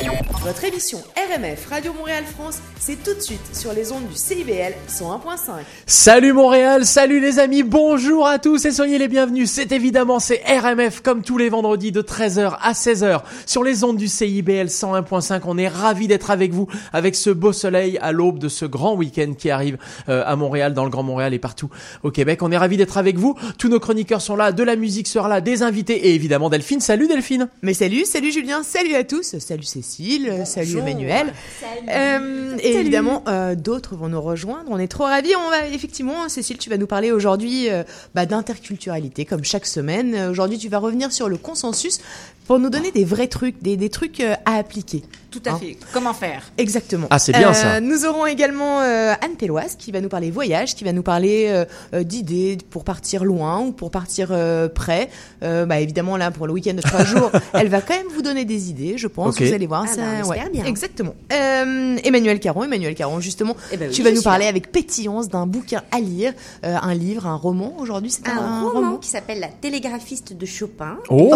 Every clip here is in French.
Votre émission RMF Radio Montréal France, c'est tout de suite sur les ondes du CIBL 101.5. Salut Montréal, salut les amis, bonjour à tous et soyez les bienvenus. C'est évidemment c'est RMF comme tous les vendredis de 13h à 16h sur les ondes du CIBL 101.5. On est ravis d'être avec vous avec ce beau soleil à l'aube de ce grand week-end qui arrive euh, à Montréal, dans le Grand Montréal et partout au Québec. On est ravis d'être avec vous. Tous nos chroniqueurs sont là, de la musique sera là, des invités et évidemment Delphine. Salut Delphine. Mais salut, salut Julien, salut à tous, salut Cécile, salut Emmanuel. Euh, et évidemment, euh, d'autres vont nous rejoindre. On est trop ravis. On va effectivement, Cécile, tu vas nous parler aujourd'hui euh, bah, d'interculturalité, comme chaque semaine. Euh, Aujourd'hui, tu vas revenir sur le consensus pour nous donner des vrais trucs, des, des trucs euh, à appliquer. Tout à Hein fait. Comment faire? Exactement. Ah, c'est bien Euh, ça. Nous aurons également euh, Anne Pelloise qui va nous parler voyage, qui va nous parler euh, euh, d'idées pour partir loin ou pour partir euh, près. Euh, bah, évidemment, là, pour le week-end de trois jours, elle va quand même vous donner des idées, je pense. Vous allez voir. Ah ça, bah, bien. Exactement. Euh, Emmanuel Caron, Emmanuel Caron, justement, Eh ben oui, tu vas nous parler là. avec pétillance d'un bouquin à lire, euh, un livre, un roman. Aujourd'hui, c'est un, un roman qui s'appelle La télégraphiste de Chopin, Oh.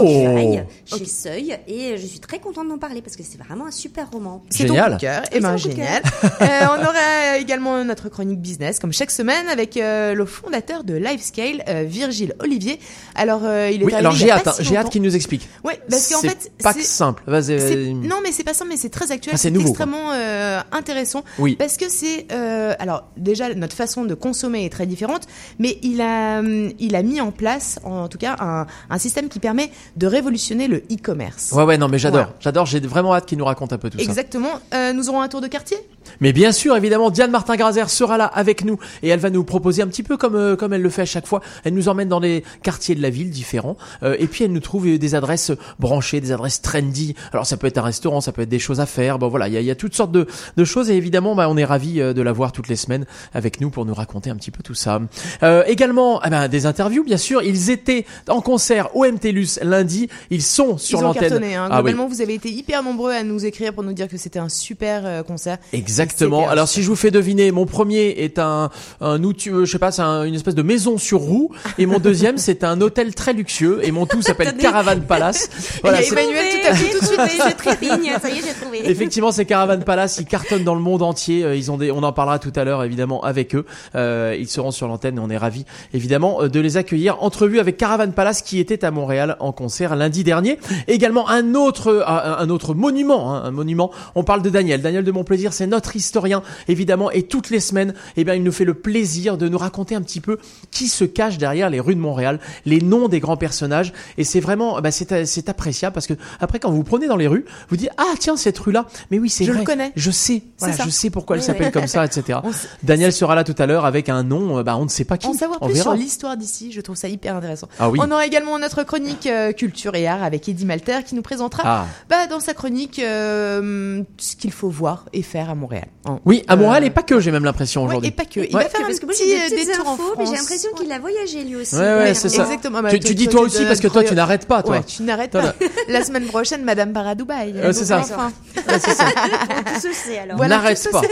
Seuil, et je suis très contente d'en parler parce que c'est vraiment un super roman. C'est ton Génial. coup de cœur. Eh ben, génial. Euh, on aura également notre chronique business, comme chaque semaine, avec euh, le fondateur de Livescale, euh, Virgile Olivier. Alors, euh, il est Oui, arrivé alors y j'ai hâte, pas hein, si j'ai hâte qu'il nous explique. Ouais, parce qu'en C'est fait, pas c'est- simple. Vas-y. non, mais c'est pas ça, mais c'est très actuel. Ah, c'est extrêmement euh, intéressant. Oui. Parce que c'est, euh, alors déjà notre façon de consommer est très différente, mais il a, hum, il a mis en place, en tout cas, un, un système qui permet de révolutionner le e-commerce. Ouais, ouais, non, mais j'adore. Voilà. J'adore. J'ai vraiment hâte qu'il nous raconte un peu tout ça. Exactement. Euh, nous aurons un tour de quartier? Mais bien sûr, évidemment, Diane Martin-Grazer sera là avec nous et elle va nous proposer un petit peu comme euh, comme elle le fait à chaque fois. Elle nous emmène dans des quartiers de la ville différents euh, et puis elle nous trouve euh, des adresses branchées, des adresses trendy. Alors ça peut être un restaurant, ça peut être des choses à faire. Bon voilà, il y a, y a toutes sortes de, de choses et évidemment, bah, on est ravis euh, de la voir toutes les semaines avec nous pour nous raconter un petit peu tout ça. Euh, également, eh ben, des interviews, bien sûr. Ils étaient en concert au MTLUS lundi. Ils sont sur Ils ont l'antenne. Hein. Ah oui. Globalement, vous avez été hyper nombreux à nous écrire pour nous dire que c'était un super concert. Exactement. Un Alors si je vous fais deviner, mon premier est un un outil, euh, je sais pas, c'est un- une espèce de maison sur roue, et mon deuxième c'est un hôtel très luxueux, et mon tout s'appelle Caravan Palace. Voilà, Il y a c'est- Emmanuel tout à fait tout de suite. Ça y est, j'ai trouvé. Effectivement, c'est Caravan Palace. Ils cartonnent dans le monde entier. Euh, Ils ont des, on en parlera tout à l'heure évidemment avec eux. Euh, ils seront sur l'antenne et on est ravis évidemment euh, de les accueillir. Entrevue avec Caravan Palace qui était à Montréal en concert lundi dernier. Également un autre, un, un autre monument, hein, un monument. On parle de Daniel. Daniel de mon plaisir, c'est notre historien évidemment. Et toutes les semaines, eh bien, il nous fait le plaisir de nous raconter un petit peu qui se cache derrière les rues de Montréal, les noms des grands personnages. Et c'est vraiment, bah, c'est, c'est appréciable parce que après quand vous prenez dans les rues, vous dites ah tiens cette rue là, mais oui c'est Je le vrai. connais. Je sais, voilà, je sais pourquoi elle Oui, s'appelle oui. comme ça, etc. On Daniel sera là tout à l'heure avec un nom, euh, bah on ne sait pas qui. En savoir on plus verra. sur l'histoire d'ici, je trouve ça hyper intéressant. Ah oui. On aura également notre chronique euh, culture et art avec Eddie Malter qui nous présentera Ah. bah, dans sa chronique euh, ce qu'il faut voir et faire à Montréal. Hein. Oui, à Montréal Euh, et pas que, j'ai même l'impression ouais, aujourd'hui. et pas que. Il Ouais. va faire Parce un que moi, petit j'ai des euh, petites en infos, France. mais j'ai l'impression qu'il a voyagé lui aussi. Ouais, ouais, c'est ça. Exactement. Bah, tu, tu dis toi, aussi parce que toi tu n'arrêtes pas toi. Ouais, tu n'arrêtes pas. La semaine prochaine, Madame part à Dubaï. C'est ça. Enfin. Ouais, c'est ça. Tout se sait alors. Voilà, N'arrête pas.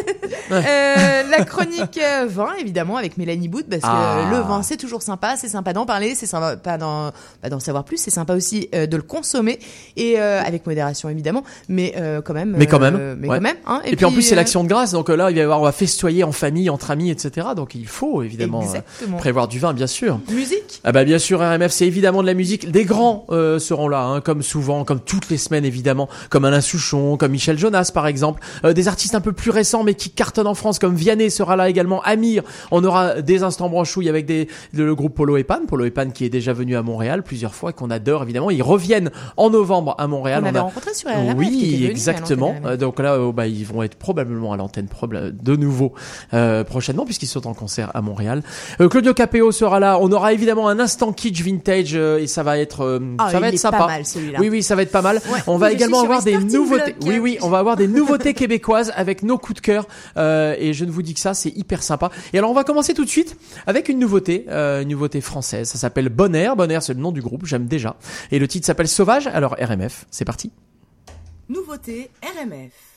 Euh, la chronique vin, évidemment, avec Mélanie Bout, parce que Ah. le vin, c'est toujours sympa, c'est sympa d'en parler, c'est sympa d'en bah, savoir plus, c'est sympa aussi de le consommer, et avec modération, évidemment, mais quand même. Mais quand même, mais quand même. Hein, Et, puis, en plus c'est de grâce, donc euh, là il va y avoir on va festoyer en famille, entre amis, etc. Donc il faut évidemment euh, Exactement. prévoir du vin, bien sûr. Musique. Ah bah bien sûr RMF c'est évidemment de la musique des grands euh, seront là hein, comme souvent comme toutes les semaines évidemment comme Alain Souchon comme Michel Jonas par exemple Euh, des artistes un peu plus récents mais qui cartonnent en France comme Vianney sera là également Amir on aura des instants branchouilles avec des le, groupe Polo et Pan Polo et Pan qui est déjà venu à Montréal plusieurs fois qu'on adore évidemment ils reviennent en novembre à Montréal On avait a- rencontré sur RMF. qui était oui, à exactement. RMF. Euh, donc là, bah, ils vont être probablement à l'antenne de nouveau euh, prochainement puisqu'ils sont en concert à Montréal. Euh, Claudio Capéo sera là. On aura évidemment un instant kitsch vintage euh, et ça va être euh, Ah, ça il va être sympa. pas mal, celui-là. Oui, oui, ça va être pas mal. Ouais. On va également avoir des nouveautés. Oui, oui, on va avoir des nouveautés québécoises avec nos coups de cœur. Euh, et je ne vous dis que ça, c'est hyper sympa. Et alors, on va commencer tout de suite avec une nouveauté, euh, une nouveauté française. Ça s'appelle Bonaire. Bonaire, c'est le nom du groupe. J'aime déjà. Et le titre s'appelle Sauvage. Alors RMF, c'est parti. Nouveauté RMF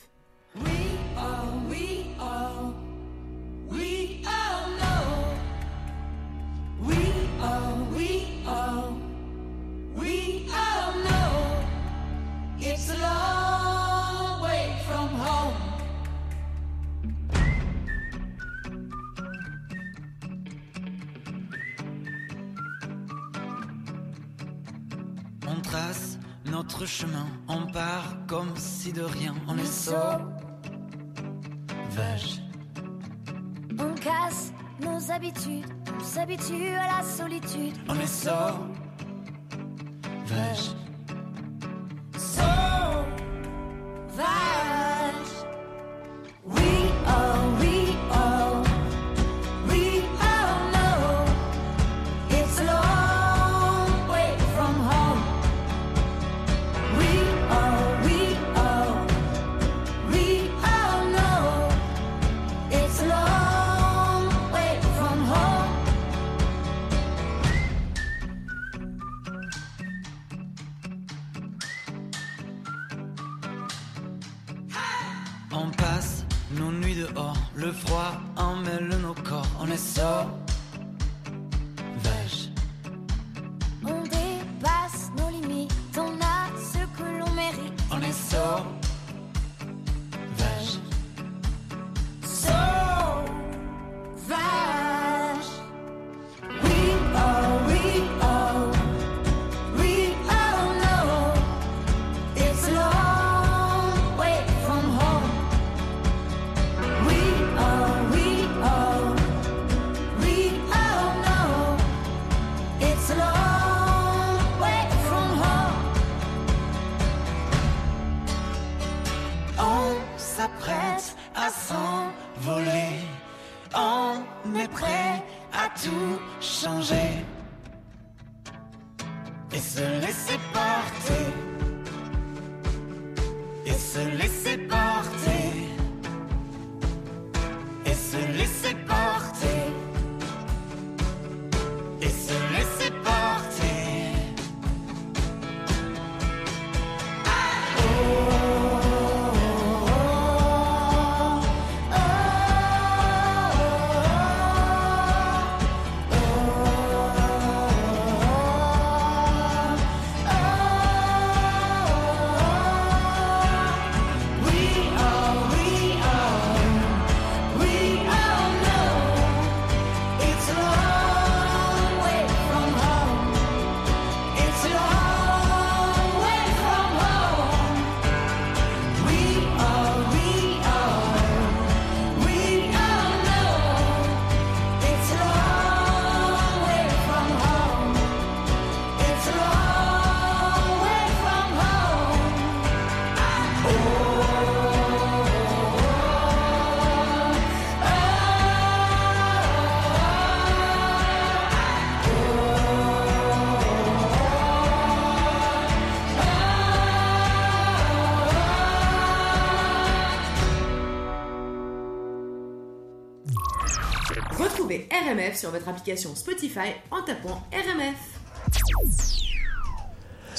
notre chemin, on part comme si de rien, on est sort sauvage. On casse nos habitudes, on s'habitue à la solitude. On est sauvage. Sauvage. We all, we Sur votre application Spotify en tapant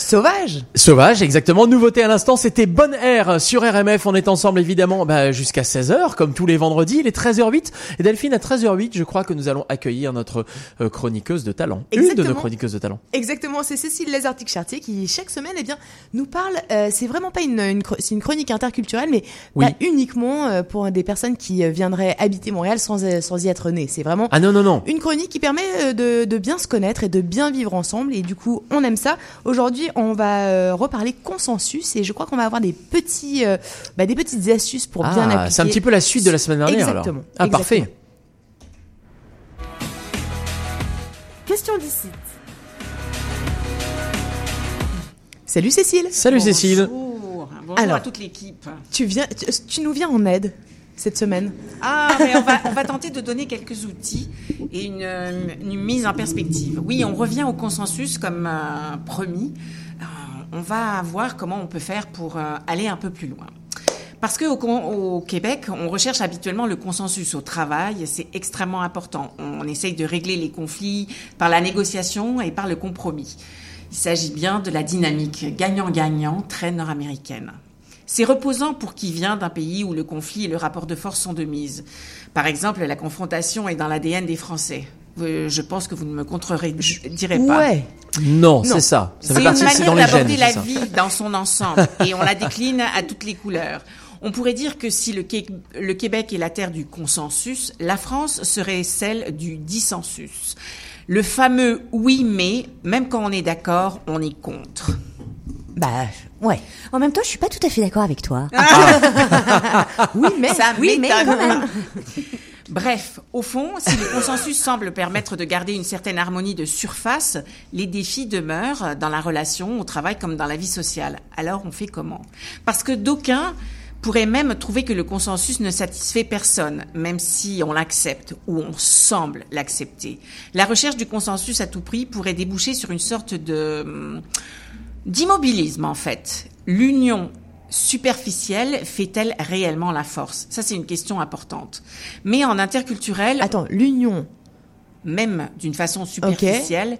Sauvage Sauvage, exactement. Nouveauté à l'instant, c'était Bonne Air sur RMF. On est ensemble évidemment bah, jusqu'à 16h, comme tous les vendredis. Il est 13h08. Et Delphine, à 13h08, je crois que nous allons accueillir notre euh, chroniqueuse de talent. Une de Exactement. nos chroniqueuses de talent. Exactement, c'est Cécile Lazartic-Chartier qui chaque semaine eh bien nous parle. euh, c'est vraiment pas une, une c'est une chronique interculturelle, mais Oui. pas uniquement euh, pour des personnes qui euh, viendraient habiter Montréal sans sans y être nées. C'est vraiment Ah non, non, non. une chronique qui permet de, de bien se connaître et de bien vivre ensemble. Et du coup, on aime ça. Aujourd'hui, on va euh, reparler consensus et je crois qu'on va avoir des petits, euh, bah, des petites astuces pour bien appliquer. Ah, c'est un petit peu la suite de la semaine dernière alors. Exactement. Ah, Exactement. parfait. Question d'ici. Salut Cécile. Salut Cécile. Bonjour, bonjour Alors. à toute l'équipe. Tu viens, tu, tu nous viens en aide cette semaine. Ah, mais on va, on va tenter de donner quelques outils et une, une mise en perspective. Oui, on revient au consensus comme euh, promis. On va voir comment on peut faire pour euh, aller un peu plus loin. Parce que au, con- au Québec, on recherche habituellement le consensus au travail. C'est extrêmement important. On essaye de régler les conflits par la négociation et par le compromis. Il s'agit bien de la dynamique gagnant-gagnant très nord-américaine. C'est reposant pour qui vient d'un pays où le conflit et le rapport de force sont de mise. Par exemple, la confrontation est dans l'ADN des Français. Euh, Je pense que vous ne me contredirez pas. Ouais. Non, Non. c'est ça. Ça C'est fait une partie, c'est dans manière d'aborder la ça. vie dans son ensemble et on la décline à toutes les couleurs. On pourrait dire que si le, Qué- le Québec est la terre du consensus, la France serait celle du dissensus. Le fameux oui mais, même quand on est d'accord, on est contre. Bah, ouais. En même temps, je suis pas tout à fait d'accord avec toi. Oui, mais Ça oui, mais m'étonne quand même. Bref, au fond, si le consensus semble permettre de garder une certaine harmonie de surface, les défis demeurent dans la relation, au travail comme dans la vie sociale. Alors on fait comment? Parce que d'aucuns pourraient même trouver que le consensus ne satisfait personne, même si on l'accepte ou on semble l'accepter. La recherche du consensus à tout prix pourrait déboucher sur une sorte de hum, d'immobilisme en fait. L'union superficielle fait-elle réellement la force? Ça c'est une question importante. Mais en interculturel, attends, l'union. même d'une façon superficielle,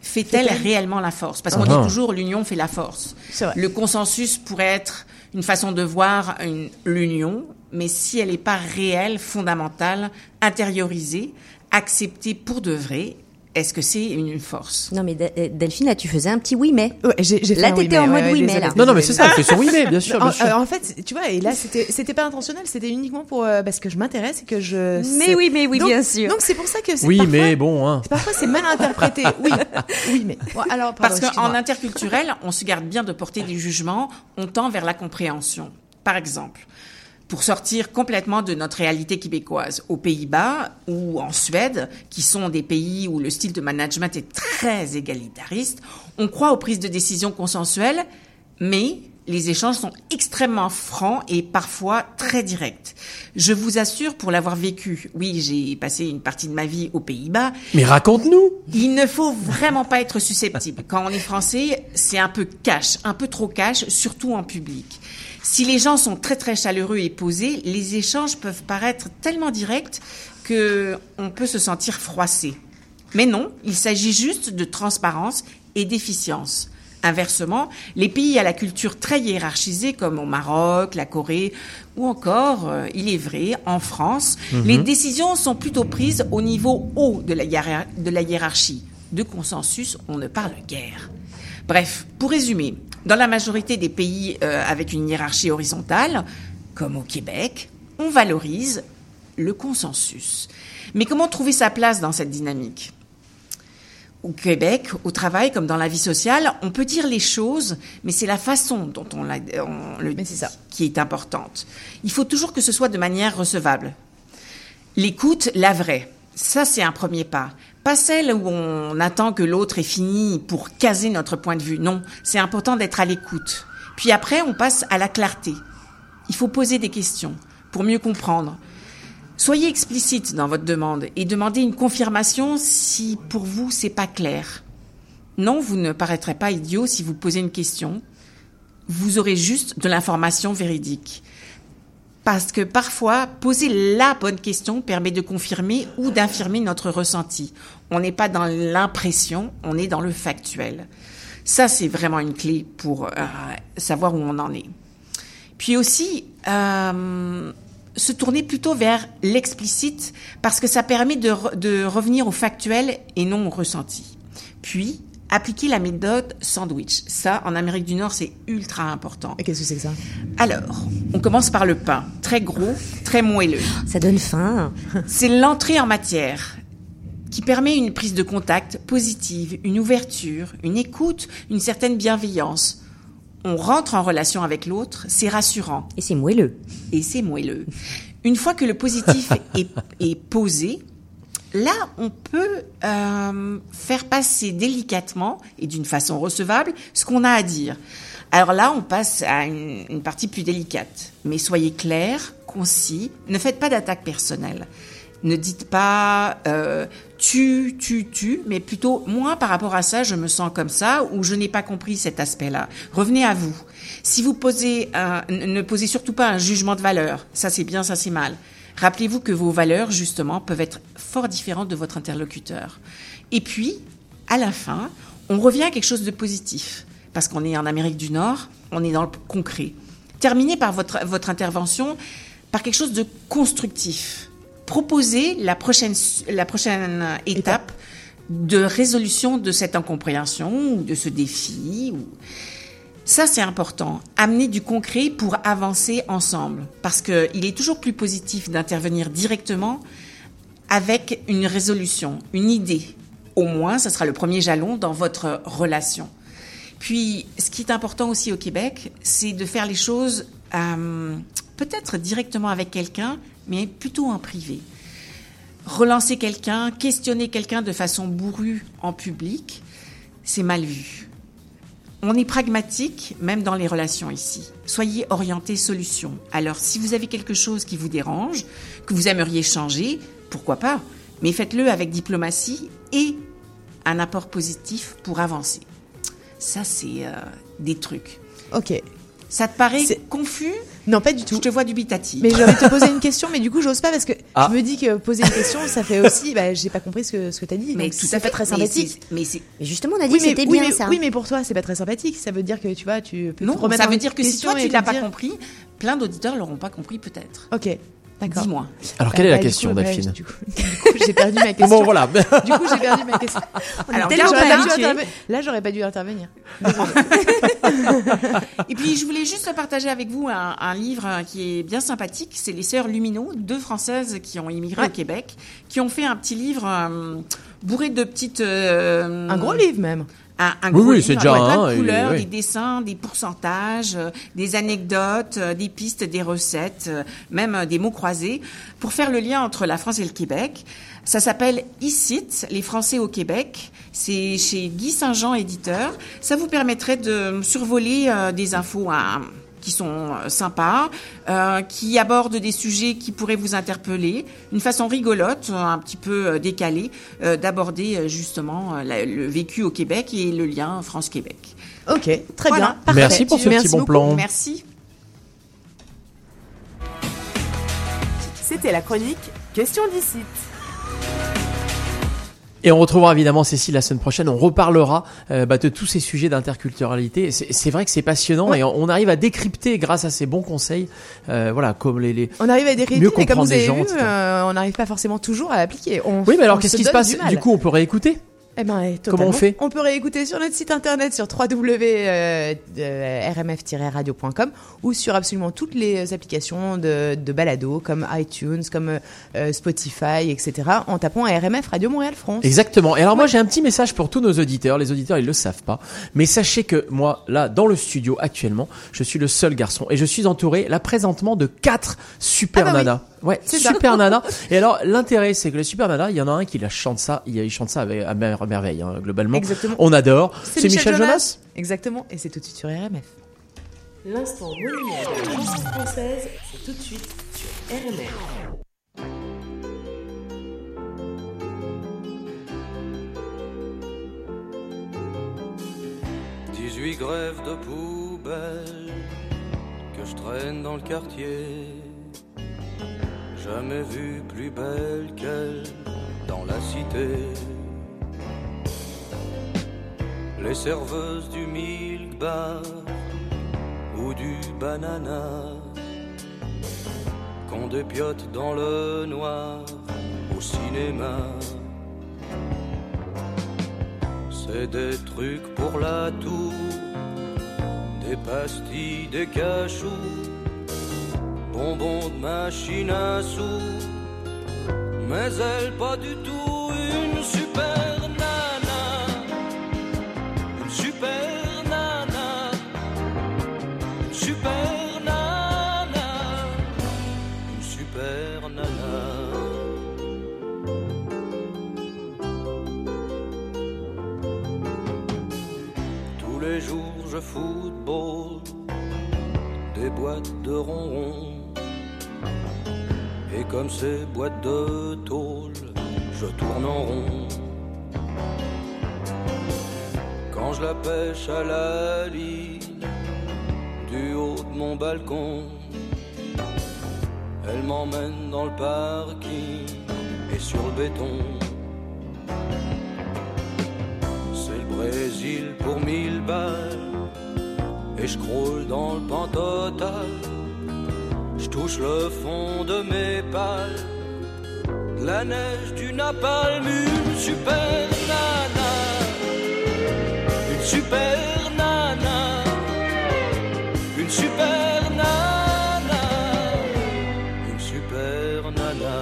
fait-elle réellement la force? Parce qu'on Ah. dit toujours l'union fait la force. C'est vrai. Le consensus pourrait être une façon de voir l'union, mais si elle n'est pas réelle, fondamentale, intériorisée, acceptée pour de vrai, est-ce que c'est une force? Non, mais euh, Delphine, là, tu faisais un petit oui, mais. Ouais, j'ai, j'ai fait Là, un oui, t'étais en mode ouais, oui, mais, là. Non, non, mais c'est ça, elle fait son oui, mais bien sûr, En, bien sûr. euh, en fait, tu vois, et là, c'était, c'était pas intentionnel, c'était uniquement pour euh, parce que je m'intéresse et que je. Mais sais- oui, mais oui, Donc- bien sûr. Donc c'est pour ça que c'est Oui, parfois, mais bon, hein. parfois c'est mal interprété. Oui, oui, mais Bon, alors pardon, Parce qu'en interculturel, on se garde bien de porter des jugements, on tend vers la compréhension. Par exemple, pour sortir complètement de notre réalité québécoise, aux Pays-Bas ou en Suède, qui sont des pays où le style de management est très égalitariste, on croit aux prises de décision consensuelles, mais les échanges sont extrêmement francs et parfois très directs. Je vous assure, pour l'avoir vécu, oui, j'ai passé une partie de ma vie aux Pays-Bas, Mais raconte-nous il ne faut vraiment pas être susceptible. Quand on est français, c'est un peu cash, un peu trop cash, surtout en public. Si les gens sont très très chaleureux et posés, les échanges peuvent paraître tellement directs que on peut se sentir froissé. Mais non, il s'agit juste de transparence et d'efficience. Inversement, les pays à la culture très hiérarchisée comme au Maroc, la Corée ou encore, euh, il est vrai, en France, les décisions sont plutôt prises au niveau haut de la, de la hiérarchie. De consensus, on ne parle guère. Bref, pour résumer, dans la majorité des pays euh, avec une hiérarchie horizontale, comme au Québec, on valorise le consensus. Mais comment trouver sa place dans cette dynamique? Au Québec, au travail comme dans la vie sociale, on peut dire les choses, mais c'est la façon dont on, la, on le dit ça. qui est importante. Il faut toujours que ce soit de manière recevable. L'écoute, la vraie, ça c'est un premier pas. Pas celle où on attend que l'autre ait fini pour caser notre point de vue. Non, c'est important d'être à l'écoute. Puis après, on passe à la clarté. Il faut poser des questions pour mieux comprendre. Soyez explicite dans votre demande et demandez une confirmation si pour vous c'est pas clair. Non, vous ne paraîtrez pas idiot si vous posez une question. Vous aurez juste de l'information véridique. Parce que parfois, poser la bonne question permet de confirmer ou d'infirmer notre ressenti. On n'est pas dans l'impression, on est dans le factuel. Ça, c'est vraiment une clé pour euh, savoir où on en est. Puis aussi, euh, se tourner plutôt vers l'explicite parce que ça permet de, re- de revenir au factuel et non au ressenti. Puis, appliquer la méthode sandwich. Ça, en Amérique du Nord, c'est ultra important. Et Qu'est-ce que c'est que ça? Alors, on commence par le pain. Très gros, très moelleux. Ça donne faim. C'est l'entrée en matière qui permet une prise de contact positive, une ouverture, une écoute, une certaine bienveillance. On rentre en relation avec l'autre, c'est rassurant Et c'est moelleux. et c'est moelleux. Une fois que le positif est, est posé, là, on peut euh, faire passer délicatement et d'une façon recevable ce qu'on a à dire. Alors là, on passe à une, une partie plus délicate. Mais soyez clair, concis, ne faites pas d'attaque personnelle. Ne dites pas euh, tu, tu, tu, mais plutôt moi par rapport à ça, je me sens comme ça ou je n'ai pas compris cet aspect-là. Revenez à vous. Si vous posez un, ne posez surtout pas un jugement de valeur. Ça c'est bien, ça c'est mal. Rappelez-vous que vos valeurs justement peuvent être fort différentes de votre interlocuteur. Et puis, à la fin, on revient à quelque chose de positif parce qu'on est en Amérique du Nord, on est dans le concret. Terminez par votre votre intervention par quelque chose de constructif proposer la prochaine, la prochaine étape de résolution de cette incompréhension ou de ce défi. Ou... Ça, c'est important. Amener du concret pour avancer ensemble. Parce qu'il est toujours plus positif d'intervenir directement avec une résolution, une idée. Au moins, ça sera le premier jalon dans votre relation. Puis, ce qui est important aussi au Québec, c'est de faire les choses euh, peut-être directement avec quelqu'un, mais plutôt en privé. Relancer quelqu'un, questionner quelqu'un de façon bourrue en public, c'est mal vu. On est pragmatique, même dans les relations ici. Soyez orienté solution. Alors, si vous avez quelque chose qui vous dérange, que vous aimeriez changer, pourquoi pas Mais faites-le avec diplomatie et un apport positif pour avancer. Ça, c'est euh, des trucs. Ok. Ça te paraît confus? Non, pas du tout. Je te vois dubitatif. Mais de te poser une question, mais du coup, j'ose pas parce que Ah. je me dis que poser une question, ça fait aussi. Bah, j'ai pas compris ce que, ce que t'as dit. mais donc c'est pas très sympathique. Mais c'est Mais justement, on a dit Oui que mais, c'était oui, bien mais, ça. oui, mais pour toi, c'est pas très sympathique. Ça veut dire que tu vois, tu peux non. te remettre Ça veut dire que si toi tu l'as pas compris, plein d'auditeurs l'auront pas compris peut-être. Ok. Dis-moi. Alors, quelle est la Bah, question, bah, Delphine du coup, j'ai perdu ma question. Bon, voilà. Du coup, j'ai perdu ma question. Alors, Là, j'aurais pas dû intervenir. Et puis, je voulais juste partager avec vous un, un livre euh, qui est bien sympathique. C'est les Sœurs Lumineaux, deux Françaises qui ont immigré Ouais. au Québec, qui ont fait un petit livre euh, bourré de petites... euh, Un gros livre même. Un, un Oui, oui, c'est déjà avec plein de et- couleurs, oui. des dessins, des pourcentages, euh, des anecdotes, euh, des pistes, des recettes, euh, même euh, des mots croisés, pour faire le lien entre la France et le Québec. Ça s'appelle ICIT, les Français au Québec. C'est chez Guy Saint-Jean, éditeur. Ça vous permettrait de survoler euh, des infos hein, qui sont euh, sympas, euh, qui abordent des sujets qui pourraient vous interpeller, une façon rigolote, euh, un petit peu décalée, euh, d'aborder justement la- le vécu au Québec et le lien France-Québec. Ok, très Voilà. bien. Parfait. Merci pour ce Merci petit bon beaucoup. plan. Merci. C'était la chronique Question d'ici. Et on retrouvera évidemment Cécile la semaine prochaine. On reparlera euh, bah, de tous ces sujets d'interculturalité. C'est vrai que c'est passionnant Ouais. et on, on arrive à décrypter grâce à ces bons conseils. euh, voilà, comme les, les... On arrive à décrypter, Mieux mais comme vous avez gens, vu, euh, on n'arrive pas forcément toujours à l'appliquer. On- Oui, mais alors qu'est-ce qui se passe? Du. Du coup, on peut réécouter? Eh ben, Comment on fait On peut réécouter sur notre site internet sur www.rmf-radio.com ou sur absolument toutes les applications de, de balado comme iTunes, comme euh, Spotify, etc. en tapant RMF Radio Montréal France. Exactement. Et alors moi j'ai un petit message pour tous nos auditeurs. Les auditeurs ils le savent pas, mais sachez que moi là dans le studio actuellement, je suis le seul garçon et je suis entouré là présentement de quatre super Ah bah oui. Ouais, C'est ça. super nanas. Et alors l'intérêt c'est que les super nanas, il y en a un qui la chante ça, il chante ça avec, à mer- merveille hein, globalement. Exactement. On adore. C'est Michel, Jonas. Exactement. Et c'est tout de suite sur RMF. L'instant de la chanson française, c'est tout de suite sur RMR. 18 grèves de poubelle que je traîne dans le quartier. Jamais vu plus belle qu'elle dans la cité. Les serveuses du milk bar ou du banana qu'on dépiote dans le noir au cinéma. C'est des trucs pour la toux, des pastilles, des cachous, bonbons de machine à sous. Mais elle pas du tout une super nana, une super nana, une super nana, une super nana. Tous les jours je football des boîtes de ronron. Et comme ces boîtes de tôle, je tourne en rond. Quand je la pêche à la ligne, du haut de mon balcon, elle m'emmène dans le parking et sur le béton. C'est le Brésil pour mille balles Et je croule dans le pan touche le fond de mes pales De La neige du napalm Une super nana Une super nana Une super nana Une super nana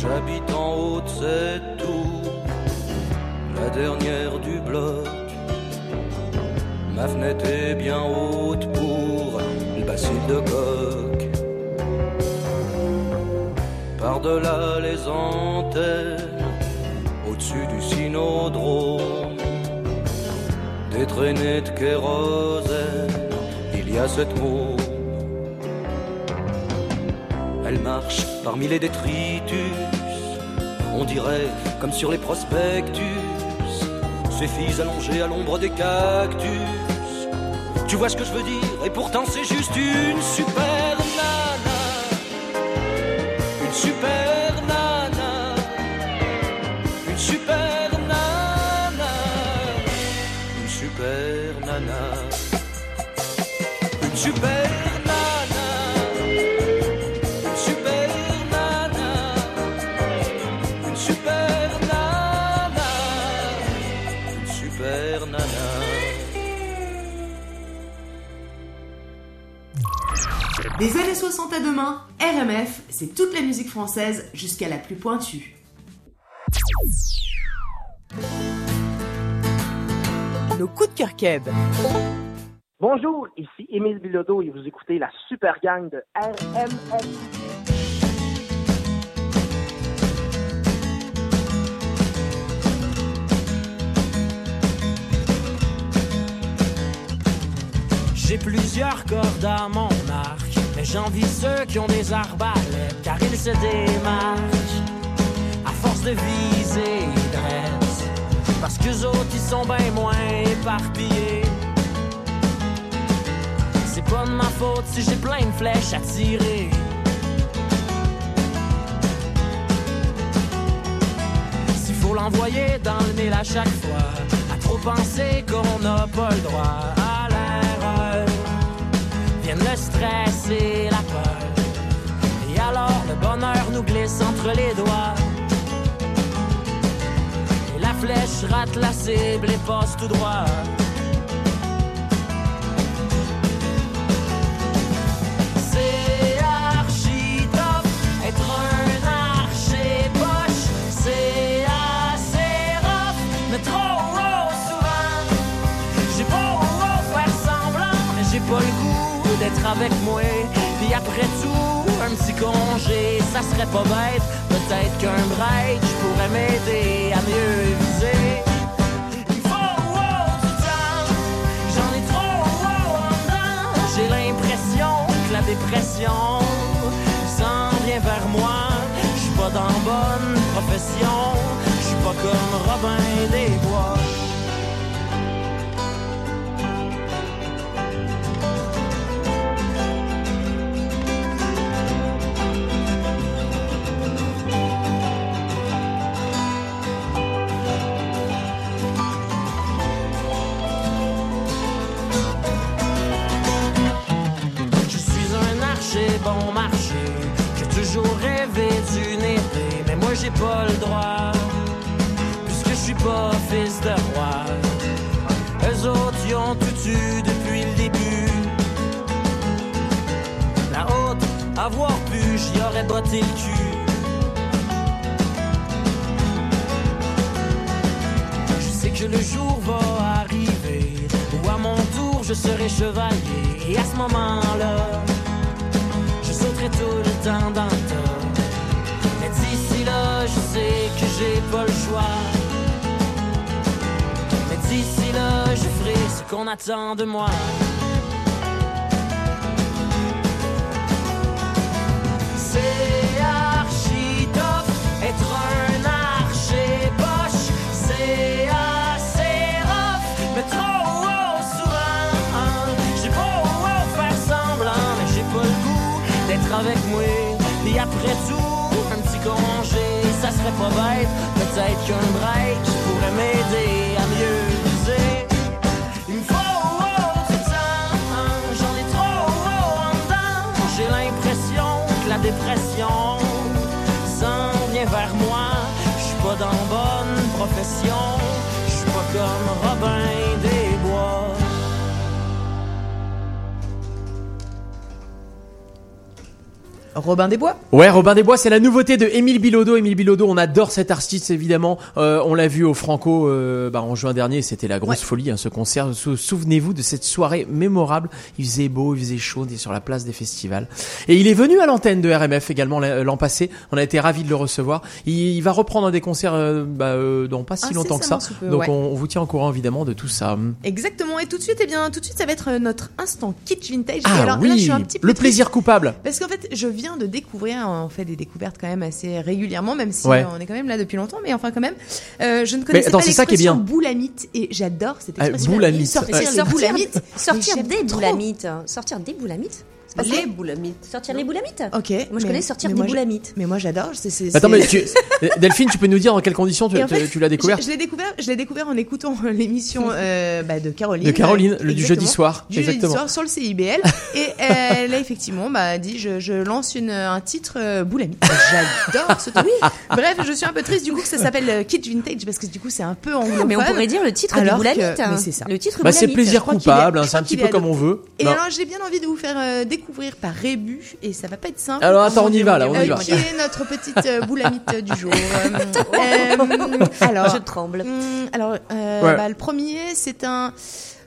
J'habite en c'est tout. La dernière du bloc. Ma fenêtre est bien haute pour le bacille de coq. Par-delà les antennes, au-dessus du synodrome, des traînées de kérosène, il y a cette môme. Elle marche parmi les détritus, on dirait comme sur les prospectus, ces filles allongées à l'ombre des cactus. Tu vois ce que je veux dire, et pourtant c'est juste une super nana, une super Des années 60 à demain, RMF, c'est toute la musique française jusqu'à la plus pointue. Nos coups de cœur keb. Bonjour, ici Émile Bilodeau et vous écoutez la super gang de RMF. J'ai plusieurs cordes à mon arc, mais j'envie ceux qui ont des arbalètes, car ils se démarquent à force de viser dresse. Parce que autres, ils sont bien moins éparpillés. C'est pas de ma faute si j'ai plein de flèches à tirer. S'il faut l'envoyer dans le mille à chaque fois, à trop penser qu'on n'a pas le droit à l'erreur, viennent le stress et la peur. Et alors le bonheur nous glisse entre les doigts. Et la flèche rate la cible et passe tout droit. Avec moi. Puis après tout, un petit congé, ça serait pas bête. Peut-être qu'un break, je pourrais m'aider à mieux viser. J'ai l'impression que la dépression s'en vient vers moi. Je suis pas dans bonne profession, je suis pas comme Robin des Bois. J'ai toujours rêvé d'une épée, mais moi j'ai pas le droit. Puisque je suis pas fils de roi. Eux autres, ils ont tout eu depuis le début. La haute, avoir pu, j'y aurais botté le cul. Je sais que le jour va arriver où à mon tour je serai chevalier. Et à ce moment-là, tout le temps dans le tas. Mais d'ici là, je sais que j'ai pas le choix. Mais d'ici là, je ferai ce qu'on attend de moi. Et après tout, un petit congé, ça serait pas bête. Peut-être qu'un break pourrait m'aider à mieux. Il me faut oh, j'en ai trop en dedans. J'ai l'impression que la dépression s'en vient vers moi. Je suis pas dans bonne profession, je suis pas comme Robin des Robin des Bois. Ouais, Robin des Bois, c'est la nouveauté de Émile Bilodeau. Émile Bilodeau, on adore cet artiste évidemment. Euh, on l'a vu au Franco euh, bah, en juin dernier, c'était la grosse folie hein, ce concert. Sou- Souvenez-vous de cette soirée mémorable. Il faisait beau, il faisait chaud, on était sur la place des festivals. Et il est venu à l'antenne de RMF également l'an l'an passé. On a été ravis de le recevoir. Il, il va reprendre des concerts euh, bah, euh, dans pas si longtemps que ça. Peu, Donc ouais. on, on vous tient au courant évidemment de tout ça. Exactement. Et tout de suite, eh bien, tout de suite, ça va être euh, notre instant kitsch vintage. Et Ah alors, là, oui, je suis un petit peu le plaisir coupable. Parce qu'en fait, je viens de découvrir, on fait des découvertes quand même assez régulièrement, même si Ouais. euh, on est quand même là depuis longtemps, mais enfin quand même, euh, je ne connaissais attends, pas l'expression boulamite et j'adore cette Ah, expression. boulamite. Sortir Ouais. les Sortir, des boulamites. Sortir des boulamites. Les boulamites. Sortir les boulamites Ok. Moi, je mais- connais sortir des moi, boulamites. Mais moi, j'adore. c'est- c'est- Attends, c'est- mais tu, Delphine, tu peux nous dire dans quelles conditions tu, en l'as découvert Je, je l'ai découvert, je l'ai découvert en écoutant l'émission euh, bah, de Caroline. De Caroline, le du jeudi soir, Du jeudi exactement. soir sur le CIBL. et euh, elle a effectivement bah, dit je, je lance une, un titre euh, Boulami. J'adore ce truc. Bref, je suis un peu triste du coup que ça s'appelle euh, Kitsch Vintage parce que du coup c'est un peu anglophone. Ah, mais on pourrait dire le titre Alors des boulamites. que- mais c'est ça. Le titre Bah, c'est plaisir coupable, hein, c'est un petit peu comme on veut. Et Non. alors j'ai bien envie de vous faire euh, découvrir par Rébu et ça va pas être simple. Alors, attends, on y va, là, on y va. Qui est notre petite euh, boulamite du jour Euh, Alors, Je tremble. Hum, alors, euh, Ouais. bah, le premier, c'est un.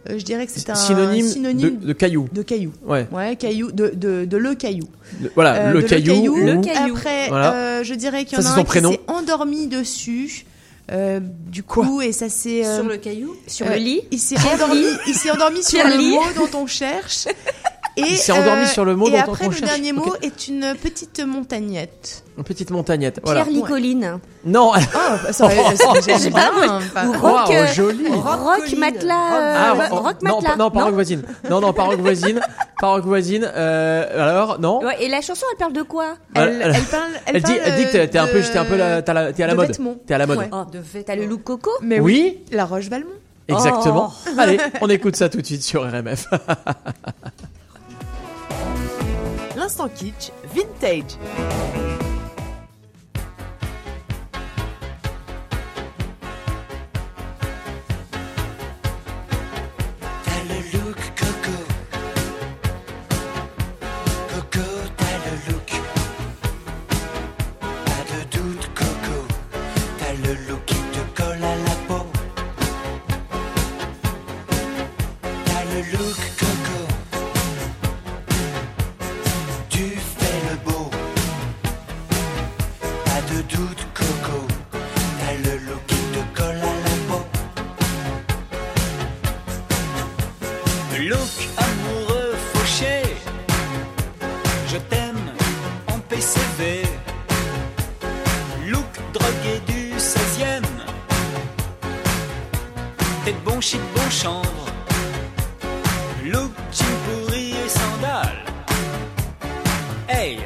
euh, je dirais que c'est un synonyme, synonyme de, de caillou. de caillou. Ouais. Ouais, caillou, de, de, de le caillou. Le- voilà, Euh, le, de caillou. ou- Le caillou. Après, Voilà. euh, je dirais qu'il y Ça, en a un qui s'est endormi dessus. Euh, du coup, et ça c'est. euh, Sur le caillou? Sur euh, le lit? Il s'est endormi, il s'est endormi sur le Lit. mot dont on cherche. Et, Il s'est endormi sur le mot et après, le dernier mot est une petite montagnette. Une petite montagnette. Voilà. Pierre Licoline. Non. Oh, ça, ça, j'aime sais bien. pas, Ou Wow, rock. euh, joli. Rock matelas. Ah, euh, oh, rock non, matelas. non, pas rock voisine. Non, non, pas rock voisine. Pas rock voisine. Euh, alors, non. Ouais, et la chanson, elle parle de quoi? Elle, Elle- elle parle, elle Elle dit, parle, elle dit que t'es- un peu, un peu la, t'es à la de mode. T'es à la mode. Ouais. Vêtements. T'as le look coco? Mais Oui. La Roche Valmont. Exactement. Oh. Allez, on écoute ça tout de suite sur RMF. L'instant kitsch vintage. Je t'aime en PCV. Look drogué du 16e, t'es de bon shit, bon chanvre. Look jean pourri et sandales. Hey,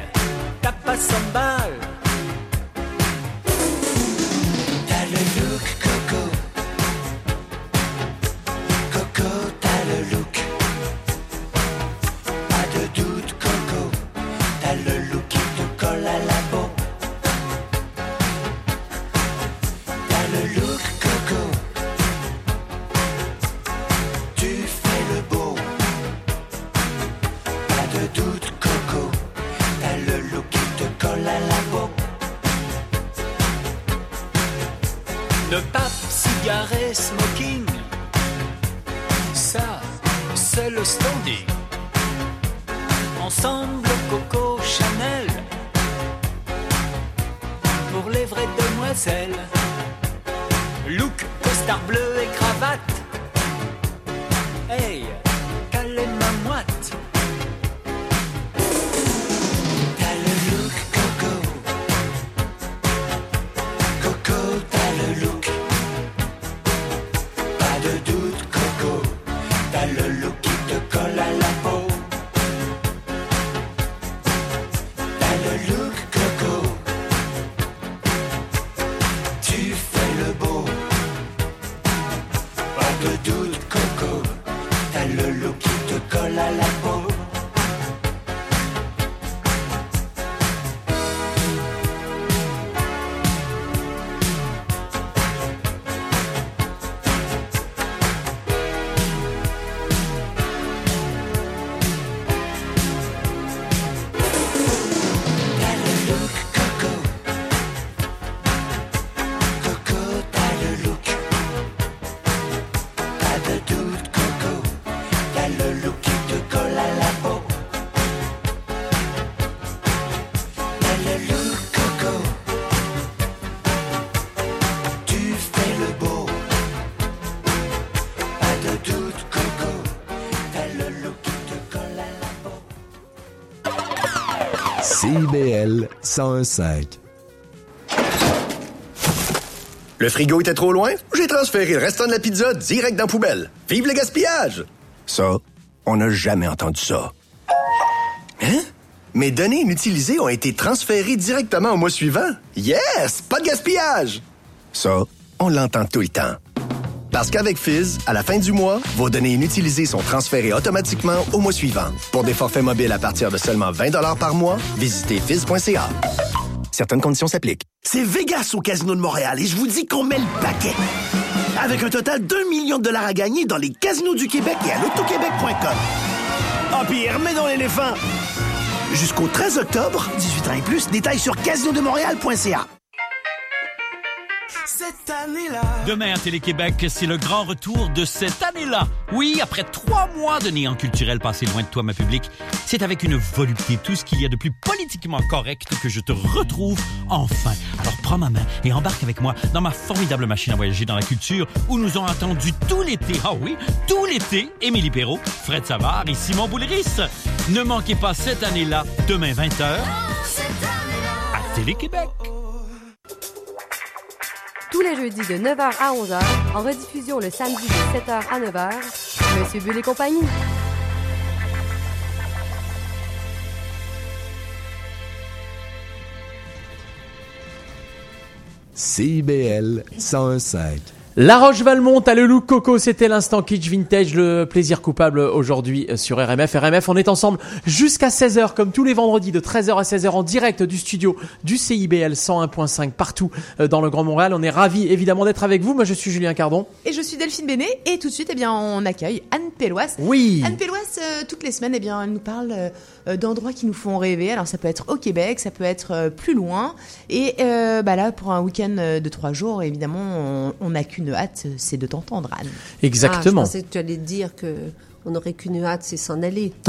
t'as pas 100 balles. 101.5. Le frigo était trop loin? J'ai transféré le restant de la pizza direct dans la poubelle. Vive le gaspillage! Ça, on n'a jamais entendu ça. Hein? Mes données inutilisées ont été transférées directement au mois suivant. Yes! Pas de gaspillage! Ça, on l'entend tout le temps. Parce qu'avec Fizz, à la fin du mois, vos données inutilisées sont transférées automatiquement au mois suivant. Pour des forfaits mobiles à partir de seulement 20 par mois, visitez fizz.ca. Certaines conditions s'appliquent. C'est Vegas au Casino de Montréal et je vous dis qu'on met le paquet. Avec un total d'un million de dollars à gagner dans les casinos du Québec et à l'autoquebec.com. Ah, puis remettons l'éléphant. Jusqu'au 13 octobre, 18 ans et plus, détails sur casinodemontréal.ca. Année-là. Demain à Télé-Québec, c'est le grand retour de cette année-là. Oui, après trois mois de néant culturel passé loin de toi, ma public, c'est avec une volupté, tout ce qu'il y a de plus politiquement correct que je te retrouve enfin. Alors prends ma main et embarque avec moi dans ma formidable machine à voyager dans la culture où nous ont attendu tout l'été, ah oui, tout l'été, Émilie Perrault, Fred Savard et Simon Bouliris. Ne manquez pas cette année-là, demain 20h, à Télé-Québec. Tous les jeudis de 9h à 11h, en rediffusion le samedi de 7h à 9h, Monsieur Bull et compagnie. CIBL 101.5. La Roche-Valmont à le look coco, c'était l'instant kitsch vintage, le plaisir coupable aujourd'hui sur RMF. RMF, on est ensemble jusqu'à 16h, comme tous les vendredis, de 13h à 16h en direct du studio du CIBL 101.5 partout euh, dans le Grand Montréal. On est ravis évidemment d'être avec vous. Moi, je suis Julien Cardon. Et je suis Delphine Bénet et tout de suite, eh bien, on accueille Anne Péloise. Oui. Anne Péloise, euh, toutes les semaines, eh bien, elle nous parle euh, d'endroits qui nous font rêver. Alors, ça peut être au Québec, ça peut être euh, plus loin. Et euh, bah là, pour un week-end de trois jours, évidemment, on n'a qu'une hâte, c'est de t'entendre, Anne. Exactement. Ah, je pensais que tu allais dire que on n'aurait qu'une hâte, c'est s'en aller.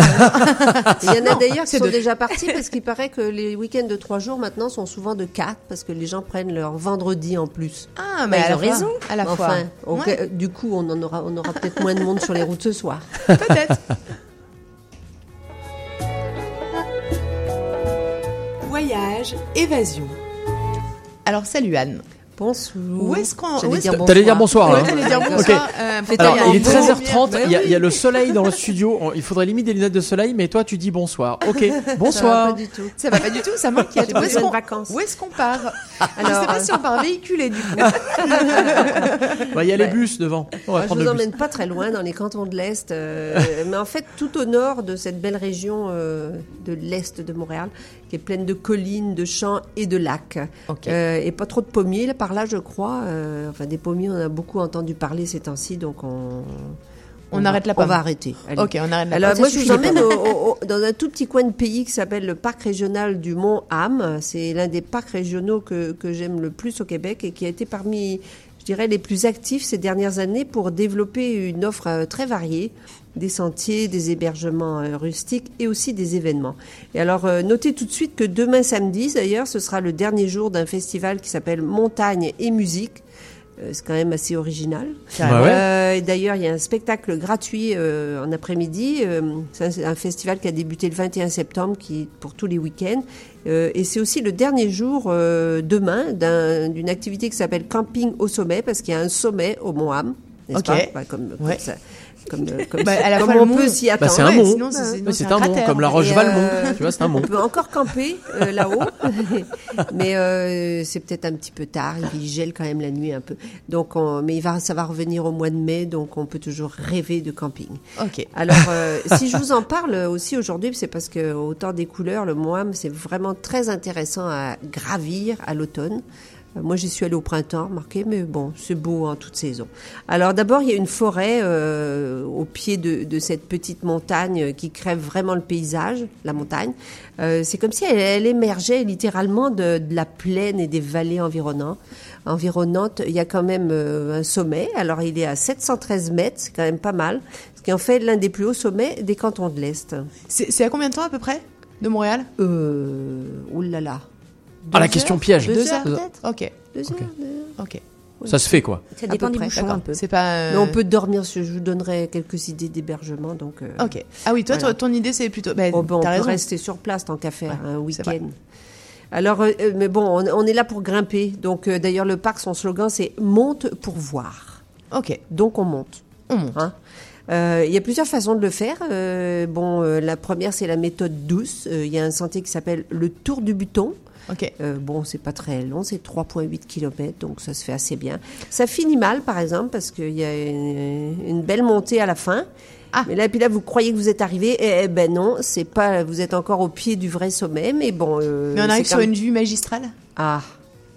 Il y en a d'ailleurs qui sont de- déjà partis parce qu'il paraît que les week-ends de trois jours maintenant sont souvent de quatre parce que les gens prennent leur vendredi en plus. Ah, Bah, mais à ils la ont fois, raison. à la fois. Enfin, ok, Ouais. euh, du coup, on en aura, on aura peut-être moins de monde sur les routes ce soir. Voyage, évasion. Alors, salut Anne. Bonsoir. Où est-ce qu'on. J'allais où est-ce- dire bonsoir. T'allais dire bonsoir. Ouais, t'allais dire bonsoir. euh, Alors, il est bonne 13h30, lumière. il y, a- Bah il y a le soleil dans le studio. Il faudrait limiter les lunettes de soleil, mais toi tu dis bonsoir. Ok, bonsoir. Ça va pas du tout. Ça va pas du tout, ça m'inquiète. Où est-ce qu'on vacances. où est-ce qu'on part Je Alors, sais pas euh, si on part véhiculé du coup. Bah, Il y a les Ouais. bus devant. On va Moi, je prendre vous emmène pas très loin dans les cantons de l'Est, euh, mais en fait tout au nord de cette belle région euh, de l'Est de Montréal, qui est pleine de collines, de champs et de lacs. Euh, et pas trop de pommiers là, par là, je crois. Euh, enfin, des pommiers, on a beaucoup entendu parler ces temps-ci, donc on... On arrête la On pomme. va arrêter. Allez. Ok, on arrête la Alors, pomme. moi, je vous emmène au- au- dans un tout petit coin de pays qui s'appelle le parc régional du Mont Ham. C'est l'un des parcs régionaux que, que j'aime le plus au Québec et qui a été parmi, je dirais, les plus actifs ces dernières années pour développer une offre euh, très variée des sentiers, des hébergements euh, rustiques et aussi des événements. Et alors, euh, notez tout de suite que demain samedi, d'ailleurs, ce sera le dernier jour d'un festival qui s'appelle Montagne et musique. Euh, c'est quand même assez original. Bah ouais. Euh, D'ailleurs, il y a un spectacle gratuit euh, en après-midi. Euh, c'est un, un festival qui a débuté le 21 septembre, qui pour tous les week-ends. Euh, et c'est aussi le dernier jour euh, demain d'un- d'une activité qui s'appelle Camping au sommet, parce qu'il y a un sommet au Mont Ham. n'est-ce Ok. pas? Bah, comme, comme Ouais. ça. Comme, comme, Bah, à la comme fois on le peut s'y Bah, attendre. c'est un mont. Ouais. c'est un mont, comme la Et, Roche-Valmont. euh, Tu vois, c'est un mont. On peut encore camper euh, là-haut, mais euh, c'est peut-être un petit peu tard. Il gèle quand même la nuit un peu. Donc, on- mais il va, ça va revenir au mois de mai, donc on peut toujours rêver de camping. Ok. Alors, euh, si je vous en parle aussi aujourd'hui, c'est parce que au temps des couleurs, le Moam, c'est vraiment très intéressant à gravir à l'automne. Euh, Moi, j'y suis allée au printemps, remarquez, mais bon, c'est beau en toute saison. Alors, d'abord, il y a une forêt euh, au pied de, de cette petite montagne qui crève vraiment le paysage, la montagne. Euh, c'est comme si elle, elle émergeait littéralement de, de la plaine et des vallées environnantes. environnantes. Il y a quand même euh, un sommet. Alors, il est à 713 mètres, c'est quand même pas mal. Ce qui en fait l'un des plus hauts sommets des cantons de l'Est. C'est c'est à combien de temps à peu près de Montréal? Euh, oulala. Ah, la question heures piège. Deux, Deux heures, heures peut-être Ok. Deux Ok. heures, deux heures. Ok. Ça se fait quoi. Ça dépend bouchons d'accord. un peu. C'est pas. euh, Mais on peut dormir. Je vous donnerai quelques idées d'hébergement. Donc. euh, Ok. Ah oui, toi, Voilà. ton idée, c'est plutôt. Bah, Oh, ben, on peut rester sur place tant qu'à faire un week-end. Alors, euh, mais bon, on, on est là pour grimper. Donc, euh, d'ailleurs, le parc, son slogan, c'est monte pour voir. Ok. Donc, on monte. On monte. Hein. Euh, Il y a plusieurs façons de le faire. Euh, bon, euh, la première, c'est la méthode douce. Euh, Il y a un sentier qui s'appelle le Tour du Buton. Ok. Euh, bon, c'est pas très long, c'est 3,8 km, donc ça se fait assez bien. Ça finit mal, par exemple, parce qu'il y a une, une belle montée à la fin. Ah. Mais là, puis là, vous croyez que vous êtes arrivé, eh, eh ben non, c'est pas, vous êtes encore au pied du vrai sommet, mais bon. euh, Mais on arrive sur même- une vue magistrale Ah,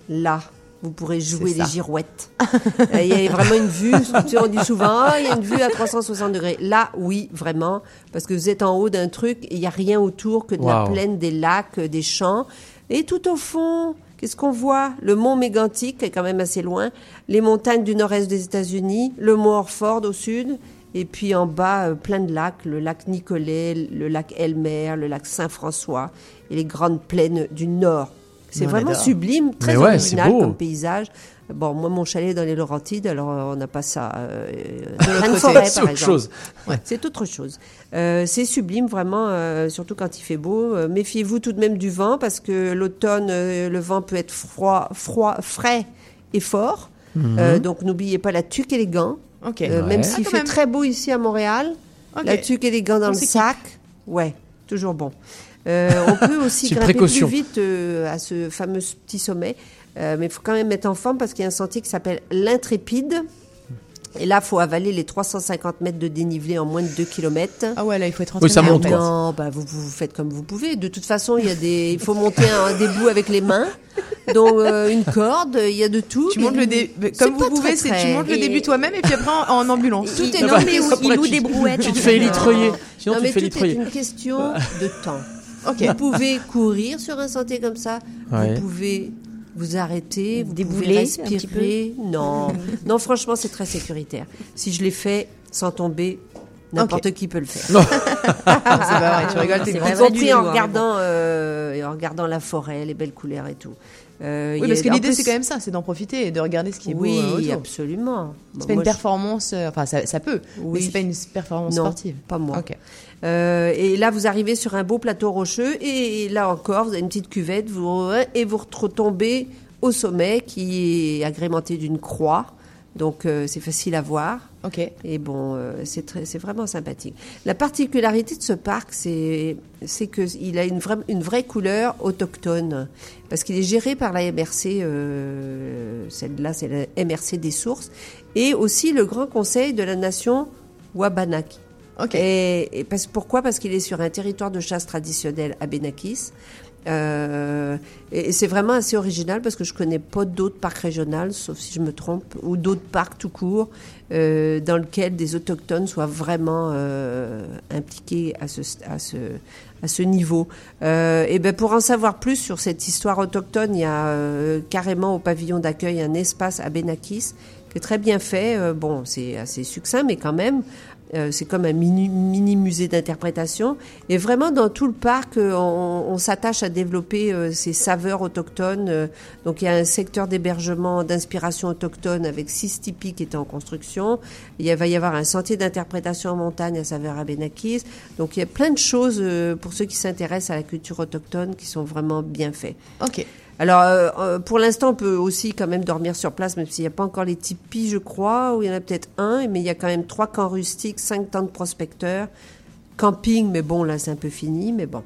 là, vous pourrez jouer les girouettes. Euh, Il y a vraiment une vue, on dit souvent, Ah, il y a une vue à 360 degrés. Là, oui, vraiment, parce que vous êtes en haut d'un truc, et il n'y a rien autour que de la Waouh. plaine, des lacs, euh, des champs. Et tout au fond, qu'est-ce qu'on voit? Le mont Mégantic, qui est quand même assez loin, les montagnes du nord-est des États-Unis, le mont Orford au sud, et puis en bas, euh, plein de lacs, le lac Nicolet, le lac Elmer, le lac Saint-François, et les grandes plaines du nord. C'est vraiment adore. sublime, très Mais ouais, c'est original beau. comme paysage. Bon, moi, mon chalet est dans les Laurentides, alors euh, on n'a pas ça. Euh, C'est autre chose. Ouais, c'est autre chose. Euh, c'est sublime, vraiment, euh, surtout quand il fait beau. Euh, Méfiez-vous tout de même du vent, parce que l'automne, euh, le vent peut être froid, froid, frais et fort. Mhm. Euh, donc n'oubliez pas la tuque et les gants. Euh, Ouais. Même Ah, s'il quand fait même. très beau ici à Montréal, la tuque et les gants dans On le sac, ouais, toujours bon. Euh, on peut aussi grimper précaution. plus vite euh, à ce fameux petit sommet, euh, mais il faut quand même être en forme parce qu'il y a un sentier qui s'appelle l'Intrépide. Et là, il faut avaler les 350 mètres de dénivelé en moins de 2 km. Ah ouais, là, il faut être Oui, ça entraîné, monte, quoi. Non, bah vous, vous faites comme vous pouvez. De toute façon, il y a des, il faut monter un, des bouts avec les mains, donc euh, une corde, il y a de tout. Tu montes le dé... Comme vous pouvez, c'est tu montes le début toi-même et puis après en, en ambulance. Tout est Ah non, bah, mais il loue tu- des brouettes. Tu te fais élitreiller. Sinon, non, tu mais te fais tout est élitreiller. une question de temps. Vous pouvez courir sur un sentier comme ça. Ouais. Vous pouvez vous arrêter, vous Débouler pouvez respirer. Non, non, franchement, c'est très sécuritaire. Si je l'ai fait sans tomber, n'importe qui peut le faire. c'est pas vrai, tu rigoles, t'es Y compris en hein, regardant, euh, en regardant la forêt, les belles couleurs et tout. Euh, Oui, parce que l'idée, c'est quand même ça, c'est d'en profiter et de regarder ce qui est beau Oui, euh, absolument. C'est Bon, pas une je- performance, euh, enfin ça, ça peut, mais Oui. c'est pas une performance Non, sportive. pas moi. Ok. Euh, et là, vous arrivez sur un beau plateau rocheux et, là encore, vous avez une petite cuvette vous, et vous retombez au sommet qui est agrémenté d'une croix. Donc, euh, c'est facile à voir. Ok. Et bon, euh, c'est vraiment sympathique. La particularité de ce parc, c'est c'est que il a une vraie une vraie couleur autochtone parce qu'il est géré par la MRC. Euh, Celle-là, c'est la MRC des sources et aussi le Grand Conseil de la nation Wabanaki. Ok. Et, parce, pourquoi? Parce qu'il est sur un territoire de chasse traditionnel à Benakis. Euh, et et c'est vraiment assez original parce que je connais pas d'autres parcs régionaux, sauf si je me trompe, ou d'autres parcs tout court, euh, dans lesquels des autochtones soient vraiment euh, impliqués à ce, à ce, à ce niveau. Euh, et ben pour en savoir plus sur cette histoire autochtone, il y a euh, carrément au pavillon d'accueil un espace à Benakis qui est très bien fait. Euh, bon, c'est assez succinct, mais quand même. Euh, c'est comme un mini, mini musée d'interprétation. Et vraiment, dans tout le parc, euh, on, on s'attache à développer euh, ces saveurs autochtones. Euh, donc, il y a un secteur d'hébergement d'inspiration autochtone avec six tipis qui est en construction. Il va y avoir un sentier d'interprétation en montagne à saveur à Benakis. Donc, il y a plein de choses pour ceux qui s'intéressent à la culture autochtone qui sont vraiment bien faits. Ok. Alors, euh, euh, pour l'instant, on peut aussi quand même dormir sur place, même s'il n'y a pas encore les tipis, je crois, ou il y en a peut-être un, mais il y a quand même trois camps rustiques, cinq tentes prospecteurs, camping, mais bon, là, c'est un peu fini, mais bon.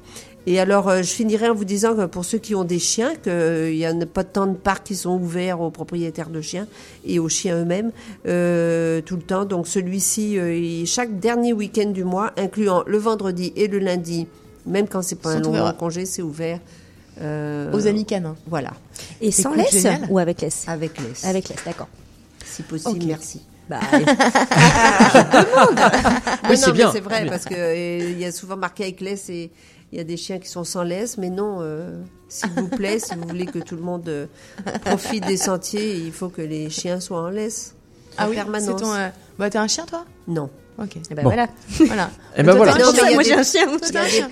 Et alors, euh, je finirai en vous disant que pour ceux qui ont des chiens, qu'il n'y a pas tant de parcs qui sont ouverts aux propriétaires de chiens et aux chiens eux-mêmes euh, tout le temps. Donc, celui-ci, chaque dernier week-end du mois, incluant le vendredi et le lundi, même quand c'est pas un long congé, c'est ouvert. Euh, Aux amis canins. Voilà. Et sans Écoute, laisse génial. ou avec laisse Avec laisse. Avec laisse, d'accord. Si possible, merci. Bah, Oui, c'est bien. vrai, parce que euh, il y a souvent marqué avec laisse et il y a des chiens qui sont sans laisse, mais non, euh, s'il vous plaît, si vous voulez que tout le monde euh, profite des sentiers, il faut que les chiens soient en laisse. Ah en oui, permanence. ton. euh, Bah, t'as un chien, toi? Non. Ok. Et ben Bon. voilà. Voilà. Eh ben Toi, voilà. Non, moi j'ai un chien.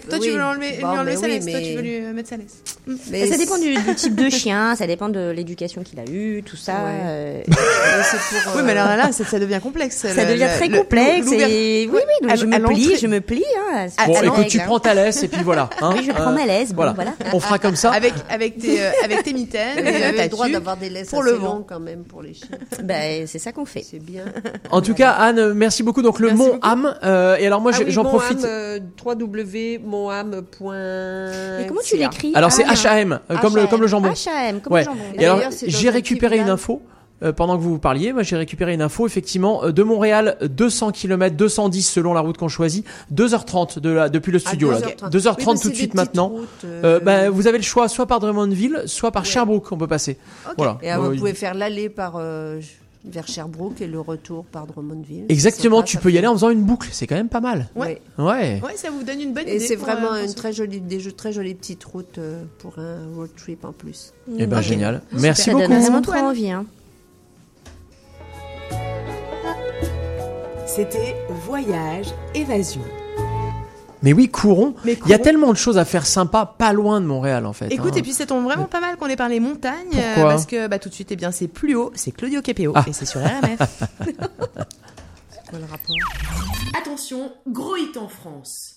Toi, tu veux l'enlever, Bon, lui enlever sa oui, laisse. Toi, tu veux lui euh, mettre sa laisse. Mais ça dépend du, du type de chien, ça dépend de l'éducation qu'il a eu, tout ça. Ouais. euh, Oui, euh, mais alors là, ça, ça devient complexe. ça Le- devient le- très le- complexe. Et... Oui, oui, donc À- je à me plie, je me plie. Hein, Bon, à écoute, tu hein. prends ta laisse et puis voilà. hein. Oui, je prends ma laisse, bon, voilà. On fera comme ça. Avec, avec, tes, euh, avec tes mitaines, et, euh, avez ta le droit d'avoir des laisses pour assez le vent. longues quand même pour les chiens. Ben, c'est ça qu'on fait. C'est bien. En tout cas, Anne, merci beaucoup. Donc le Beaucoup. Ham. euh, et alors moi, Ah oui, j'en profite. euh, www.monham.ca. Mais comment tu l'écris Alors c'est H.A.M. euh, comme le comme le jambon. H.A.M. comme Ouais. le jambon. Et alors D'ailleurs, c'est dans j'ai récupéré une info. euh, pendant que vous vous parliez, moi j'ai récupéré une info effectivement euh, de Montréal 200 km 210 selon la route qu'on choisit 2h30 de la, depuis le Ah, studio là 2h30. 2h30 Oui, mais tout de suite maintenant routes, euh, Euh, bah, vous avez le choix soit par Drummondville soit par Sherbrooke on peut passer voilà Et ah, Euh, vous pouvez faire l'aller par euh, vers Sherbrooke et le retour par Drummondville. exactement C'est tu peux ça y aller en faisant une boucle c'est quand même pas mal Ouais. ouais Ouais, ça vous donne une bonne Et idée. c'est pour, vraiment euh, une très jolie, des jeux- très jolies petites routes euh, pour un road trip en plus. et ben génial Super. merci Ça beaucoup donne vraiment trop envie. Hein. C'était Voyage, Évasion. Mais oui courons Mais il y a tellement de choses à faire sympa pas loin de Montréal en fait Écoute, hein. et puis ça tombe vraiment pas mal qu'on ait parlé montagne, euh, Pourquoi parce que bah, tout de suite, eh bien, c'est plus haut, c'est Claudio Capéo, Ah. et c'est sur RMF. Quoi le rapport? Attention, gros hit en France.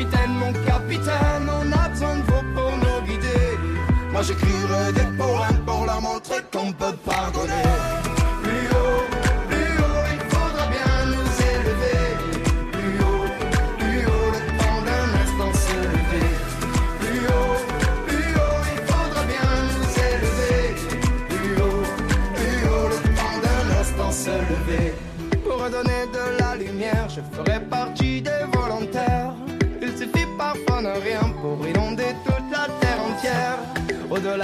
Capitaine, mon capitaine, on a besoin de vous pour nous guider. Moi j'écrirai des poèmes pour leur montrer qu'on peut pardonner. Plus haut, plus haut, il faudra bien nous élever. Plus haut, plus haut, le temps d'un instant se lever. Plus haut, plus haut, il faudra bien nous élever. Plus haut, plus haut, le temps d'un instant se lever. Pour redonner de la lumière, je ferai partie des volontaires.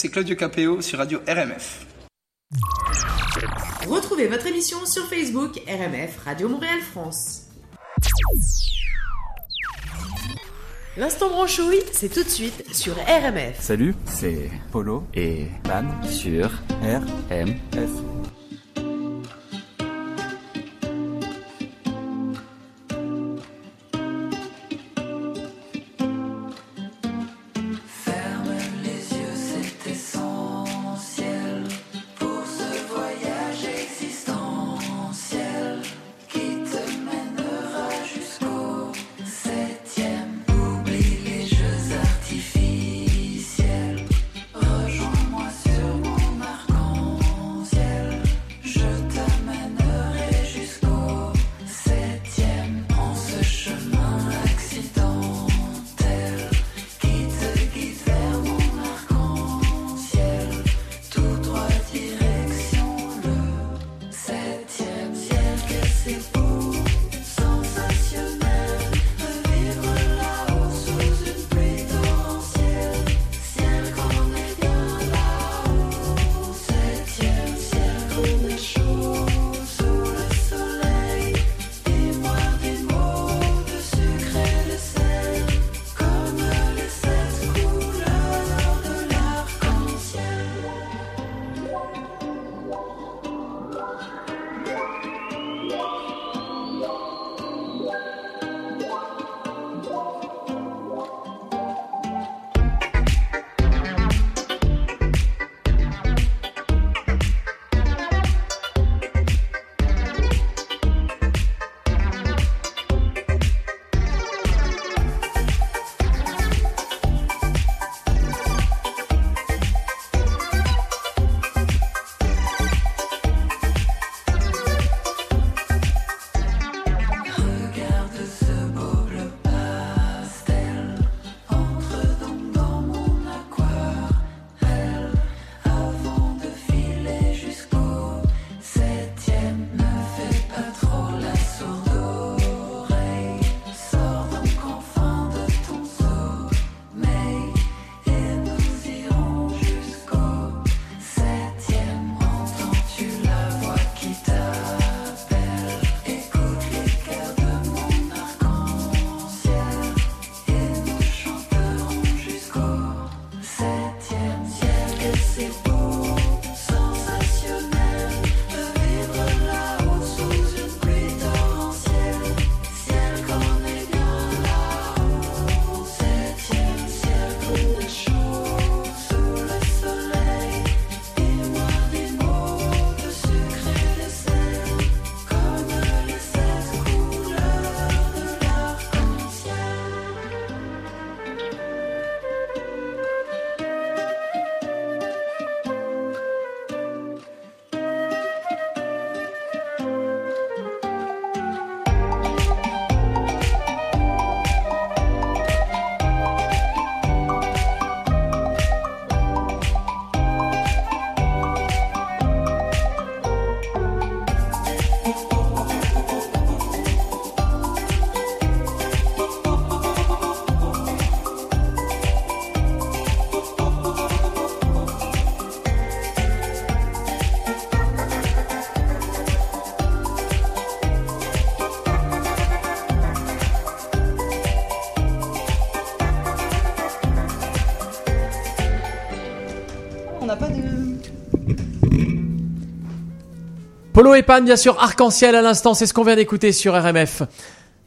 C'est Claudio Capéo sur Radio RMF. Retrouvez votre émission sur Facebook RMF Radio Montréal France. L'instant branchouille, c'est tout de suite sur RMF. Salut, c'est Polo et Pan sur RMF. Polo et Pan, bien sûr, arc-en-ciel à l'instant, c'est ce qu'on vient d'écouter sur RMF.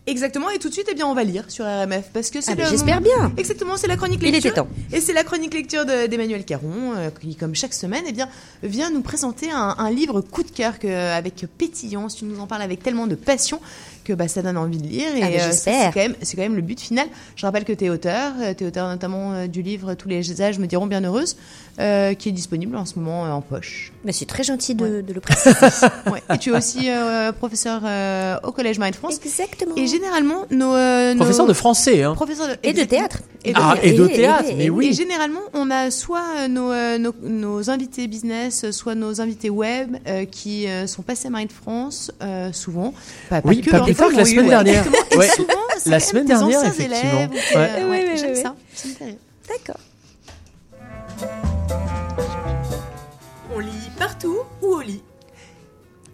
Exactement, et tout de suite, eh bien, on va lire sur RMF parce que c'est Ah, j'espère bien. Exactement, c'est la chronique Il lecture. était temps. Et c'est la chronique lecture de- d'Emmanuel Caron euh, qui, comme chaque semaine, eh bien, vient nous présenter un, un livre coup de cœur que, avec pétillance. Tu nous en parles avec tellement de passion que bah, ça donne envie de lire. Et Ah, euh, ça, j'espère. c'est quand même, c'est quand même le but final. Je rappelle que tu es auteur, tu es auteur notamment euh, du livre Tous les âges me diront bien heureuse, euh, qui est disponible en ce moment euh, en poche. Mais c'est très gentil de, de le préciser. Ouais. Et tu es aussi euh, professeur euh, au Collège Marie de France. Exactement. Et généralement, nos. euh, nos- Professeur de français, hein. Professeur de- Et de théâtre. Et Ah, et de théâtre, mais oui. Et généralement, on a soit euh, nos, euh, nos, nos invités business, soit nos invités web euh, qui euh, sont passés à Marie de France, euh, souvent. Pas, pas Oui, que, pas hein, plus tard que la semaine dernière. Et Ouais. souvent, La semaine dernière, effectivement. tes- Ouais. euh, Ouais, ouais, ouais, J'aime ouais, ça. D'accord. On lit partout ou au lit?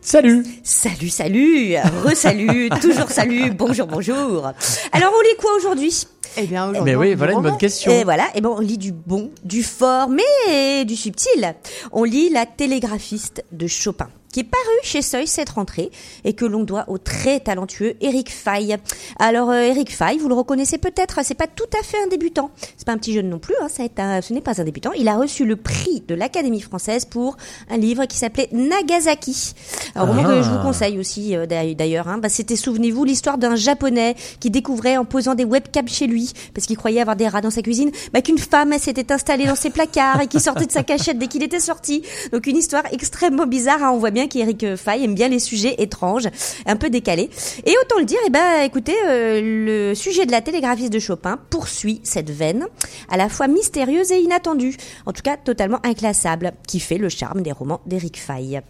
Salut Salut, salut, re-salut, toujours salut, bonjour, bonjour. Alors, on lit quoi aujourd'hui? Eh bien, Mais oui, voilà une bonne question. Et voilà, et ben on lit du bon, du fort, mais du subtil. On lit La télégraphiste de Chopin, qui est paru chez Seuil cette rentrée et que l'on doit au très talentueux Eric Fay. Alors euh, Eric Fay, vous le reconnaissez peut-être, c'est pas tout à fait un débutant. C'est pas un petit jeune non plus, hein, ça est un- ce n'est pas un débutant. Il a reçu le prix de l'Académie française pour un livre qui s'appelait Nagasaki. Un roman que Ah. je vous conseille aussi euh, d'ailleurs-. Hein. Bah, C'était, souvenez-vous, l'histoire d'un japonais qui découvrait en posant des webcams chez lui, parce qu'il croyait avoir des rats dans sa cuisine, bah, qu'une femme s'était installée dans ses placards et qui sortait de sa cachette dès qu'il était sorti. Donc une histoire extrêmement bizarre. hein. On voit bien qu'Éric Fay aime bien les sujets étranges, un peu décalés. Et autant le dire, eh ben, écoutez, euh, le sujet de la télégraphiste de Chopin poursuit cette veine, à la fois mystérieuse et inattendue, en tout cas totalement inclassable, qui fait le charme des romans d'Éric Fay.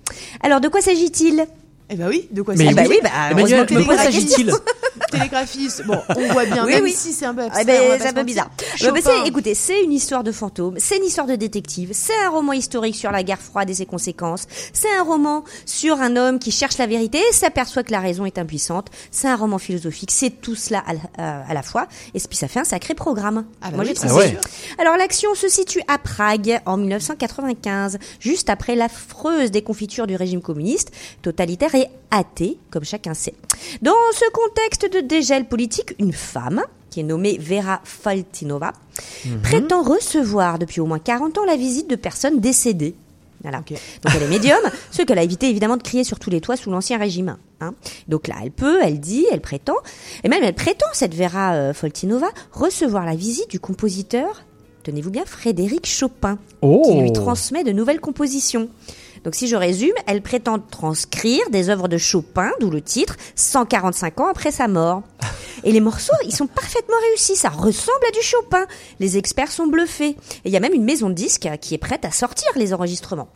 Alors, de quoi s'agit-il? Eh ben oui, de quoi Mais ça Ah bah oui. bah, Emmanuel, de quoi s'agit-il? Télégraphiste, bon, on voit bien, Oui, même oui. si c'est un peu Ah ben, c'est un peu bizarre. Chopin, c'est- écoutez, c'est une histoire de fantôme, c'est une histoire de détective, c'est un roman historique sur la guerre froide et ses conséquences, c'est un roman sur un homme qui cherche la vérité et s'aperçoit que la raison est impuissante, c'est un roman philosophique, c'est tout cela à, la- à la fois, et puis ça fait un sacré programme. Ah bah Moi oui, j'ai trouvé. sûr. Alors l'action se situe à Prague en 1995, juste après l'affreuse déconfiture du régime communiste, totalitaire et athée, comme chacun sait. Dans ce contexte de dégel politique, une femme, qui est nommée Vera Faltinova, prétend recevoir depuis au moins 40 ans la visite de personnes décédées. Voilà. Donc elle est médium, ce qu'elle a évité évidemment de crier sur tous les toits sous l'ancien régime. hein. Donc là, elle peut, elle dit, elle prétend, et même elle prétend, cette Vera euh, Foltinova, recevoir la visite du compositeur, tenez-vous bien, Frédéric Chopin, Oh. qui lui transmet de nouvelles compositions. Donc si je résume, elle prétend transcrire des œuvres de Chopin, d'où le titre, 145 ans après sa mort. Et les morceaux, ils sont parfaitement réussis, ça ressemble à du Chopin. Les experts sont bluffés. Et il y a même une maison de disques qui est prête à sortir les enregistrements.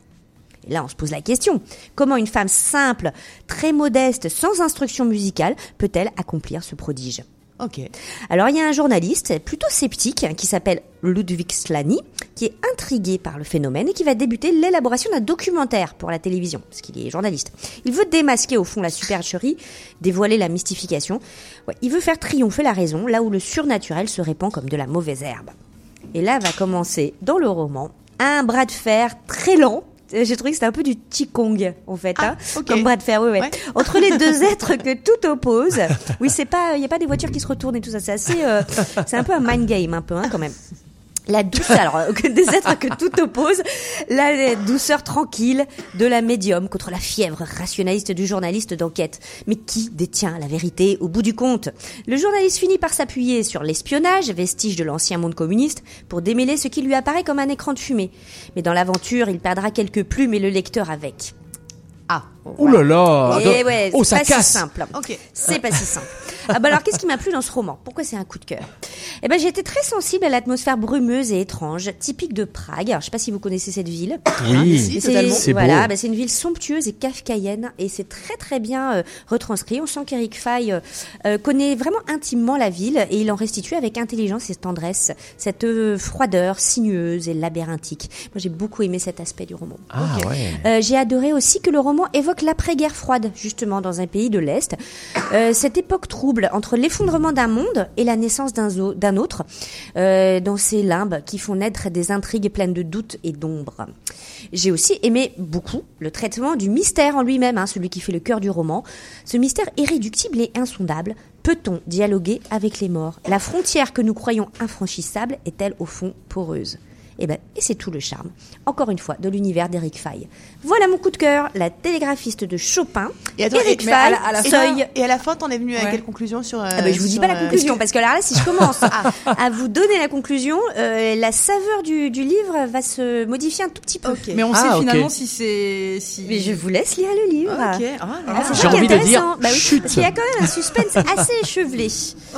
Et là, on se pose la question. Comment une femme simple, très modeste, sans instruction musicale, peut-elle accomplir ce prodige? Ok. alors il y a un journaliste plutôt sceptique qui s'appelle Ludwig Slany qui est intrigué par le phénomène et qui va débuter l'élaboration d'un documentaire pour la télévision parce qu'il est journaliste. Il veut démasquer au fond la supercherie, dévoiler la mystification. Il veut faire triompher la raison là où le surnaturel se répand comme de la mauvaise herbe. Et là va commencer dans le roman un bras de fer très lent. Euh, J'ai trouvé que c'était un peu du Qigong en fait, hein, ok. comme bras de fer, oui, ouais. Ouais. Entre les deux êtres que tout oppose. Oui, c'est pas, il y a pas des voitures qui se retournent et tout ça. C'est assez, euh, c'est un peu un mind game, un peu, hein, quand même. La douceur, alors, que des êtres que tout oppose, la douceur tranquille de la médium contre la fièvre rationaliste du journaliste d'enquête. Mais qui détient la vérité au bout du compte? Le journaliste finit par s'appuyer sur l'espionnage, vestige de l'ancien monde communiste, pour démêler ce qui lui apparaît comme un écran de fumée. Mais dans l'aventure, il perdra quelques plumes et le lecteur avec. Ah. Ouh là là Et Donc- ouais, Oh, c'est ça pas casse si simple. Ok. C'est pas si simple. Ah bah alors, qu'est-ce qui m'a plu dans ce roman? Pourquoi c'est un coup de cœur? Eh ben, j'ai été très sensible à l'atmosphère brumeuse et étrange, typique de Prague. Alors, je sais pas si vous connaissez cette ville. Oui, si, C'est- voilà, bah, c'est une ville somptueuse et kafkaïenne et c'est très très bien euh, retranscrit. On sent qu'Eric Fay euh, euh, connaît vraiment intimement la ville et il en restitue avec intelligence et tendresse cette euh, froideur sinueuse et labyrinthique. Moi, j'ai beaucoup aimé cet aspect du roman. Ah ouais. Euh, J'ai adoré aussi que le roman évoque l'après-guerre froide, justement, dans un pays de l'Est. Euh, cette époque trouble entre l'effondrement d'un monde et la naissance d'un autre, euh, dans ces limbes qui font naître des intrigues pleines de doutes et d'ombre. J'ai aussi aimé beaucoup le traitement du mystère en lui-même, hein, celui qui fait le cœur du roman. Ce mystère irréductible et insondable. Peut-on dialoguer avec les morts? La frontière que nous croyons infranchissable est-elle au fond poreuse? Et, ben, et c'est tout le charme, encore une fois, de l'univers d'Eric Faye. Voilà mon coup de cœur, la télégraphiste de Chopin, Et attends, Eric et- à Faye, la- à la fin- Seuil. Et à la fin, t'en es venu à quelle conclusion sur. euh, Ah ben, je vous dis sur, pas la euh, conclusion, parce que là, là, si je commence à, à vous donner la conclusion, euh, la saveur du, du livre va se modifier un tout petit peu. Mais on Ah, sait finalement si c'est. Si... Mais je vous laisse lire le livre. Ah, là, Ah, c'est J'ai envie de dire, intéressant. Bah oui, chut. Parce qu'il y a quand même un suspense assez échevelé.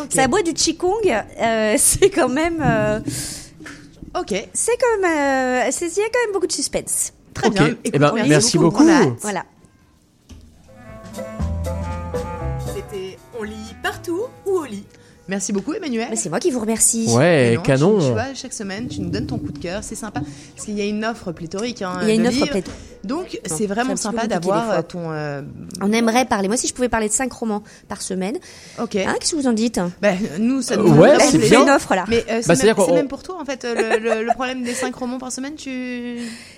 Ça boit du Qigong, euh, c'est quand même. Ok. c'est quand même. euh, c'est- Il y a quand même beaucoup de suspense. Très Ok. bien. Eh Écoute, ben, on merci beaucoup. On a hâte. Voilà. C'était On lit partout ou au lit? Merci beaucoup, Emmanuel. Mais c'est moi qui vous remercie. Ouais, non, canon. Tu, tu vois, chaque semaine, tu nous donnes ton coup de cœur, c'est sympa. Parce qu'il y a une offre pléthorique. hein, Il y a une offre pléthorique. Donc, c'est vraiment sympa d'avoir euh, ton. euh, On aimerait parler. Moi, si je pouvais parler de 5 romans par semaine. Ok. Hein, Qu'est-ce que vous en dites? Ben, nous, ça Euh, nous ouais, Bah, c'est bien. une offre là. Mais euh, c'est Bah, même, même pour toi, en fait, euh, le, le- le problème des 5 romans par semaine, tu.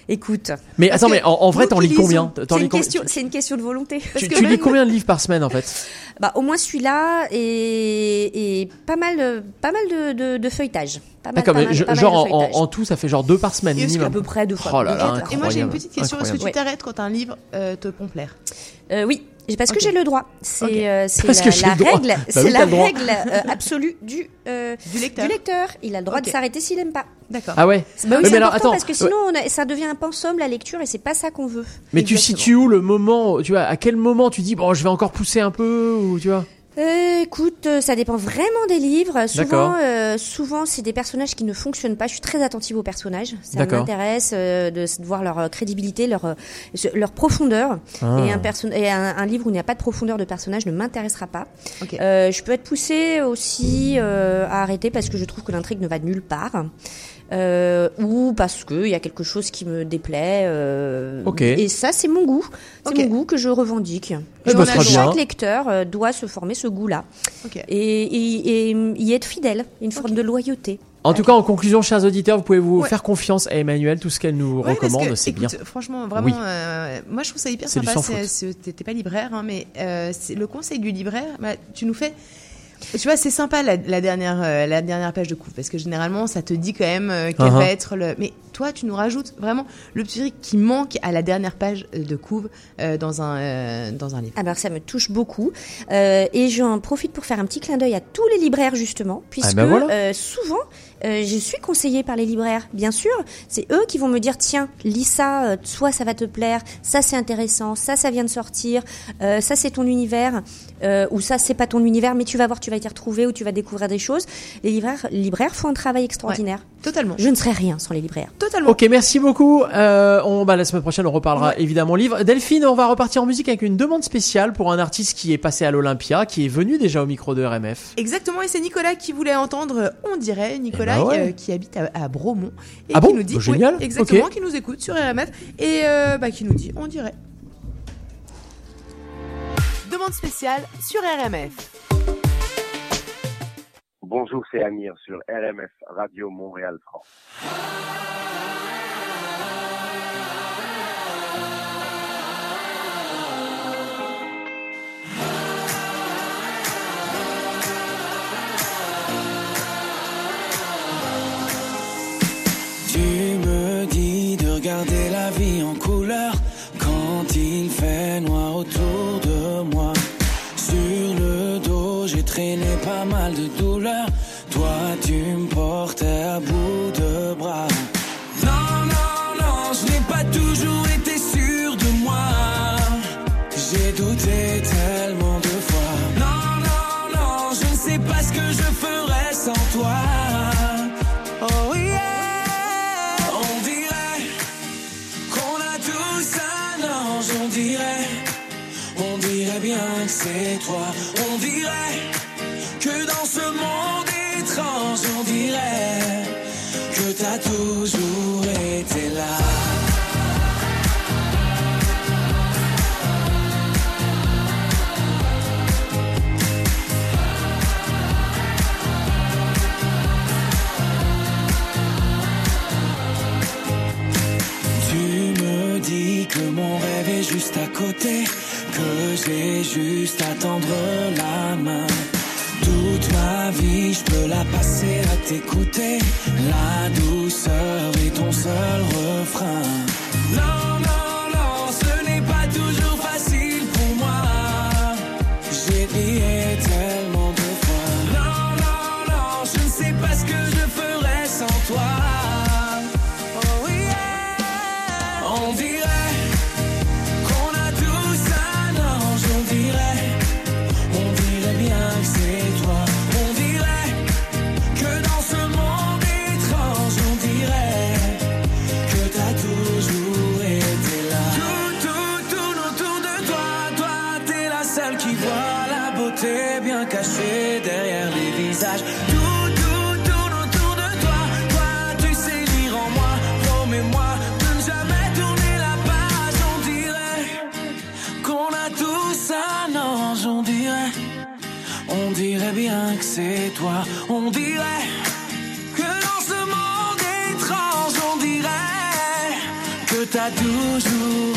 Écoute. Mais attends, mais en, en vrai, t'en lis combien C'est une, com- question, c'est une question de volonté. Tu, que tu lis combien de livres par semaine en fait Bah, au moins celui-là et, et pas mal, pas mal de, de, de feuilletage. D'accord, mais je- genre en, en- feuilletage. en tout, ça fait genre deux par semaine Et à peu près deux fois. Oh là là, Et moi, j'ai une petite question. Est-ce que tu t'arrêtes quand un livre euh, te pomplaire Euh, oui, parce que j'ai le droit. C'est euh, la, règle, Bah c'est la règle euh, absolue du, euh, Du lecteur. du lecteur. Il a le droit de s'arrêter s'il aime pas. D'accord. Ah ouais Bah oui, mais alors, important attends, parce que sinon on a- ça devient un pensum la lecture et c'est pas ça qu'on veut. Mais tu situes où le moment Tu vois, à quel moment tu dis bon, je vais encore pousser un peu ou tu vois? Euh, écoute, euh, ça dépend vraiment des livres. Souvent, euh, souvent c'est des personnages qui ne fonctionnent pas. Je suis très attentive aux personnages. Ça m'intéresse euh, de, de voir leur euh, crédibilité, leur leur profondeur. Ah. Et, un, et un, un livre où il n'y a pas de profondeur de personnage ne m'intéressera pas. Euh, je peux être poussée aussi euh, à arrêter parce que je trouve que l'intrigue ne va nulle part. Euh, ou parce qu'il y a quelque chose qui me déplaît. euh. Et ça, c'est mon goût. C'est Ok. mon goût que je revendique. Eh Je ben, pense que chaque lecteur euh, doit se former ce goût-là. Et, et- et y être fidèle, une forme de loyauté. En tout cas, en conclusion, chers auditeurs, vous pouvez vous Ouais. faire confiance à Emmanuel. Tout ce qu'elle nous Ouais, recommande, c'est bien. Franchement, vraiment, Oui. euh, moi je trouve ça hyper sympa. T'es pas libraire, hein, mais euh, le conseil du libraire, bah, tu nous fais. Tu vois, c'est sympa la, la dernière euh, la dernière page de couve parce que généralement ça te dit quand même euh, quel Uh-huh. va être le. Mais toi, tu nous rajoutes vraiment le petit truc qui manque à la dernière page euh, de couve euh, dans un euh, dans un livre. Alors ça me touche beaucoup Euh, et j'en profite pour faire un petit clin d'œil à tous les libraires justement puisque ben voilà. euh, souvent euh, je suis conseillée par les libraires bien sûr. C'est eux qui vont me dire tiens lis ça euh, soit ça va te plaire ça c'est intéressant ça ça vient de sortir euh, ça c'est ton univers euh, ou ça c'est pas ton univers mais tu vas voir tu vas t'y retrouver ou tu vas découvrir des choses. Les libraires font un travail extraordinaire. totalement. Je ne serais rien sans les libraires. Totalement. Ok, merci beaucoup. Euh, on, bah, la semaine prochaine, on reparlera évidemment livre. Delphine, on va repartir en musique avec une demande spéciale pour un artiste qui est passé à l'Olympia, qui est venu déjà au micro de RMF. Exactement, et c'est Nicolas qui voulait entendre, on dirait, Nicolas Ouais. euh, qui habite à, à Bromont et Ah qui bon nous dit, Bah, génial. oui, exactement, qui nous écoute sur RMF et euh, bah, qui nous dit, on dirait. Demande spéciale sur RMF. Bonjour, c'est Amir sur RMF Radio Montréal France. Regarder la vie en couleur quand il fait noir autour de moi. Sur le dos, j'ai traîné pas mal de douleurs. Toi, tu me portais à bout de bras. Non, non, non, je n'ai pas toujours été sûr de moi. J'ai douté tellement de fois. Non, non, non, je ne sais pas ce que je ferais sans toi. c'est toi. On dirait que dans ce monde étrange, on dirait que t'as toujours été là. Tu me dis que mon rêve est juste à côté tendre la main. Toute ma vie, je peux la passer à t'écouter. La douceur est ton seul refrain. Non, c'est toi, on dirait que dans ce monde étrange, on dirait que t'as toujours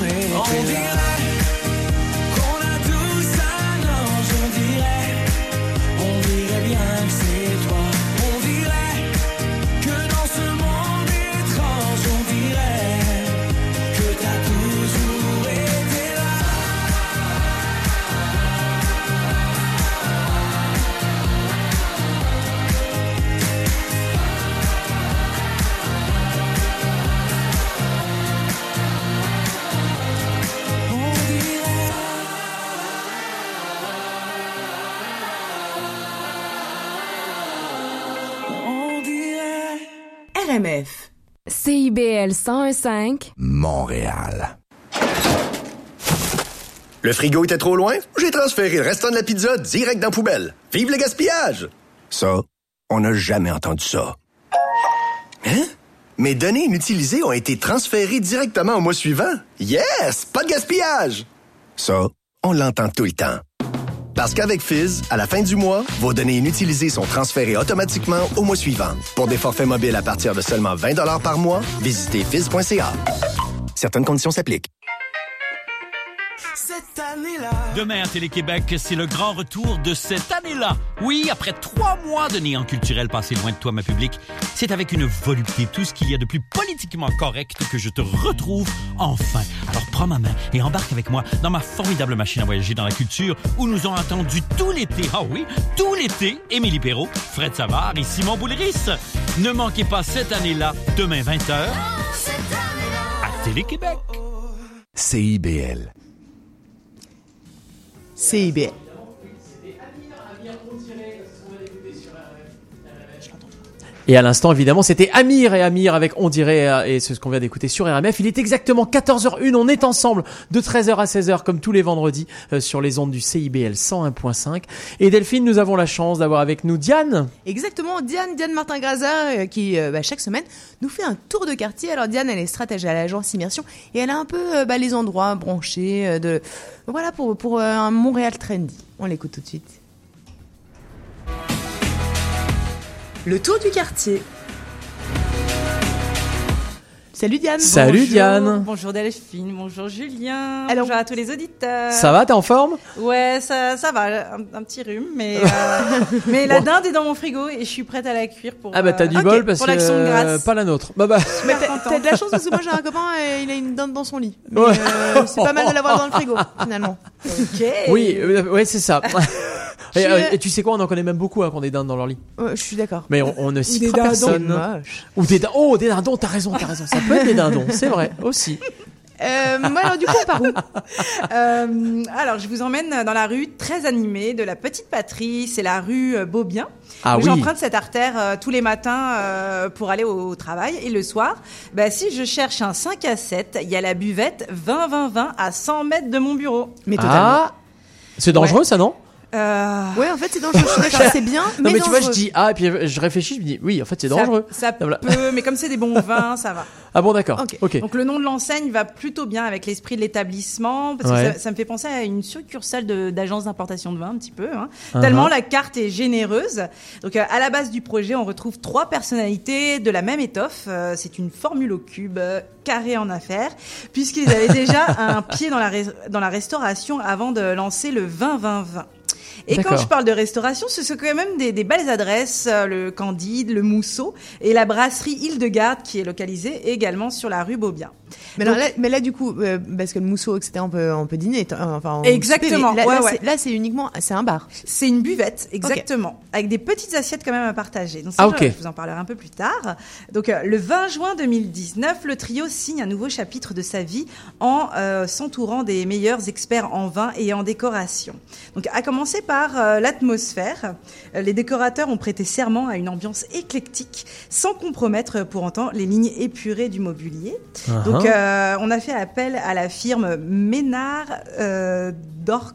RMF. CIBL 1015. Montréal. Le frigo était trop loin? J'ai transféré le restant de la pizza direct dans la poubelle. Vive le gaspillage! Ça, on n'a jamais entendu ça. Hein? Mes données inutilisées ont été transférées directement au mois suivant. Yes! Pas de gaspillage! Ça, on l'entend tout le temps. Parce qu'avec Fizz, à la fin du mois, vos données inutilisées sont transférées automatiquement au mois suivant. Pour des forfaits mobiles à partir de seulement 20 par mois, visitez fizz.ca. Certaines conditions s'appliquent. Cette année-là. Demain à Télé-Québec, c'est le grand retour de cette année-là. Oui, après trois mois de néant culturel passé loin de toi, ma public, c'est avec une volupté, tout ce qu'il y a de plus politiquement correct que je te retrouve enfin. Alors prends ma main et embarque avec moi dans ma formidable machine à voyager dans la culture où nous ont attendu tout l'été, ah oui, tout l'été, Émilie Perrault, Fred Savard et Simon Boulris. Ne manquez pas cette année-là, demain 20h, à Télé-Québec. CIBL. CIBL. Et à l'instant, évidemment, c'était Amir et Amir avec On dirait, euh, et c'est ce qu'on vient d'écouter sur RMF. Il est exactement 14h01, on est ensemble de 13h à 16h comme tous les vendredis euh, sur les ondes du CIBL 101.5. Et Delphine, nous avons la chance d'avoir avec nous Diane. Exactement, Diane, Diane Martin-Graza, euh, qui bah, chaque semaine nous fait un tour de quartier. Alors Diane, elle est stratège à l'agence Immersion et elle a un peu bah, les endroits branchés de voilà pour pour un Montréal trendy. On l'écoute tout de suite. Le tour du quartier. Salut Diane. Salut Bonjour, Diane. Bonjour Delphine, bonjour Julien, Alors- bonjour à tous les auditeurs. Ça va, t'es en forme? Ouais, ça, ça va, un, un petit rhume, mais, euh, mais la dinde est dans mon frigo et je suis prête à la cuire pour, Ah bah t'as du euh, bol parce pour que l'action de euh, grâce. pas la nôtre. Bah bah. Mais t'as de la chance parce que moi j'ai un copain et il a une dinde dans son lit. Ouais. euh, c'est pas mal de l'avoir dans le frigo finalement. Ok. Oui, euh, ouais, c'est ça. et, Je- euh, et tu sais quoi, on en connaît même beaucoup hein, qu'on des dindes dans leur lit. Ouais, je suis d'accord. Mais on, on ne des citera dindons. personne. Ou des dindons. Oh, des dindons, t'as raison, t'as raison. Ça peut être des dindons, c'est vrai, aussi. Euh, moi, alors du coup on part où? Euh, alors, je vous emmène dans la rue très animée de la Petite Patrie. C'est la rue euh, Beaubien. Ah oui. J'emprunte cette artère euh, tous les matins euh, pour aller au, au travail. Et le soir, bah, si je cherche un 5 à 7, il y a la buvette 20-20-20 à 100 mètres de mon bureau. Mais Ah, c'est dangereux ça, non? Euh... Ouais, en fait, c'est dangereux. Je suis d'accord, c'est bien, Non, mais, mais tu vois, je dis ah, et puis je réfléchis, je me dis oui, en fait, c'est Ça- dangereux. Ça, Voilà. peut, mais comme c'est des bons vins, ça va. Ah bon, d'accord. Ok. Donc le nom de l'enseigne va plutôt bien avec l'esprit de l'établissement parce Ouais. que ça, ça me fait penser à une succursale d'agence d'importation de vin un petit peu. Hein. Uh-huh. Tellement la carte est généreuse. Donc euh, à la base du projet, on retrouve trois personnalités de la même étoffe. Euh, c'est une formule au cube. euh, carré en affaires, puisqu'ils avaient déjà un pied dans la, dans la restauration avant de lancer le 20-20-20. Et quand je parle de restauration, ce sont quand même des, des belles adresses, euh, le Candide, le Mousseau et la brasserie Île-de-Garde qui est localisée également sur la rue Beaubien. Mais, Donc- là, mais là, du coup, euh, parce que le mousseau, etc., on peut, on peut dîner. Enfin, on Exactement, Là, ouais, là, ouais. c'est- uniquement, c'est un bar. C'est une buvette, exactement, avec des petites assiettes quand même à partager. Donc ça, Ah, je- ok. je vous en parlerai un peu plus tard. Donc euh, le 20 juin 2019, le trio signe un nouveau chapitre de sa vie en euh, s'entourant des meilleurs experts en vin et en décoration. Donc à commencer par euh, l'atmosphère, Euh, les décorateurs ont prêté serment à une ambiance éclectique, sans compromettre pour autant les lignes épurées du mobilier. Uh-huh. Donc euh, on a fait appel à la firme Ménard euh, Dorquin, Dor-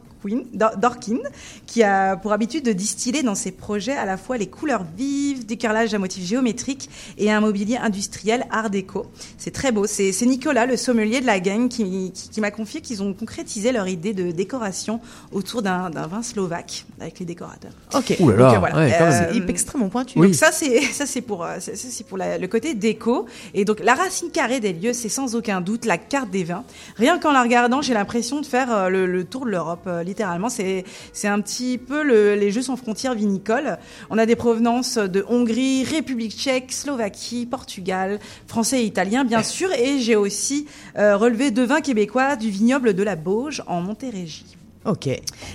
Dorkin, qui a pour habitude de distiller dans ses projets à la fois les couleurs vives, du carrelage à motifs géométriques et un mobilier industriel art déco. C'est très beau. C'est Nicolas, le sommelier de la gang, qui, qui- qui m'a confié qu'ils ont concrétisé leur idée de décoration autour d'un vin slovaque avec les décorateurs. Ok. Ouh là là, Donc, euh, voilà. ouais. C'est extrêmement pointu. Oui. Donc ça c'est ça c'est pour euh, ça, ça, c'est pour la- le côté déco et donc la racine carrée des lieux c'est sans aucun doute la carte des vins. Rien qu'en la regardant j'ai l'impression de faire euh, le, le tour de l'Europe euh, littéralement c'est un petit peu le- les jeux sans frontières vinicoles. On a des provenances de Hongrie, République tchèque, Slovaquie, Portugal, français et italien bien sûr et j'ai aussi euh, relevé deux vins québécois du vignoble de la Bauge en Montérégie. Ok.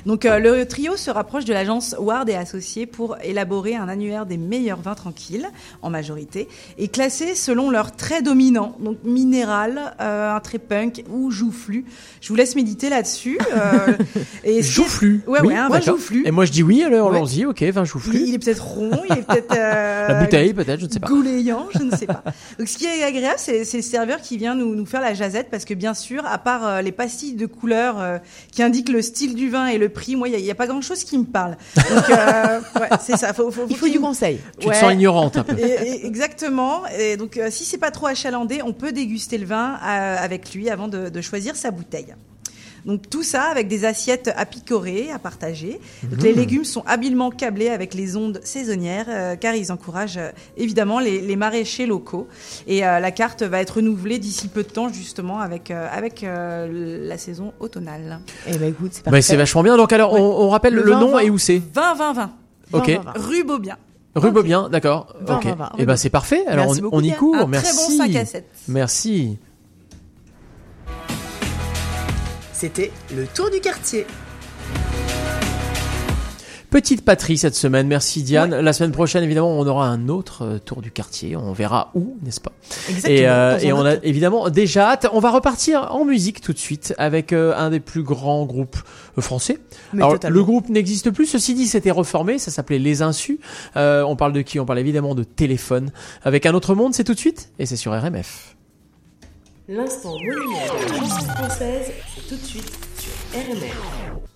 Donc euh, le trio se rapproche de l'agence Ward et Associés pour élaborer un annuaire des meilleurs vins tranquilles en majorité et classés selon leurs traits dominants, donc minéral, euh, un trait punk ou joufflu. Je vous laisse méditer là-dessus. euh, et Joufflu. Ouais, Oui, ouais, un vin joufflu. Et moi, je dis oui, alors Ouais. allons-y, ok, vin joufflu. Il, il est peut-être rond, il est peut-être La bouteille, peut-être, je ne sais pas. Gouléant, je ne sais pas. Donc ce qui est agréable, c'est c'est le serveur qui vient nous, nous faire la jazette parce que bien sûr, à part les pastilles de couleurs euh, qui indiquent le style du vin et le prix, moi, il n'y a, pas grand-chose qui me parle. Donc euh, ouais, c'est ça. Faut, faut, Il faut du conseil. Tu te sens ignorante un peu. Et- et- exactement. Et donc, euh, si c'est pas trop achalandé, on peut déguster le vin euh, avec lui avant de, de choisir sa bouteille. Donc tout ça avec des assiettes à picorer, à partager. Donc, Mmh. Les légumes sont habilement câblés avec les ondes saisonnières, euh, car ils encouragent euh, évidemment les, les maraîchers locaux. Et euh, la carte va être renouvelée d'ici peu de temps justement avec euh, avec euh, la saison automnale. Eh ben écoute, c'est Bah, parfait. c'est vachement bien. Donc, alors, on, on rappelle le, Le nom vin. et où c'est 20 20 20. Ok. 20, 20, 20. Rue Beaubien. Rue Beaubien, d'accord. Ok. Et rue ben, c'est parfait. Alors, Merci on, on y court. Un très Merci. bon 5 à 7. Merci. C'était le tour du quartier. Petite patrie cette semaine, merci Diane. La semaine prochaine, évidemment, on aura un autre euh, tour du quartier. On verra où, n'est-ce pas? Exactement, Et, euh, et on a évidemment déjà hâte. On va repartir en musique tout de suite avec euh, un des plus grands groupes français. Mais Alors, le groupe n'existe plus. Ceci dit, c'était reformé. Ça s'appelait Les Insus. Euh, on parle de qui? On parle évidemment de Téléphone. Avec un autre monde, c'est tout de suite. Et c'est sur RMF. L'instant monument de la chanson française, c'est tout de suite sur RMR.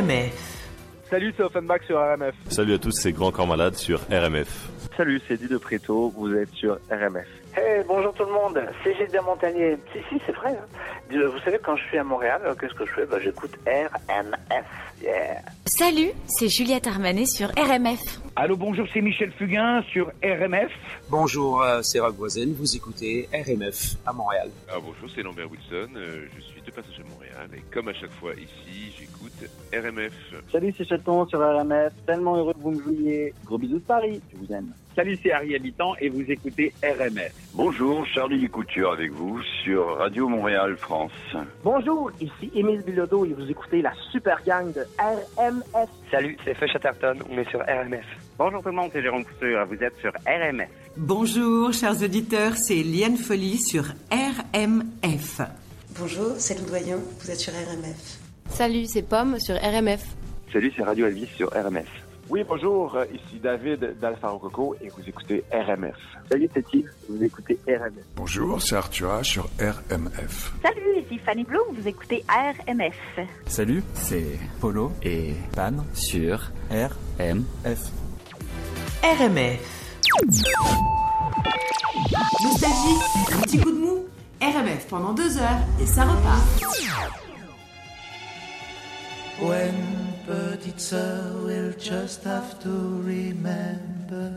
RMF. Salut, c'est Offenbach sur RMF. Salut à tous, c'est Grand Corps Malade sur RMF. Salut, c'est Di de Préto, vous êtes sur RMF. Hey, bonjour tout le monde, c'est Gilles Montagnier. Si, si, c'est vrai. hein. Vous savez, quand je suis à Montréal, euh, qu'est-ce que je fais? Bah, J'écoute RMF. Yeah. Salut, c'est Juliette Armanet sur RMF. Allô, bonjour, c'est Michel Fugain sur RMF. Bonjour, euh, c'est Rob Voisin, vous écoutez RMF à Montréal. Ah, bonjour, c'est Lambert Wilson, euh, je suis de passage à Montréal et comme à chaque fois ici, j'écoute RMF. Salut, c'est Chaton sur RMF. Tellement heureux que vous me jouiez. Gros bisous de Paris. Je vous aime. Salut, c'est Harry Habitant et vous écoutez RMF. Bonjour, Charlie Couture avec vous sur Radio Montréal France. Bonjour, ici Émile Bilodeau et vous écoutez la super gang de RMF. Salut, c'est Feu Chatterton, on est sur RMF. Bonjour tout le monde, c'est Jérôme Couture, vous êtes sur RMF. Bonjour, chers auditeurs, c'est Liane Folly sur RMF. Bonjour, c'est Loudoyen, vous êtes sur RMF. Salut, c'est Pomme sur RMF. Salut, c'est Radio Elvis sur RMF. Oui, bonjour, euh, ici David d'Alpha Rococo et vous écoutez RMF. Salut, c'est Yves, vous écoutez RMF. Bonjour, c'est Arthur sur RMF. Salut, ici Fanny Bloom, vous écoutez RMF. Salut, c'est Polo et Pan sur RMF. RMF. Nostalgie, un petit coup de mou. RMF pendant deux heures et ça repart. When petite sœur will just have to remember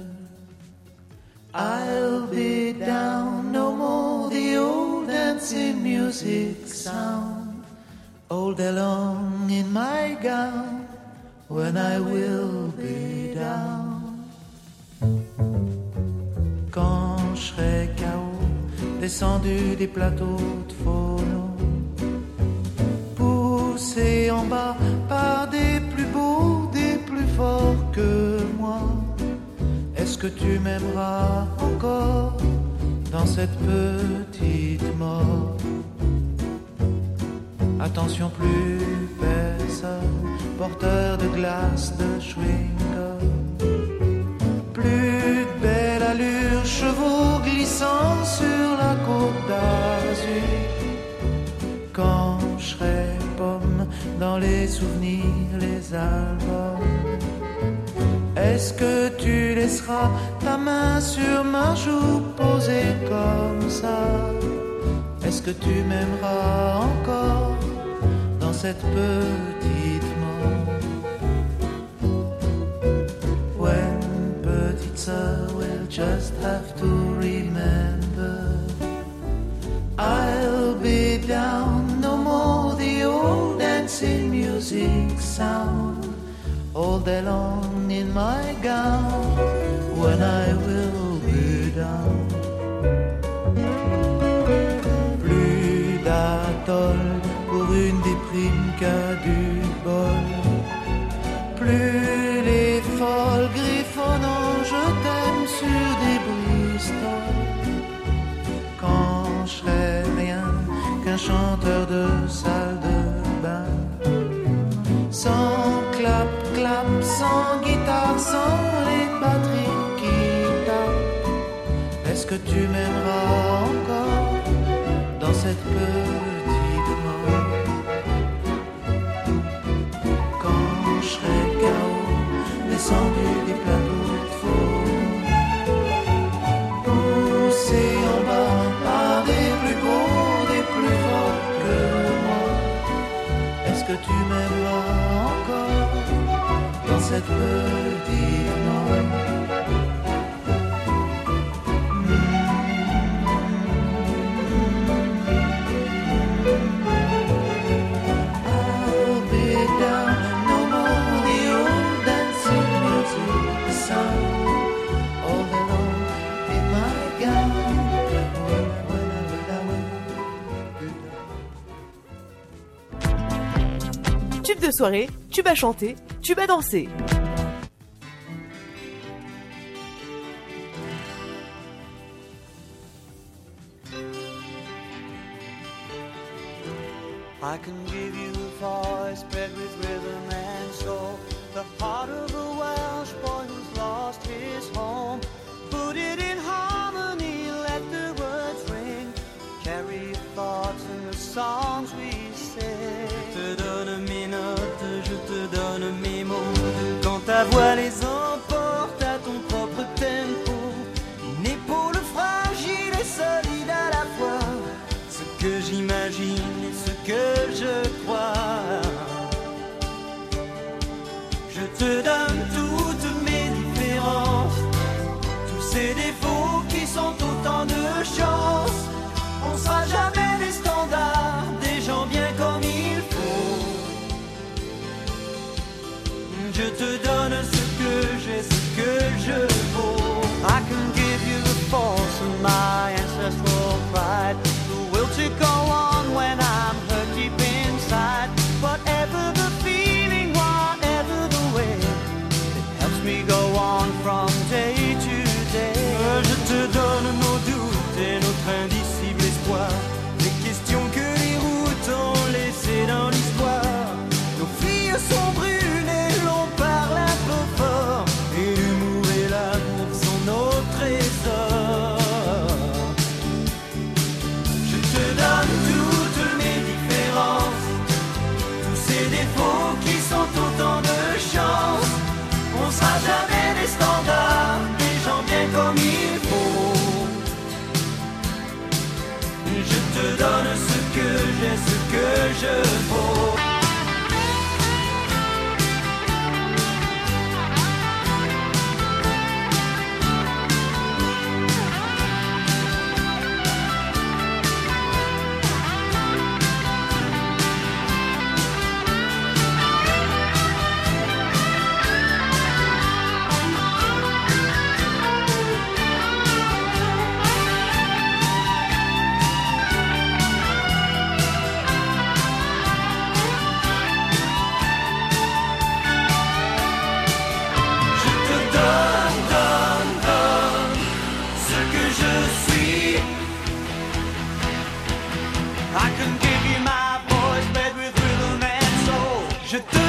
I'll be down no more the old dancing music sound. All day long in my gown when I will be down. Quand je serai KO descendu des plateaux de phono en bas par des plus beaux, des plus forts que moi. Est-ce que tu m'aimeras encore dans cette petite mort? Attention, plus personne, porteur de glace, de chewing-gum. Plus belle allure, chevaux glissant sur la côte d'Azur dans les souvenirs, les albums. Est-ce que tu laisseras ta main sur ma joue posée comme ça? Est-ce que tu m'aimeras encore dans cette petite mort When petite sœur just have to remember I'll be down, dancing music sound. All day long in my gown, when I will be down. Plus d'atoll pour une déprime du bol. Plus les folles griffonnant, je t'aime sur des bristoles quand je serai rien qu'un chanteur de salle sans guitare, sans les batteries qui. Est-ce que tu m'aimeras encore dans cette petite soirée, tube à chanter, tube à danser. La voix les te donne ce que j'ai, ce que je vaux. I can give you the force of my ancestral pride, the will to go que Je te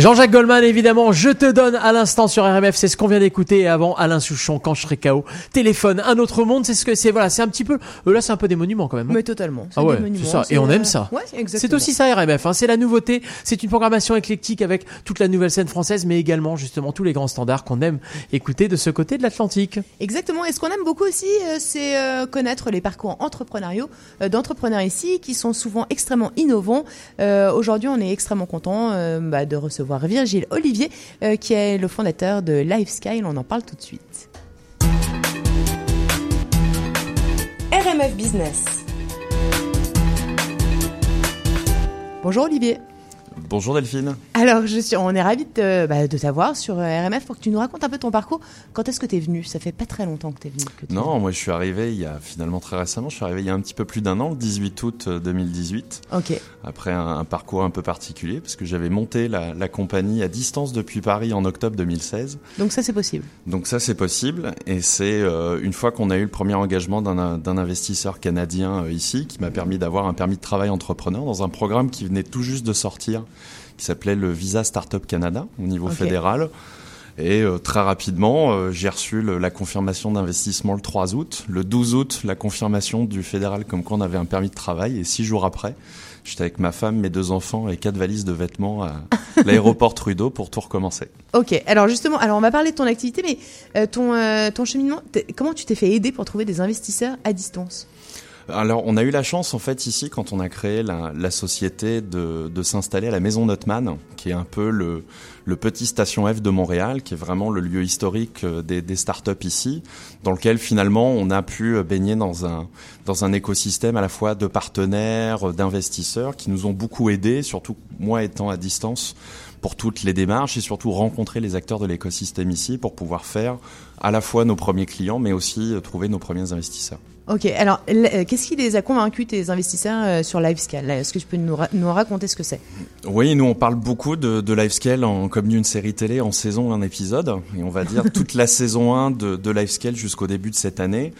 Jean-Jacques Goldman, évidemment, je te donne à l'instant sur RMF, c'est ce qu'on vient d'écouter. Et avant, Alain Souchon, quand je serai KO. Téléphone, un autre monde, c'est ce que c'est. Voilà, c'est un petit peu. euh, là, c'est un peu des monuments quand même. hein. Mais totalement. Ah ouais, c'est ça. Et on aime ça. Ouais. C'est aussi ça RMF, hein. c'est la nouveauté, c'est une programmation éclectique avec toute la nouvelle scène française, mais également justement tous les grands standards qu'on aime écouter de ce côté de l'Atlantique. Exactement. Et ce qu'on aime beaucoup aussi, euh, c'est euh, connaître les parcours entrepreneuriaux euh, d'entrepreneurs ici qui sont souvent extrêmement innovants. Euh, Aujourd'hui, on est extrêmement content bah, de recevoir Virgile Olivier, euh, qui est le fondateur de Lifescale. On en parle tout de suite. RMF Business. Bonjour Olivier. Bonjour Delphine. Alors, je suis, on est ravis de, bah, de t'avoir sur euh, RMF pour que tu nous racontes un peu ton parcours. Quand est-ce que tu es venu Ça fait pas très longtemps que tu es venu. Non, moi je suis arrivé il y a finalement très récemment, je suis arrivé il y a un petit peu plus d'un an, le 18 août euh, 2018. Ok. Après un, un parcours un peu particulier, parce que j'avais monté la, la compagnie à distance depuis Paris en octobre 2016. Donc ça, c'est possible. Donc ça c'est possible, et c'est euh, une fois qu'on a eu le premier engagement d'un d'un investisseur canadien euh, ici, qui m'a permis d'avoir un permis de travail entrepreneur dans un programme qui venait tout juste de sortir, qui s'appelait le Visa Startup Canada au niveau fédéral. Et euh, très rapidement, euh, j'ai reçu le- la confirmation d'investissement le 3 août. Le 12 août, la confirmation du fédéral comme quoi on avait un permis de travail. Et six jours après, j'étais avec ma femme, mes deux enfants et quatre valises de vêtements à l'aéroport Trudeau pour tout recommencer. Ok, alors justement, alors on va parler de ton activité, mais euh, ton, ton cheminement, comment tu t'es fait aider pour trouver des investisseurs à distance? Alors, on a eu la chance, en fait, ici, quand on a créé la, la société, de, de s'installer à la Maison Notman, qui est un peu le, le petit station F de Montréal, qui est vraiment le lieu historique euh, des, des startups ici, dans lequel finalement on a pu euh, baigner dans un, dans un écosystème à la fois de partenaires, euh, d'investisseurs, qui nous ont beaucoup aidés, surtout moi étant à distance pour toutes les démarches et surtout rencontrer les acteurs de l'écosystème ici pour pouvoir faire à la fois nos premiers clients, mais aussi trouver nos premiers investisseurs. Ok, alors euh, qu'est-ce qui les a convaincus, tes investisseurs, euh, sur LiveScale Est-ce que tu peux nous raconter ce que c'est? Oui, nous on parle beaucoup de, de Livescale en, comme d'une série télé en saison, un épisode. Et on va dire toute la saison 1 de, de Livescale jusqu'au début de cette année.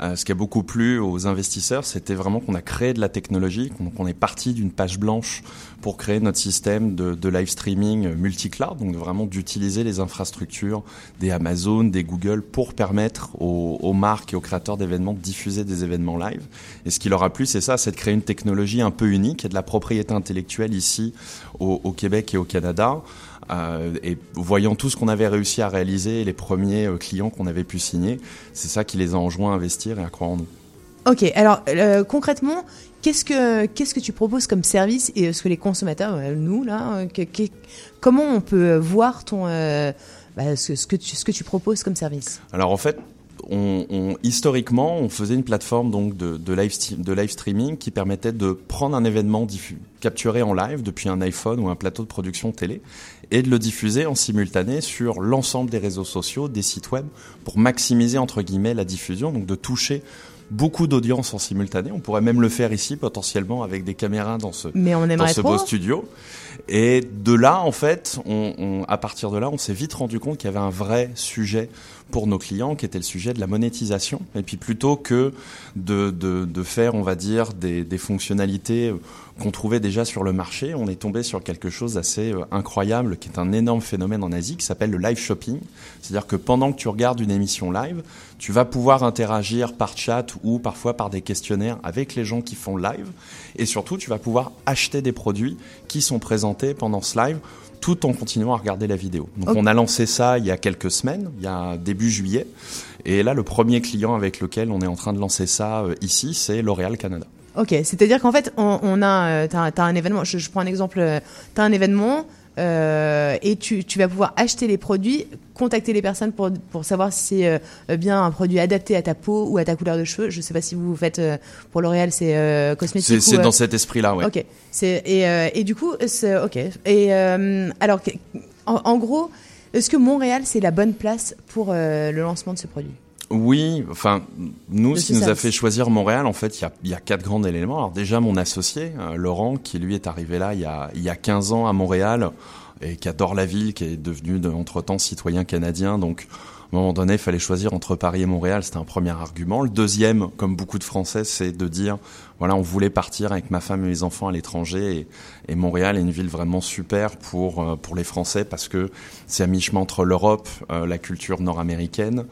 Euh, ce qui a beaucoup plu aux investisseurs, c'était vraiment qu'on a créé de la technologie, qu'on est parti d'une page blanche pour créer notre système de, de live streaming multi-cloud, donc vraiment d'utiliser les infrastructures des Amazon, des Google pour permettre aux, aux marques et aux créateurs d'événements de diffuser des événements live. Et ce qui leur a plu, c'est ça, c'est de créer une technologie un peu unique et de la propriété intellectuelle ici au, au Québec et au Canada. Euh, et voyant tout ce qu'on avait réussi à réaliser, les premiers euh, clients qu'on avait pu signer, c'est ça qui les a enjoints à investir et à croire en nous. Ok, alors euh, concrètement, qu'est-ce que qu'est-ce que tu proposes comme service et ce que les consommateurs, nous là, que- que- comment on peut voir ton bah, ce, ce que tu, ce que tu proposes comme service? Alors en fait, on, on- historiquement, on faisait une plateforme donc de, de live, de live streaming qui permettait de prendre un événement diffus, capturé en live depuis un iPhone ou un plateau de production télé et de le diffuser en simultané sur l'ensemble des réseaux sociaux, des sites web, pour maximiser entre guillemets la diffusion, donc de toucher beaucoup d'audience en simultané. On pourrait même le faire ici potentiellement avec des caméras dans ce, Mais on dans ce trop. beau studio. Et de là, en fait, on, on- à partir de là, on s'est vite rendu compte qu'il y avait un vrai sujet pour nos clients, qui était le sujet de la monétisation. Et puis plutôt que de, de, de faire, on va dire, des, des fonctionnalités qu'on trouvait déjà sur le marché, on est tombé sur quelque chose d'assez euh, incroyable, qui est un énorme phénomène en Asie, qui s'appelle le live shopping. C'est-à-dire que pendant que tu regardes une émission live, tu vas pouvoir interagir par chat ou parfois par des questionnaires avec les gens qui font live. Et surtout, tu vas pouvoir acheter des produits qui sont présentés pendant ce live tout en continuant à regarder la vidéo. Donc on a lancé ça il y a quelques semaines, il y a début juillet. Et là, le premier client avec lequel on est en train de lancer ça euh, ici, c'est L'Oréal Canada. Ok, c'est-à-dire qu'en fait, on, on a, euh, t'as, t'as un événement. Je, je prends un exemple. euh, T'as un événement euh, et tu, tu vas pouvoir acheter les produits, contacter les personnes pour, pour savoir si c'est euh, bien un produit adapté à ta peau ou à ta couleur de cheveux. Je sais pas si vous faites euh, pour L'Oréal, c'est cosmétique. C'est dans cet esprit-là, ouais. Ok. Et, et du coup, ok. Et alors, en, en gros, est-ce que Montréal c'est la bonne place pour le lancement de ce produit? Oui, enfin, nous, ce qui nous a fait choisir Montréal, en fait, il y a, y a quatre grands éléments. Alors déjà, mon associé, euh, Laurent, qui lui est arrivé là il y a, il y a 15 ans à Montréal et qui adore la ville, qui est devenu de- entre-temps citoyen canadien. Donc, à un moment donné, il fallait choisir entre Paris et Montréal. C'était un premier argument. Le deuxième, comme beaucoup de Français, c'est de dire, voilà, on voulait partir avec ma femme et mes enfants à l'étranger et, et Montréal est une ville vraiment super pour, euh, pour les Français parce que c'est à mi-chemin entre l'Europe, euh, la culture nord-américaine.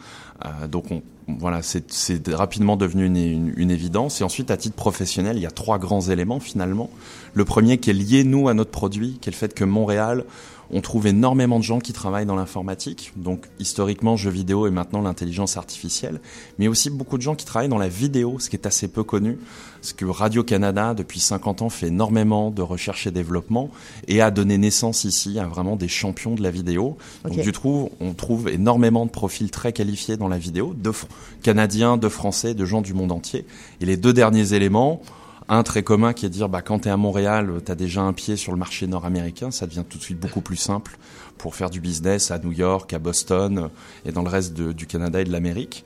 Euh, donc on, voilà, c'est rapidement devenu une, une- une évidence. Et ensuite, à titre professionnel, il y a trois grands éléments finalement. Le premier qui est lié, nous, à notre produit, qui est le fait que Montréal, on trouve énormément de gens qui travaillent dans l'informatique, donc historiquement jeux vidéo et maintenant l'intelligence artificielle, mais aussi beaucoup de gens qui travaillent dans la vidéo, ce qui est assez peu connu, parce que Radio-Canada, depuis 50 ans, fait énormément de recherche et développement et a donné naissance ici à vraiment des champions de la vidéo. Donc du coup, on trouve énormément de profils très qualifiés dans la vidéo, de Canadiens, de Français, de gens du monde entier. Et les deux derniers éléments, un très commun qui est de dire bah, quand tu à Montréal, tu as déjà un pied sur le marché nord-américain, ça devient tout de suite beaucoup plus simple pour faire du business à New York, à Boston euh, et dans le reste du Canada et de l'Amérique.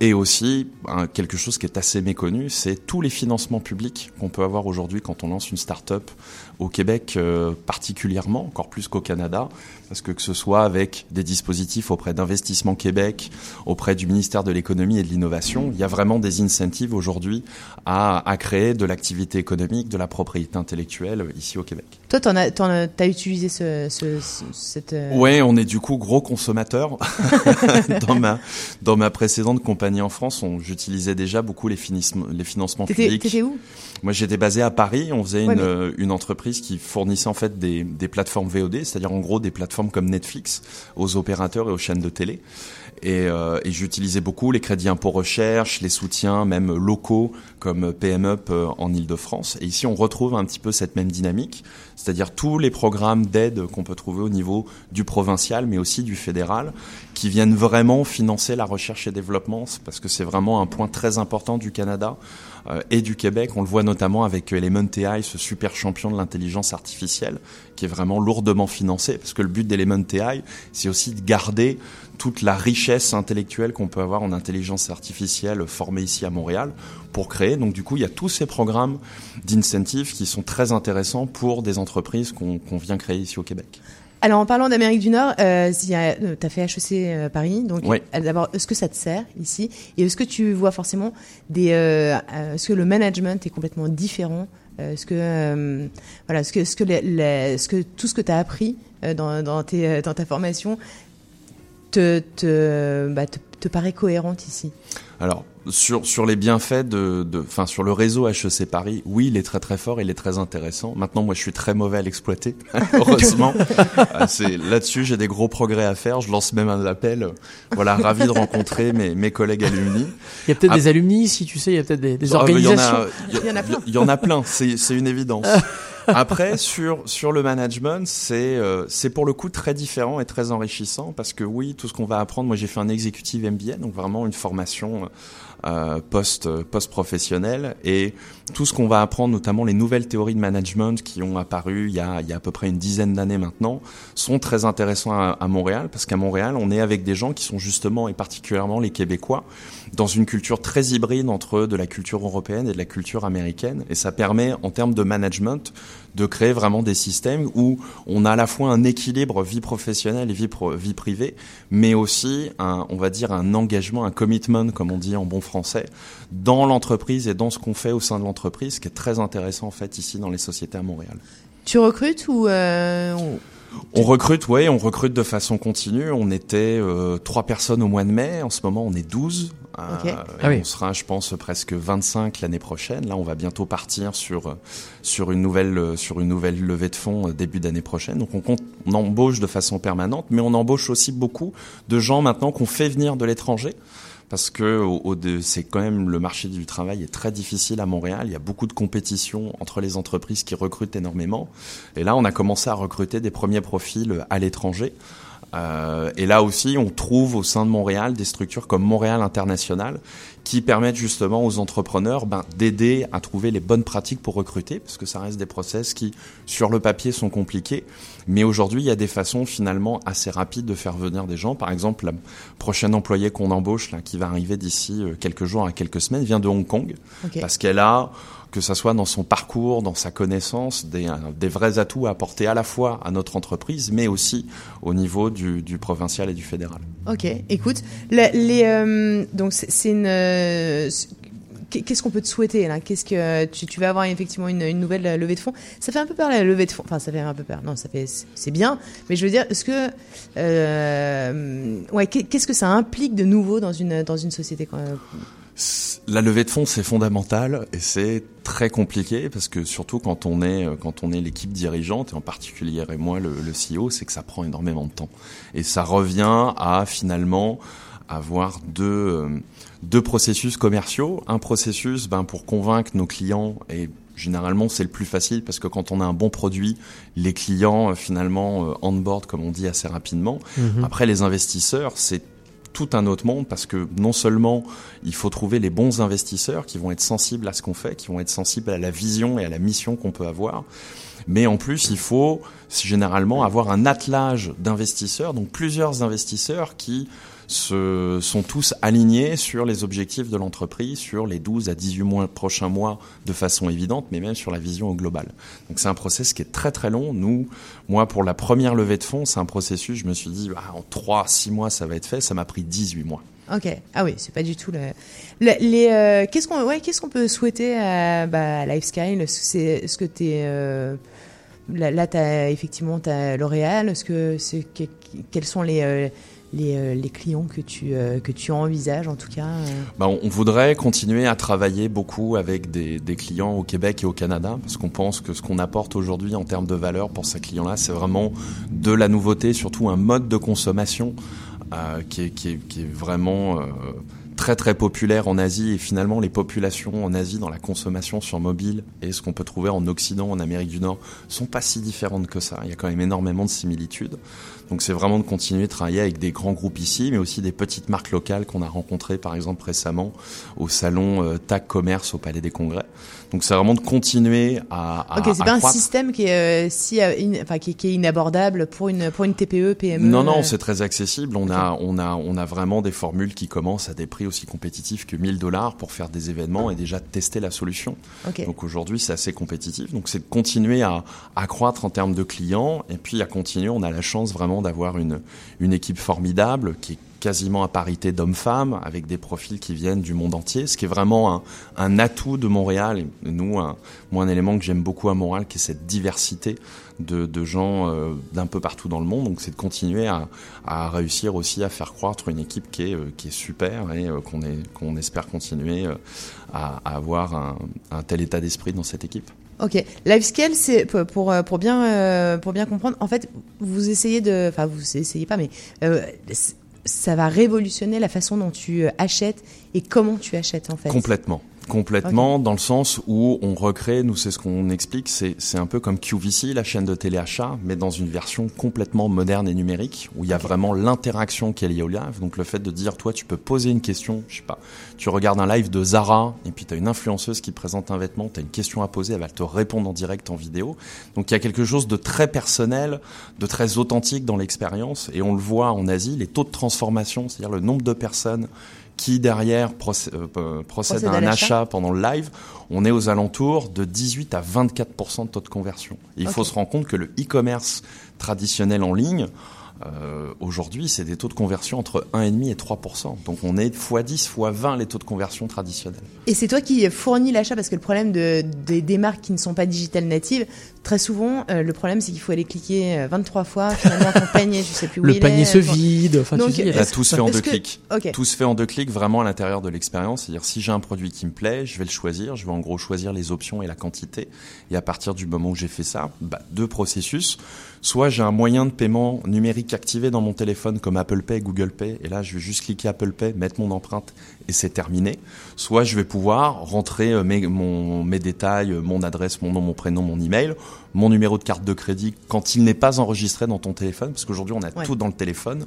Et aussi, quelque chose qui est assez méconnu, c'est tous les financements publics qu'on peut avoir aujourd'hui quand on lance une start-up au Québec euh, particulièrement, encore plus qu'au Canada, parce que que ce soit avec des dispositifs auprès d'Investissement Québec, auprès du ministère de l'économie et de l'innovation, il y a vraiment des incentives aujourd'hui à, à créer de l'activité économique, de la propriété intellectuelle ici au Québec. Toi, t'en as, t'en as, t'as utilisé ce, ce, ce- cette. euh, Ouais, on est du coup gros consommateurs. dans ma dans ma précédente compagnie en France, on j'utilisais déjà beaucoup les, finissements- les financements T'étais, publics. t'étais où? Moi, j'étais basé à Paris. On faisait Ouais, une, mais- euh, une entreprise qui fournissait en fait des, des plateformes VOD, c'est-à-dire en gros des plateformes comme Netflix aux opérateurs et aux chaînes de télé. Et, euh, et j'utilisais beaucoup les crédits impôt recherche, les soutiens même locaux comme PMUP euh, en Ile-de-France. Et ici, on retrouve un petit peu cette même dynamique, c'est-à-dire tous les programmes d'aide qu'on peut trouver au niveau du provincial, mais aussi du fédéral, qui viennent vraiment financer la recherche et développement, parce que c'est vraiment un point très important du Canada et du Québec. On le voit notamment avec Element AI, ce super champion de l'intelligence artificielle, qui est vraiment lourdement financé, parce que le but d'Element AI, c'est aussi de garder toute la richesse intellectuelle qu'on peut avoir en intelligence artificielle formée ici à Montréal pour créer. Donc du coup, il y a tous ces programmes d'incentives qui sont très intéressants pour des entreprises qu'on vient créer ici au Québec. Alors, en parlant d'Amérique du Nord, euh, tu as fait HEC euh, Paris. Donc, Oui. euh, d'abord, est-ce que ça te sert ici? Et est-ce que tu vois forcément des. euh, euh, est-ce que le management est complètement différent Euh, Est-ce que. euh, voilà, est-ce que, est-ce que, les- les- est-ce que tout ce que tu as appris euh, dans, dans, tes, euh, dans ta formation te, te, bah, te, te paraît cohérente ici? Alors, sur, sur les bienfaits de, de, enfin, sur le réseau HEC Paris, oui, il est très très fort, il est très intéressant. Maintenant, moi, je suis très mauvais à l'exploiter, heureusement. Euh, c'est, là-dessus, j'ai des gros progrès à faire. Je lance même un appel. Voilà, ravi de rencontrer mes, mes collègues alumni. Il y a peut-être Ah, des alumni ici, tu sais, il y a peut-être des, des Ah, organisations. Il y, en a plein. Il y en a plein. C'est, c'est une évidence. Après, sur sur le management, c'est euh, c'est pour le coup très différent et très enrichissant parce que oui, tout ce qu'on va apprendre. Moi, j'ai fait un executive MBA, donc vraiment une formation euh, post post professionnelle et tout ce qu'on va apprendre, notamment les nouvelles théories de management qui ont apparu il y a il y a à peu près une dizaine d'années maintenant, sont très intéressants à Montréal parce qu'à Montréal, on est avec des gens qui sont justement et particulièrement les Québécois dans une culture très hybride entre de la culture européenne et de la culture américaine et ça permet en termes de management de créer vraiment des systèmes où on a à la fois un équilibre vie professionnelle et vie, pro- vie privée, mais aussi un, on va dire un engagement, un commitment, comme on dit en bon français, dans l'entreprise et dans ce qu'on fait au sein de l'entreprise, ce qui est très intéressant en fait ici dans les sociétés à Montréal. Tu recrutes ou. euh, On recrute, oui, on recrute de façon continue. On était euh, trois personnes au mois de mai. En ce moment, on est 12. Euh, Ah oui. On sera, je pense, presque 25 l'année prochaine. Là, on va bientôt partir sur euh, sur une nouvelle euh, sur une nouvelle levée de fonds début d'année prochaine. Donc, on, compte, on embauche de façon permanente, mais on embauche aussi beaucoup de gens maintenant qu'on fait venir de l'étranger. Parce que c'est quand même le marché du travail est très difficile à Montréal. Il y a beaucoup de compétition entre les entreprises qui recrutent énormément. Et là, on a commencé à recruter des premiers profils à l'étranger. Euh, et là aussi, on trouve au sein de Montréal des structures comme Montréal International qui permettent justement aux entrepreneurs ben, d'aider à trouver les bonnes pratiques pour recruter, parce que ça reste des process qui, sur le papier, sont compliqués. Mais aujourd'hui, il y a des façons finalement assez rapides de faire venir des gens. Par exemple, la prochaine employée qu'on embauche, là, qui va arriver d'ici euh, quelques jours à quelques semaines, vient de Hong Kong, parce qu'elle a que ça soit dans son parcours, dans sa connaissance, des, euh, des vrais atouts à apporter à la fois à notre entreprise, mais aussi au niveau du, provincial et du fédéral. Ok, écoute, euh, donc c'est une. euh, Qu'est-ce qu'on peut te souhaiter Qu'est-ce que tu, vas avoir effectivement une, nouvelle levée de fonds? Ça fait un peu peur la levée de fonds. Enfin, ça fait un peu peur. Non, ça fait c'est bien. Mais je veux dire, est-ce que ouais, qu'est- qu'est-ce que ça implique de nouveau dans une dans une société La levée de fonds, c'est fondamental et c'est très compliqué parce que surtout quand on est euh, quand on est l'équipe dirigeante et en particulier et moi le, le CEO, c'est que ça prend énormément de temps et ça revient à finalement avoir deux euh, deux processus commerciaux, un processus ben pour convaincre nos clients et Généralement, c'est le plus facile parce que quand on a un bon produit, les clients euh, finalement on board, comme on dit, assez rapidement. Mhm. Après, les investisseurs, c'est tout un autre monde parce que non seulement il faut trouver les bons investisseurs qui vont être sensibles à ce qu'on fait, qui vont être sensibles à la vision et à la mission qu'on peut avoir, mais en plus il faut généralement avoir un attelage d'investisseurs, donc plusieurs investisseurs qui se, sont tous alignés sur les objectifs de l'entreprise, sur les 12 à 18 mois, prochains mois de façon évidente, mais même sur la vision au global. Donc c'est un process qui est très très long. Nous, moi pour la première levée de fonds, c'est un processus, je me suis dit, ah, en 3 6 mois ça va être fait, ça m'a pris 18 mois. Ok. Ah oui, c'est pas du tout le. le- les euh, qu'est-ce qu'on ouais, qu'est-ce qu'on peut souhaiter à, bah, à Lifestyle C'est est-ce que t'es euh, là, là t'as effectivement t'as L'Oréal. Est-ce que c'est que- quels sont les euh, les, euh, les clients que tu euh, que tu envisages en tout cas euh Bah, on, voudrait continuer à travailler beaucoup avec des, clients au Québec et au Canada, parce qu'on pense que ce qu'on apporte aujourd'hui en termes de valeur pour ces clients-là, c'est vraiment de la nouveauté, surtout un mode de consommation qui, est, qui, est, vraiment très très populaire en Asie et finalement les populations en Asie dans la consommation sur mobile et ce qu'on peut trouver en Occident, en Amérique du Nord, sont pas si différentes que ça. Il y a quand même énormément de similitudes. Donc c'est vraiment de continuer de travailler avec des grands groupes ici, mais aussi des petites marques locales qu'on a rencontrées par exemple récemment au salon euh, TAC Commerce au Palais des Congrès. Donc c'est vraiment de continuer à, à, Ok, c'est pas un système qui est euh, si euh, in- enfin qui, qui est inabordable pour une pour une TPE PME. Non, euh, non, c'est très accessible. On a, on a, on a vraiment des formules qui commencent à des prix aussi compétitifs que 1000 dollars pour faire des événements et déjà tester la solution. Ok. Donc aujourd'hui, c'est assez compétitif. Donc c'est de continuer à, à croître en termes de clients et puis à continuer. On a la chance vraiment d'avoir une, une équipe formidable qui est quasiment à parité d'hommes-femmes avec des profils qui viennent du monde entier, ce qui est vraiment un, atout de Montréal. Et nous, un, moi, un élément que j'aime beaucoup à Montréal, qui est cette diversité de, gens euh, d'un peu partout dans le monde. Donc, c'est de continuer à, réussir aussi à faire croître une équipe qui est, euh, qui est super et euh, qu'on espère continuer euh, à, avoir un, tel état d'esprit dans cette équipe. Ok, LiveScale, c'est pour pour, bien pour bien comprendre. En fait, vous essayez de, enfin vous essayez pas, mais ça va révolutionner la façon dont tu euh, achètes et comment tu achètes en fait. Complètement. Complètement, dans le sens où on recrée, nous c'est ce qu'on explique, c'est un peu comme QVC, la chaîne de téléachat, mais dans une version complètement moderne et numérique, où il y a vraiment l'interaction qui est liée au live. Donc le fait de dire, toi tu peux poser une question, je sais pas, tu regardes un live de Zara, et puis tu as une influenceuse qui présente un vêtement, tu as une question à poser, elle va te répondre en direct en vidéo. Donc il y a quelque chose de très personnel, de très authentique dans l'expérience, et on le voit en Asie, les taux de transformation, c'est-à-dire le nombre de personnes qui derrière euh, euh, Procède à un achat pendant le live, on est aux alentours de 18 à 24% de taux de conversion. Et il faut se rendre compte que le e-commerce traditionnel en ligne, euh, aujourd'hui, c'est des taux de conversion entre 1,5 et 3 Donc on est x 10, x 20 les taux de conversion traditionnels. Et c'est toi qui fournis l'achat parce que le problème de, des, des marques qui ne sont pas digital natives, très souvent, euh, le problème c'est qu'il faut aller cliquer euh, 23 fois. Finalement, ton panier, je sais plus où Le il panier est. se vide, enfin, tu donc, sais, y a- Là, tout se fait en deux que- clics. Tout se fait en deux clics, vraiment à l'intérieur de l'expérience. C'est-à-dire, si j'ai un produit qui me plaît, je vais le choisir. Je vais en gros choisir les options et la quantité. Et à partir du moment où j'ai fait ça, bah, deux processus. Soit j'ai un moyen de paiement numérique activé dans mon téléphone comme Apple Pay, Google Pay. Et là, je vais juste cliquer Apple Pay, mettre mon empreinte et c'est terminé. Soit je vais pouvoir rentrer euh, mes, mon, mes détails, euh, mon adresse, mon nom, mon prénom, mon email, mon numéro de carte de crédit quand il n'est pas enregistré dans ton téléphone, parce qu'aujourd'hui on a Ouais. tout dans le téléphone.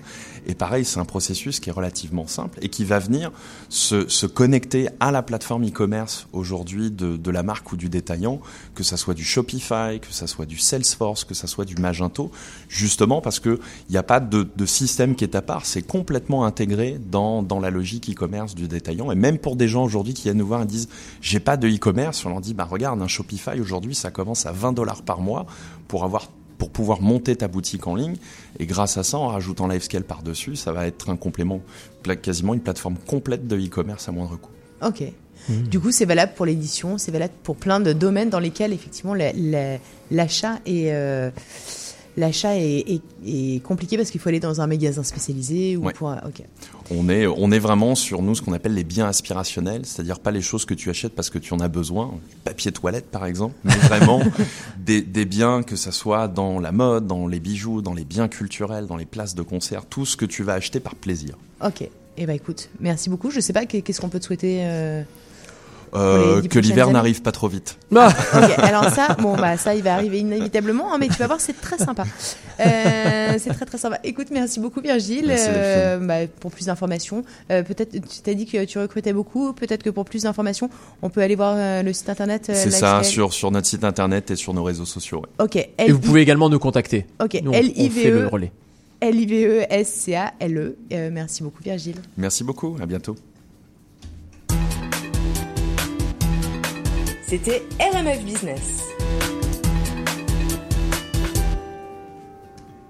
Et pareil, c'est un processus qui est relativement simple et qui va venir se, se connecter à la plateforme e-commerce aujourd'hui de, de la marque ou du détaillant, que ça soit du Shopify, que ça soit du Salesforce, que ça soit du Magento, justement parce que il n'y a pas de, de système qui est à part, c'est complètement intégré dans, dans la logique e-commerce du détaillant. Et même pour des gens aujourd'hui qui viennent nous voir et disent j'ai pas de e-commerce, on leur dit bah regarde un Shopify aujourd'hui ça commence à 20 dollars par mois pour avoir pour pouvoir monter ta boutique en ligne. Et grâce à ça, en rajoutant LiveScale par-dessus, ça va être un complément, quasiment une plateforme complète de e-commerce à moindre coût. Ok. Du coup, c'est valable pour l'édition, c'est valable pour plein de domaines dans lesquels effectivement la- la- l'achat est euh, l'achat est, est- est compliqué parce qu'il faut aller dans un magasin spécialisé ou Ouais. pour. On est, on est vraiment sur nous ce qu'on appelle les biens aspirationnels, c'est-à-dire pas les choses que tu achètes parce que tu en as besoin, papier toilette par exemple, mais vraiment des, des biens que ça soit dans la mode, dans les bijoux, dans les biens culturels, dans les places de concert, tout ce que tu vas acheter par plaisir. Ok. Eh ben écoute, merci beaucoup. Je sais pas qu'est- qu'est-ce qu'on peut te souhaiter. euh, Euh, que l'hiver n'arrive pas trop vite. Ok, alors ça, bon bah ça, il va arriver inévitablement, hein, mais tu vas voir, c'est très sympa. Euh, c'est très très sympa. Écoute, merci beaucoup Virgile. Merci, Euh, bah, pour plus d'informations, euh, peut-être tu t'as dit que tu recrutais beaucoup. Peut-être que pour plus d'informations, on peut aller voir euh, le site internet. euh, C'est ça, sur, sur notre site internet et sur nos réseaux sociaux. ouais. Ok. Et vous pouvez également nous contacter. Ok. Nous, on- on fait le relais. L-I-V-E-S-C-A-L-E. Euh, merci beaucoup Virgile. Merci beaucoup, à bientôt. C'était RMF Business.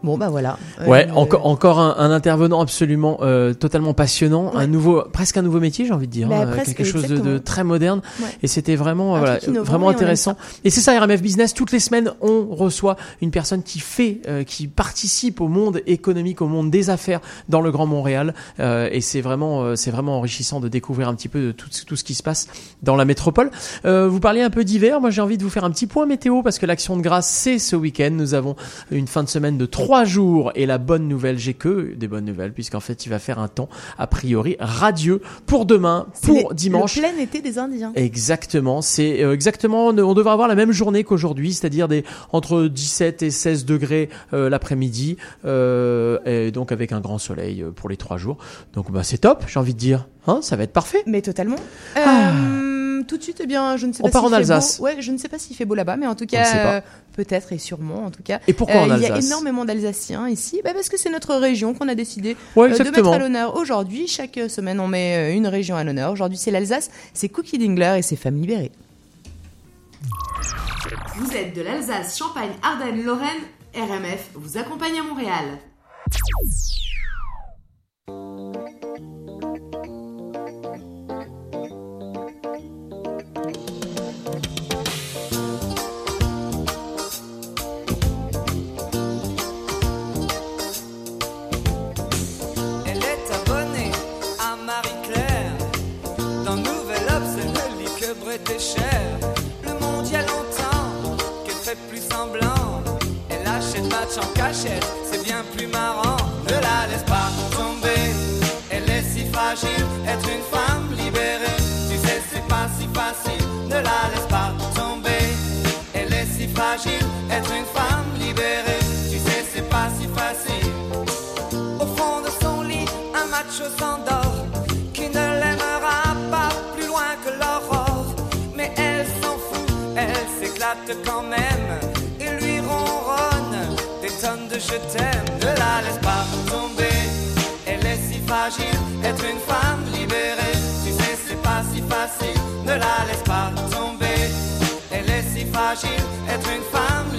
Bon, bah voilà. Ouais, Euh, encore encore un, un intervenant absolument euh, totalement passionnant, un nouveau presque un nouveau métier, j'ai envie de dire, Bah, hein, presque, quelque chose de, de très moderne Ouais. et c'était vraiment Un voilà, vraiment intéressant. Et c'est ça RMF Business toutes les semaines, on reçoit une personne qui fait euh, qui participe au monde économique, au monde des affaires dans le Grand Montréal euh, et c'est vraiment euh, c'est vraiment enrichissant de découvrir un petit peu de tout, tout ce qui se passe dans la métropole. Euh, vous parliez un peu d'hiver, moi j'ai envie de vous faire un petit point météo parce que l'action de grâce c'est ce week-end. Nous avons une fin de semaine de trois jours et la bonne nouvelle, j'ai que des bonnes nouvelles puisqu'en fait il va faire un temps a priori radieux pour demain, pour les- dimanche. Le plein été des Indiens. Exactement, c'est euh, exactement. On devrait avoir la même journée qu'aujourd'hui, c'est-à-dire des entre 17 et 16 degrés euh, l'après-midi, euh, et donc avec un grand soleil euh, pour les trois jours. Donc bah c'est top, j'ai envie de dire. Hein, ça va être parfait. Mais totalement. Ah. Euh, tout de suite, eh bien, je ne sais On pas part s'il en fait Alsace. beau. Ouais, je ne sais pas s'il fait beau là-bas, mais en tout On cas, euh, peut-être et sûrement, en tout cas. Et pourquoi en Il y a Alsace énormément d'Alsaciens ici, bah, parce que c'est notre région qu'on a décidé Ouais, euh, de mettre à l'honneur aujourd'hui. Chaque euh, semaine, on met euh, une région à l'honneur. Aujourd'hui, c'est l'Alsace, c'est Cookie Dingler et ses femmes libérées. Vous êtes de l'Alsace, Champagne, Ardennes, Lorraine RMF vous accompagne à Montréal. Cher. Le monde y a longtemps qu'elle fait plus semblant. Elle achète match en cachette, c'est bien plus marrant. Ne la laisse pas tomber, elle est si fragile. Être une femme libérée, quand même et lui ronronne des tonnes de je t'aime. Ne la laisse pas tomber, elle est si fragile. Être une femme libérée, tu sais, c'est pas si facile. Ne la laisse pas tomber, elle est si fragile. Être une femme libérée,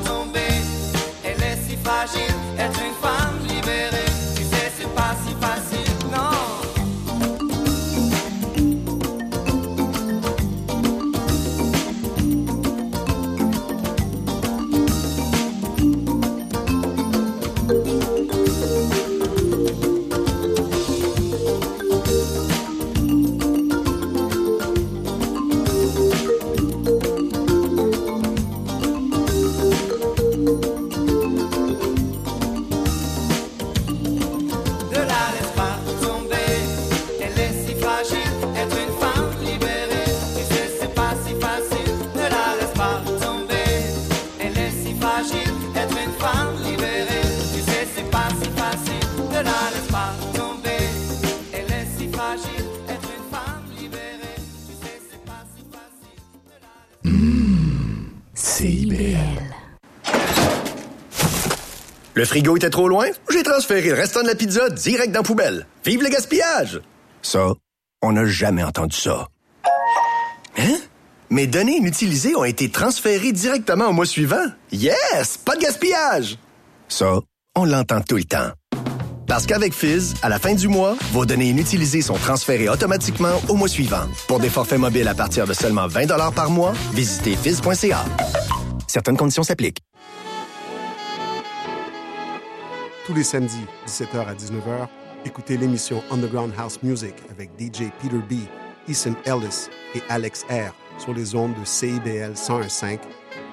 Le frigo était trop loin? J'ai transféré le restant de la pizza direct dans la poubelle. Vive le gaspillage! Ça, on n'a jamais entendu ça. Hein? Mes données inutilisées ont été transférées directement au mois suivant. Yes! Pas de gaspillage! Ça, on l'entend tout le temps. Parce qu'avec Fizz, à la fin du mois, vos données inutilisées sont transférées automatiquement au mois suivant. Pour des forfaits mobiles à partir de seulement 20 par mois, visitez fizz.ca. Certaines conditions s'appliquent. Tous les samedis, 17h à 19h, écoutez l'émission Underground House Music avec DJ Peter B, Ethan Ellis et Alex R sur les ondes de CIBL 101.5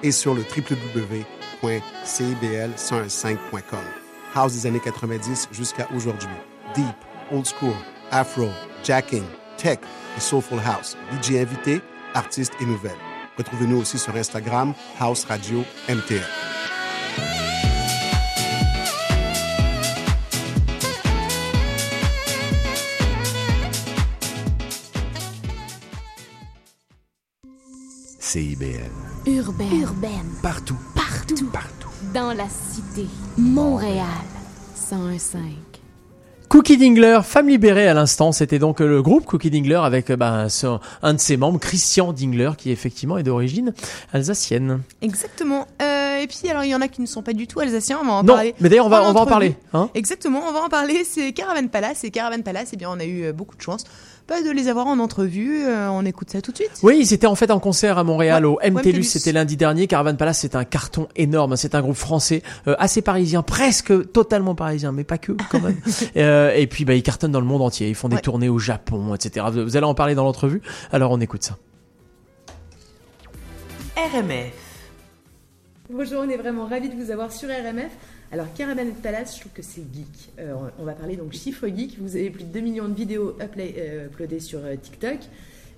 et sur le www.cibl101.5.com. House des années 90 jusqu'à aujourd'hui. Deep, Old School, Afro, Jacking, Tech et Soulful House. DJ invité, artistes et nouvelles. Retrouvez-nous aussi sur Instagram, House Radio MTL. CIBL. Urbaine. Urbaine. Partout. Partout. Partout. Dans la cité. Montréal. 101.5. Cookie Dingler, femme libérée à l'instant, c'était donc le groupe Cookie Dingler avec euh, ben, un de ses membres, Christian Dingler, qui effectivement est d'origine alsacienne. Exactement. Euh, et puis, alors, il y en a qui ne sont pas du tout alsaciens, on va en Non, parler. mais d'ailleurs, on va- on va en parler, hein. Exactement, on va en parler. C'est Caravan Palace. Et Caravan Palace, eh bien, on a eu euh, beaucoup de chance pas de les avoir en entrevue. Euh, on écoute ça tout de suite. Oui, ils étaient en fait en concert à Montréal Ouais, au MTLUS, c'était lundi dernier. Caravan Palace, c'est un carton énorme. C'est un groupe français, euh, assez parisien, presque totalement parisien, mais pas que quand même. Euh, et puis, bah, ils cartonnent dans le monde entier. Ils font des Ouais. tournées au Japon, etc. Vous vous allez en parler dans l'entrevue. Alors, on écoute ça. RMF. Bonjour, on est vraiment ravis de vous avoir sur RMF. Alors, Caravan Palace, je trouve que c'est geek. Euh, on va parler donc chiffre geek. Vous avez plus de 2 millions de vidéos euh, uploadées sur euh, TikTok,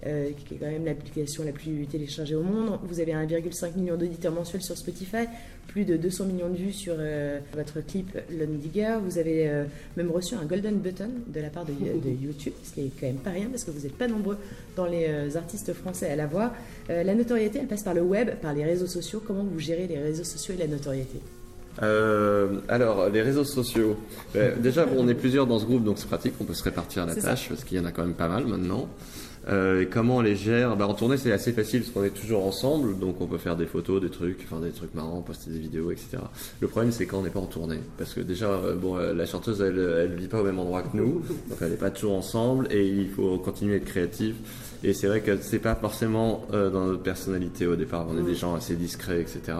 euh, qui est quand même l'application la plus téléchargée au monde. Vous avez 1,5 million d'auditeurs mensuels sur Spotify, plus de 200 millions de vues sur euh, votre clip Lone Digger. Vous avez euh, même reçu un Golden Button de la part de, de YouTube, ce qui est quand même pas rien parce que vous n'êtes pas nombreux dans les artistes français à l'avoir. La notoriété, elle passe par le web, par les réseaux sociaux. Comment vous gérez les réseaux sociaux et la notoriété? Euh, alors, les réseaux sociaux. Euh, déjà, bon, on est plusieurs dans ce groupe, donc c'est pratique, on peut se répartir la tâche, parce qu'il y en a quand même pas mal maintenant. Euh, et comment on les gère? Bah, En tournée, c'est assez facile, parce qu'on est toujours ensemble, donc on peut faire des photos, des trucs, enfin des trucs marrants, poster des vidéos, etc. Le problème, c'est quand on n'est pas en tournée. Parce que déjà, bon, la chanteuse, elle, elle vit pas au même endroit que nous, donc elle n'est pas toujours ensemble, et il faut continuer à être créatif. Et c'est vrai que c'est pas forcément dans notre personnalité au départ. On est des gens assez discrets, etc.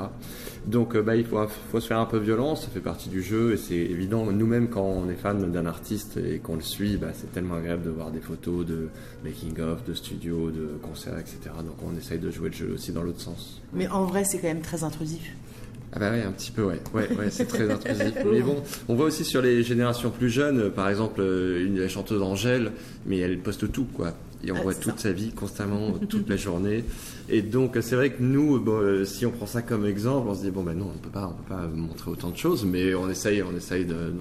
Donc, euh, bah, il faut, faut se faire un peu violence. Ça fait partie du jeu et c'est évident. Nous-mêmes, quand on est fan d'un artiste et qu'on le suit, bah, c'est tellement agréable de voir des photos de making of, de studio, de concerts, etc. Donc, on essaye de jouer le jeu aussi dans l'autre sens. Mais en vrai, c'est quand même très intrusif. Ah bah ouais, un petit peu, ouais. Ouais, ouais c'est très intrusif. Mais bon, on voit aussi sur les générations plus jeunes, euh, par exemple, euh, une la chanteuse Angèle, mais elle poste tout, quoi. Et on Ah, voit toute ça. sa vie constamment, toute la journée. Et donc, c'est vrai que nous, bon, euh, si on prend ça comme exemple, on se dit, bon, ben non, on peut pas, on peut pas montrer autant de choses, mais on essaye, on essaye de,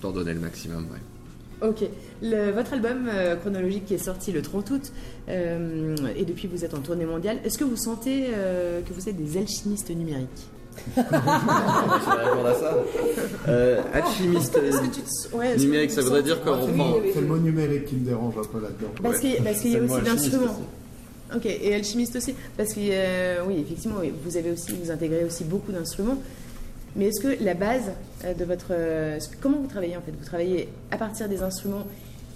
d'en donner le maximum, ouais. Ok. Le- votre album euh, chronologique qui est sorti le 30 août, euh, et depuis vous êtes en tournée mondiale, est-ce que vous sentez euh, que vous êtes des alchimistes numériques? À ça. Euh, alchimiste te- ouais, numérique, ça voudrait dire qu'on reprend. C'est le mot numérique qui me dérange un peu là-dedans. Parce qu'il y a aussi aussi. Ok, et alchimiste aussi. Parce que, euh, oui, effectivement, vous avez aussi, vous intégrez aussi beaucoup d'instruments. Mais est-ce que la base euh, de votre. euh, comment vous travaillez en fait? Vous travaillez à partir des instruments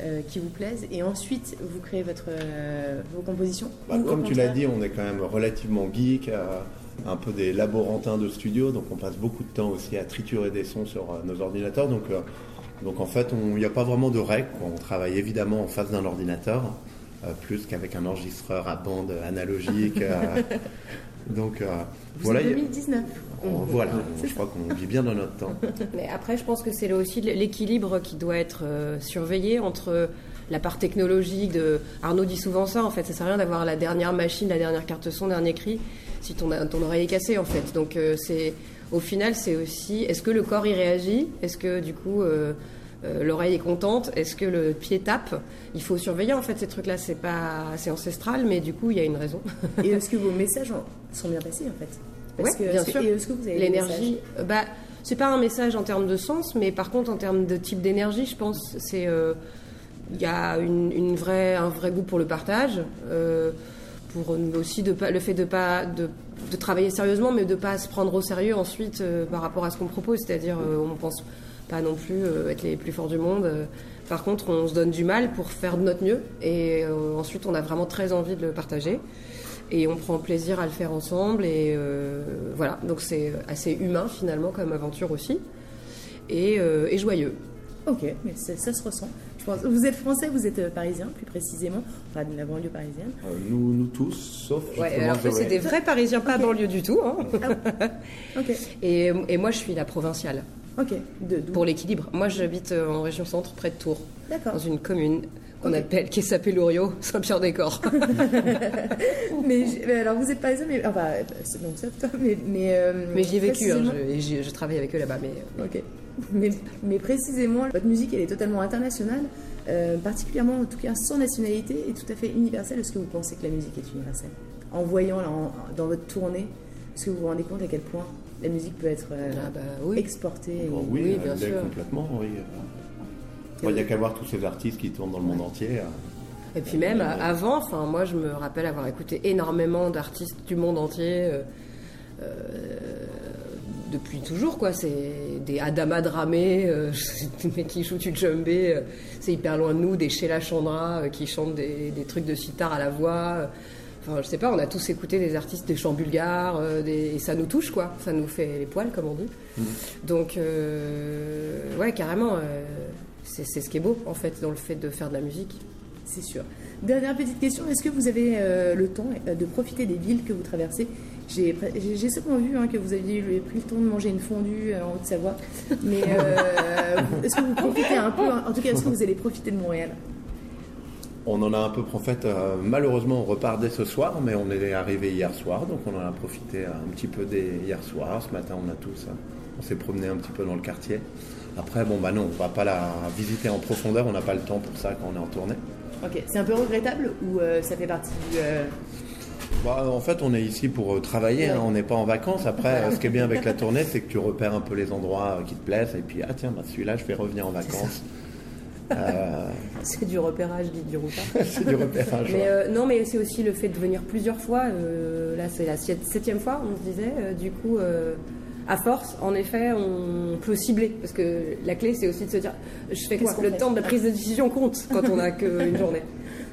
euh, qui vous plaisent et ensuite vous créez votre, euh, vos compositions? Bah, comme tu l'as dit, on est quand même relativement geek, euh, un peu des laborantins de studio, donc on passe beaucoup de temps aussi à triturer des sons sur nos ordinateurs. Donc, donc en fait, il n'y a pas vraiment de règles. On travaille évidemment en face d'un ordinateur, plus qu'avec un enregistreur à bande analogique. euh, donc euh, Vous voilà. êtes il y a- 2019. on- voilà, je crois qu'on vit bien dans notre temps. Mais après, je pense que c'est là aussi l'équilibre qui doit être euh, surveillé entre la part technologique de Arnaud dit souvent ça en fait ça sert à rien d'avoir la dernière machine la dernière carte son dernier cri si ton, ton oreille est cassée en fait donc euh, c'est au final c'est aussi est-ce que le corps y réagit? Est-ce que du coup euh, euh, l'oreille est contente. Est-ce que le pied tape? Il faut surveiller en fait ces trucs là c'est pas c'est ancestral mais du coup il y a une raison. Et est-ce que vos messages sont bien passés en fait? Parce Ouais, que- bien que- sûr. Et est-ce que vous avez des l'énergie Bah, c'est pas un message en termes de sens, mais par contre en termes de type d'énergie, je pense, c'est euh, il y a une, une vraie, un vrai goût pour le partage, euh, pour aussi de pas, le fait de pas de, de travailler sérieusement, mais de pas se prendre au sérieux ensuite euh, par rapport à ce qu'on propose. C'est-à-dire, euh, on pense pas non plus euh, être les plus forts du monde. euh. par contre, on se donne du mal pour faire de notre mieux, et euh, ensuite, on a vraiment très envie de le partager. Et on prend plaisir à le faire ensemble, et euh, voilà. Donc c'est assez humain finalement comme aventure aussi, et, euh, et joyeux. Ok, mais c'est- ça se ressent. Je pense. Vous êtes français, vous êtes parisien, plus précisément, enfin de la banlieue parisienne. Euh, nous, nous tous, sauf Ouais, alors Zoé. c'est des vrais Parisiens, pas banlieue du tout. hein. Ok. Et, et moi, je suis la provinciale. Ok. De, Pour l'équilibre. Moi, j'habite euh, en région centre, près de Tours. D'accord. Dans une commune qu'on appelle, qui s'appelle Saint-Pierre-des-Corps. mais, alors vous êtes parisien, mais enfin, c'est donc ça, toi, mais mais. euh, mais j'y ai vécu, hein, je, travaille avec eux là-bas. Mais euh, Ok. Mais, mais précisément, votre musique, elle est totalement internationale, euh, particulièrement en tout cas sans nationalité et tout à fait universelle. Est-ce que vous pensez que la musique est universelle? En voyant là, en- dans votre tournée, est-ce que vous vous rendez compte à quel point la musique peut être euh, Ah bah exportée Bon, oui, complètement, oui. Il n'y a qu'à voir tous ces artistes qui tournent dans le monde entier. euh. Et puis même euh, avant, enfin moi je me rappelle avoir écouté énormément d'artistes du monde entier euh, euh, depuis toujours quoi. C'est des Adama Dramé, euh, des mecs qui jouent du djembé, c'est hyper loin de nous, des Sheila Chandra qui chantent des, des trucs de sitar à la voix. Enfin je sais pas, on a tous écouté des artistes, des chants bulgares, euh, des- et ça nous touche quoi. Ça nous fait les poils comme on dit. Donc, euh, ouais, carrément, euh, c'est ce qui est beau, en fait, dans le fait de faire de la musique. C'est sûr. Dernière petite question, est-ce que vous avez euh, le temps de profiter des villes que vous traversez? J'ai souvent vu hein, que vous aviez pris le temps de manger une fondue en Haute-Savoie, mais euh, est-ce que vous profitez un peu, en tout cas, est-ce que vous allez profiter de Montréal? On en a un peu profité. euh, malheureusement, on repart dès ce soir, mais on est arrivé hier soir, donc on en a profité un petit peu dès hier soir. Ce matin, on a tous, euh, on s'est promené un petit peu dans le quartier. Après, bon, bah non, on va pas la visiter en profondeur. On n'a pas le temps pour ça quand on est en tournée. Ok, c'est un peu regrettable ou euh, ça fait partie du... euh, Bah, en fait, on est ici pour travailler, hein, on n'est pas en vacances. Après, ce qui est bien avec la tournée, c'est que tu repères un peu les endroits qui te plaisent, et puis, ah tiens, bah, celui-là, je vais revenir en vacances. Euh, C'est du repérage, dit du c'est du repérage. Mais ouais. euh, non, mais c'est aussi le fait de venir plusieurs fois. euh, là, c'est la septième fois, on se disait. euh, du coup, euh, à force, en effet, on peut cibler. Parce que la clé, c'est aussi de se dire, je fais quoi Qu'est-ce qu'on Le fait temps de la prise de décision compte quand on n'a qu'une journée.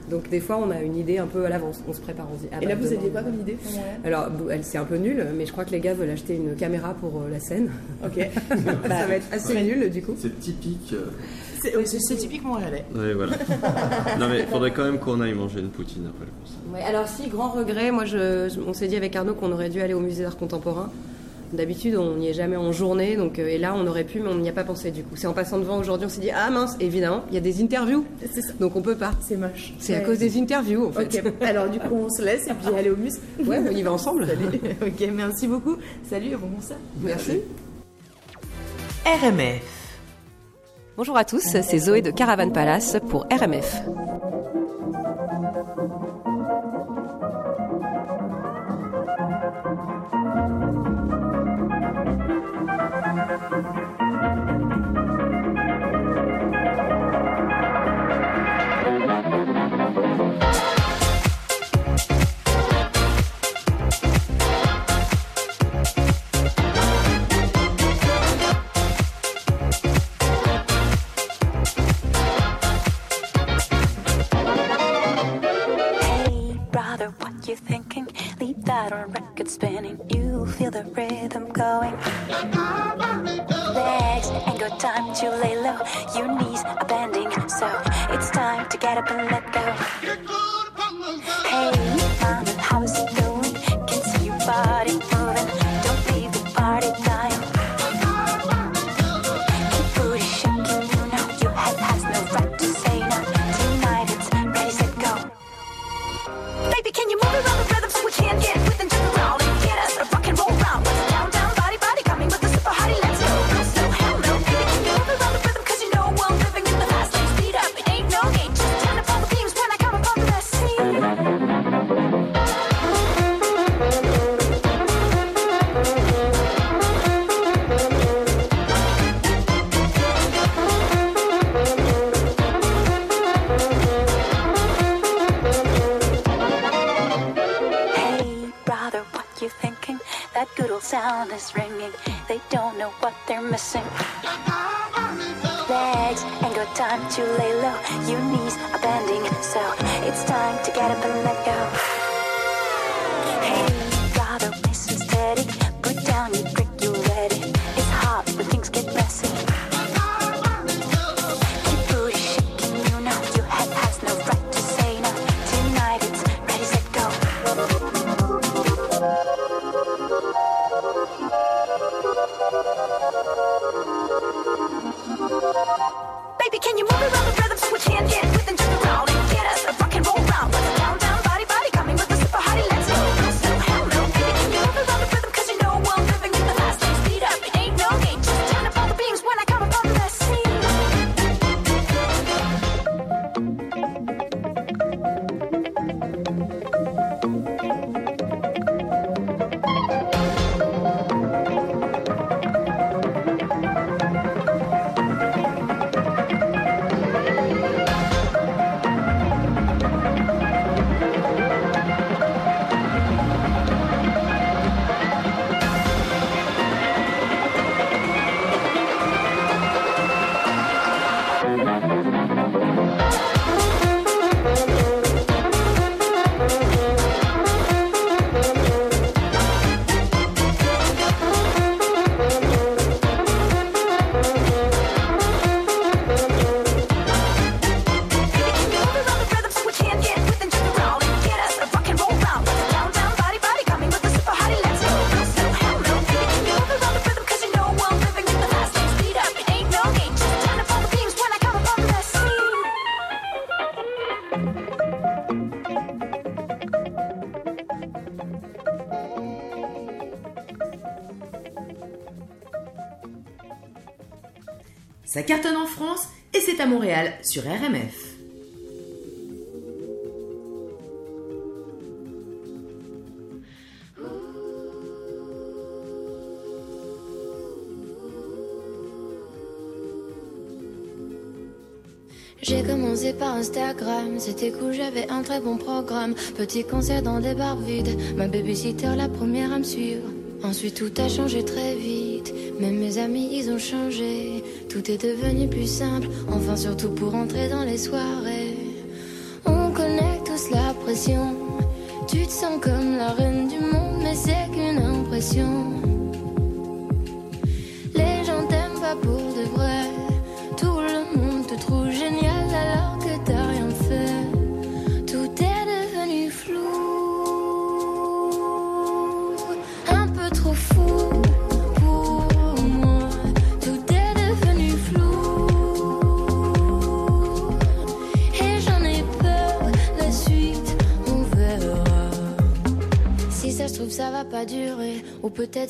Donc des fois, on a une idée un peu à l'avance. On se prépare, on se dit. ah Et bah, là, vous demain, aviez quoi comme idée Alors, elle c'est un peu nul, mais je crois que les gars veulent acheter une caméra pour euh, la scène. Ok. ça va être assez nul du coup. C'est typique. C'est oui, typique montréalais. Ouais, voilà. non, mais il faudrait quand même qu'on aille manger une poutine après le concert. Ouais, alors si, grand regret, moi je, je- on s'est dit avec Arnaud qu'on aurait dû aller au musée d'art contemporain. D'habitude on n'y est jamais en journée, donc euh, et là on aurait pu, mais on n'y a pas pensé du coup. C'est en passant devant aujourd'hui, on s'est dit ah mince, évidemment, il y a des interviews, donc on peut pas. C'est moche. C'est à cause des interviews en fait. Ok, alors du coup, on se laisse et puis aller au musée. Ouais, on y va ensemble. Salut. Ok, merci beaucoup. Salut et bon concert. Merci. RMF. Bonjour à tous, c'est Zoé de Caravan Palace pour RMF. Spinning. You feel the rhythm sur RMF. J'ai commencé par Instagram, c'était cool, j'avais un très bon programme. Petit concert dans des bars vides, ma babysitter la première à me suivre. Ensuite tout a changé très vite, même mes amis ils ont changé. Tout est devenu plus simple, enfin surtout pour entrer dans les soirées. On connaît tous la pression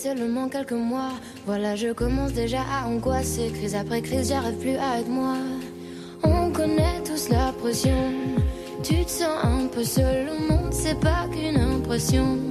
seulement quelques mois. Voilà, je commence déjà à angoisser. Crise après crise, j'arrive plus à être moi. On connaît tous la pression. Tu te sens un peu seul, le monde, c'est pas qu'une impression.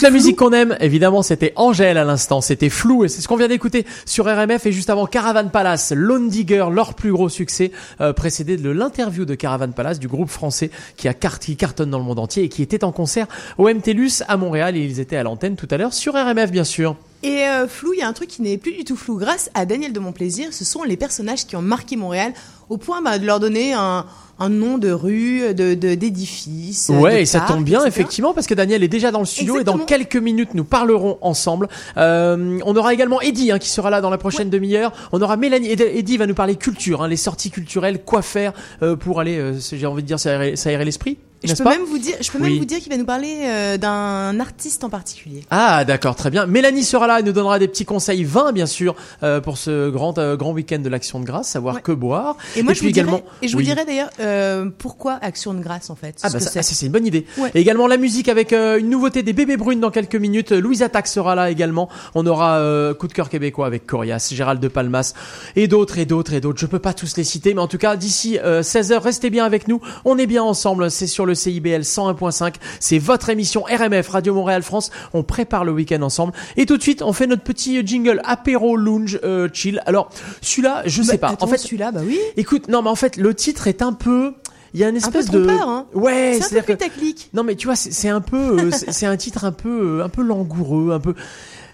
Toute la musique qu'on aime, évidemment, c'était Angèle à l'instant, c'était flou et c'est ce qu'on vient d'écouter sur RMF et juste avant Caravan Palace, Lone Digger, leur plus gros succès, euh, précédé de l'interview de Caravan Palace du groupe français qui a cart- qui cartonne dans le monde entier et qui était en concert au MTLUS à Montréal et ils étaient à l'antenne tout à l'heure sur RMF bien sûr. Et euh, flou, il y a un truc qui n'est plus du tout flou. Grâce à Daniel de Montplaisir, ce sont les personnages qui ont marqué Montréal au point bah, de leur donner un, un nom de rue, de de- d'édifice. Ouais, de et ça parc, tombe bien etc. effectivement parce que Daniel est déjà dans le studio et dans quelques minutes nous parlerons ensemble. Euh, on aura également Eddie hein, qui sera là dans la prochaine demi-heure. On aura Mélanie. Ed- Eddie va nous parler culture, hein, les sorties culturelles, quoi faire euh, pour aller, euh, j'ai envie de dire, s'aérer l'esprit. Je peux même vous dire, je peux Oui. même vous dire qu'il va nous parler euh, d'un artiste en particulier. Ah d'accord, très bien. Mélanie sera là et nous donnera des petits conseils vins bien sûr euh, pour ce grand euh, grand week-end de l'Action de Grâce, savoir que boire. Et moi, je puis vous dirais, également. et je Oui. vous dirais d'ailleurs euh, pourquoi Action de grâce en fait. Ah ce bah ça, c'est. ah, ça, c'est une bonne idée. Ouais. Et également la musique avec euh, une nouveauté des bébés brunes dans quelques minutes. Louise Attaque sera là également. On aura euh, coup de cœur québécois avec Corias, Gérald de Palmas et d'autres et d'autres et d'autres. Je peux pas tous les citer, mais en tout cas d'ici 16h, restez bien avec nous. On est bien ensemble. C'est sur le CIBL 101.5. C'est votre émission RMF Radio Montréal France. On prépare le week-end ensemble. Et tout de suite, on fait notre petit jingle apéro lounge euh, chill. Alors celui-là, je sais Bah, pas. attends, en fait, celui-là, bah oui. Écoute, non, mais en fait, le titre est un peu. Il y a une espèce de. trompeur, hein. Ouais, C'est un peu que. putaclic. Non, mais tu vois, c'est un peu, euh, c'est un titre un peu, euh, un peu langoureux, un peu.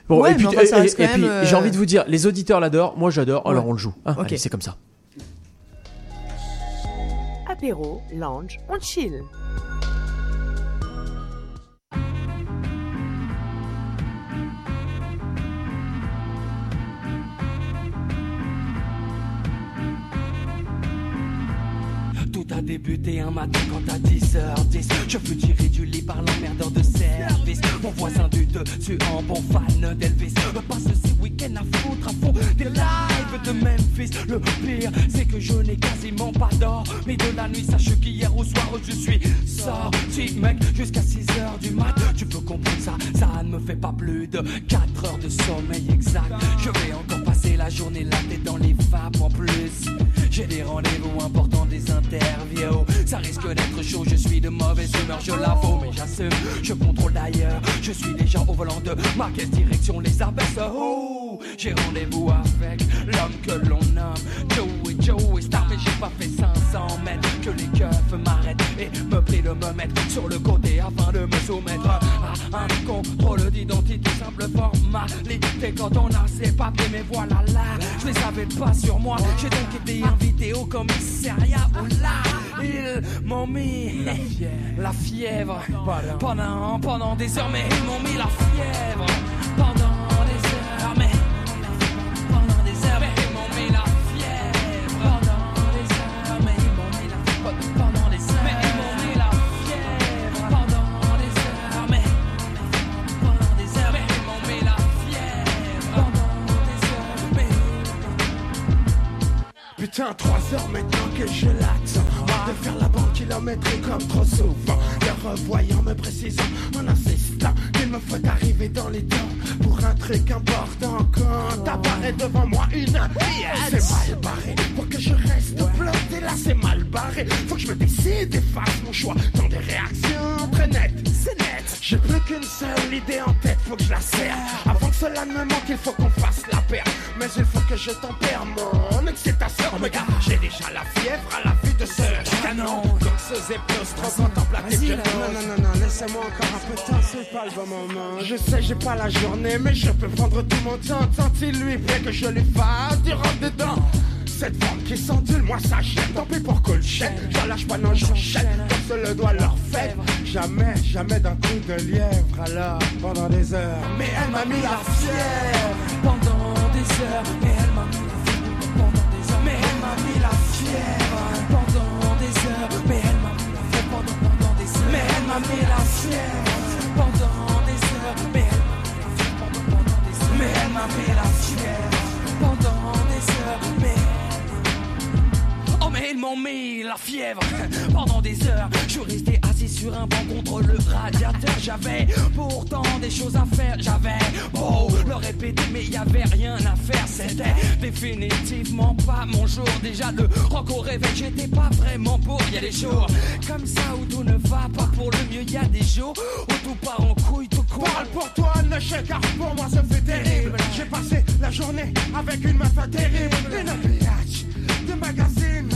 Bon, Ouais, et puis, enfin, et quand puis, euh, j'ai envie de vous dire, les auditeurs l'adorent, moi j'adore, alors Ouais. on le joue. hein. C'est comme ça. Apéro, lounge, on chill. A débuté un matin quand à 10h10 Je fus tiré du lit par l'emmerdeur de service. Mon voisin du dessus en bon fan d'Elvis. Passe ces week-ends à foutre à fond des lives de Memphis. Le pire c'est que je n'ai quasiment pas d'or Mais de la nuit. Sache qu'hier au soir je suis sorti mec Jusqu'à 6h du mat. Tu peux comprendre ça, ça ne me fait pas plus de 4 heures de sommeil exact. Je vais encore passer la journée la tête dans les vapes en plus J'ai des rendez-vous importants, des interviews. Ça risque d'être chaud, je suis de mauvaise humeur, je l'avoue Mais j'assume, je contrôle d'ailleurs Je suis déjà au volant de ma caisse direction les abaisse Oh, j'ai rendez-vous avec l'homme que l'on nomme Joey Star Mais j'ai pas fait 500 mètres Que les keufs m'arrêtent et me prient de me mettre sur le côté Afin de me soumettre à un contrôle d'identité Simple formalité. Quand on a ses papiers Mais voilà là, je les avais pas sur moi. J'ai donc été invité au commissariat où là ils m'ont mis la fièvre, la fièvre. Pendant, pendant des heures, mais ils m'ont mis la fièvre. Pendant Putain, trois heures maintenant que je l'attends De faire la banque kilométrique comme trop souvent. Le revoyant me précisant en insistant Qu'il me faut arriver dans les temps Pour un truc important Quand apparaît devant moi une pièce C'est mal barré Pour que je reste planté là c'est mal barré. Faut que je me décide et fasse mon choix. Dans des réactions très nettes C'est net. J'ai plus qu'une seule idée en tête. Faut que je la serre. Avant que cela ne me manque il faut qu'on fasse la paire. Mais il faut que je tempère mon excitation. Regarde, j'ai déjà la fièvre à la vue de ce canon. Donc ce zéplos trop là. non, non, non, non, laissez-moi encore un peu de temps, c'est pas le bon moment Je sais, j'ai pas la journée, mais je peux prendre tout mon temps. Tant il lui plaît que je lui fasse du rentre dedans. Cette forme qui s'endule, moi ça gêne Tant pis pour Colchette, j'en lâche pas, non j'enchaîne. Comme se le doit leur fèvre. Jamais, jamais d'un coup de lièvre. Alors, pendant des heures. Mais elle m'a mis la fièvre. Pendant des heures, mais elle m'a mis la fièvre. Pendant des heures, mais elle m'a mis la fièvre. Pendant des heures, mais elle m'a mis la fièvre. Pendant des heures, mais elle m'a mis la fièvre mais elle m'a mis la fièvre pendant mais ils m'ont ont mis la fièvre pendant des heures. Je suis resté assis sur un banc contre le radiateur. J'avais pourtant des choses à faire. J'avais beau le répéter, mais y avait rien à faire. C'était définitivement pas mon jour. Déjà le rock au réveil, j'étais pas vraiment pour. Y a des jours comme ça où tout ne va pas pour le mieux. Y a des jours où tout part en couille, tout court. Parle pour toi, ne chèque, car pour moi ça fait terrible. J'ai passé la journée avec une meuf terrible. Une de magazine,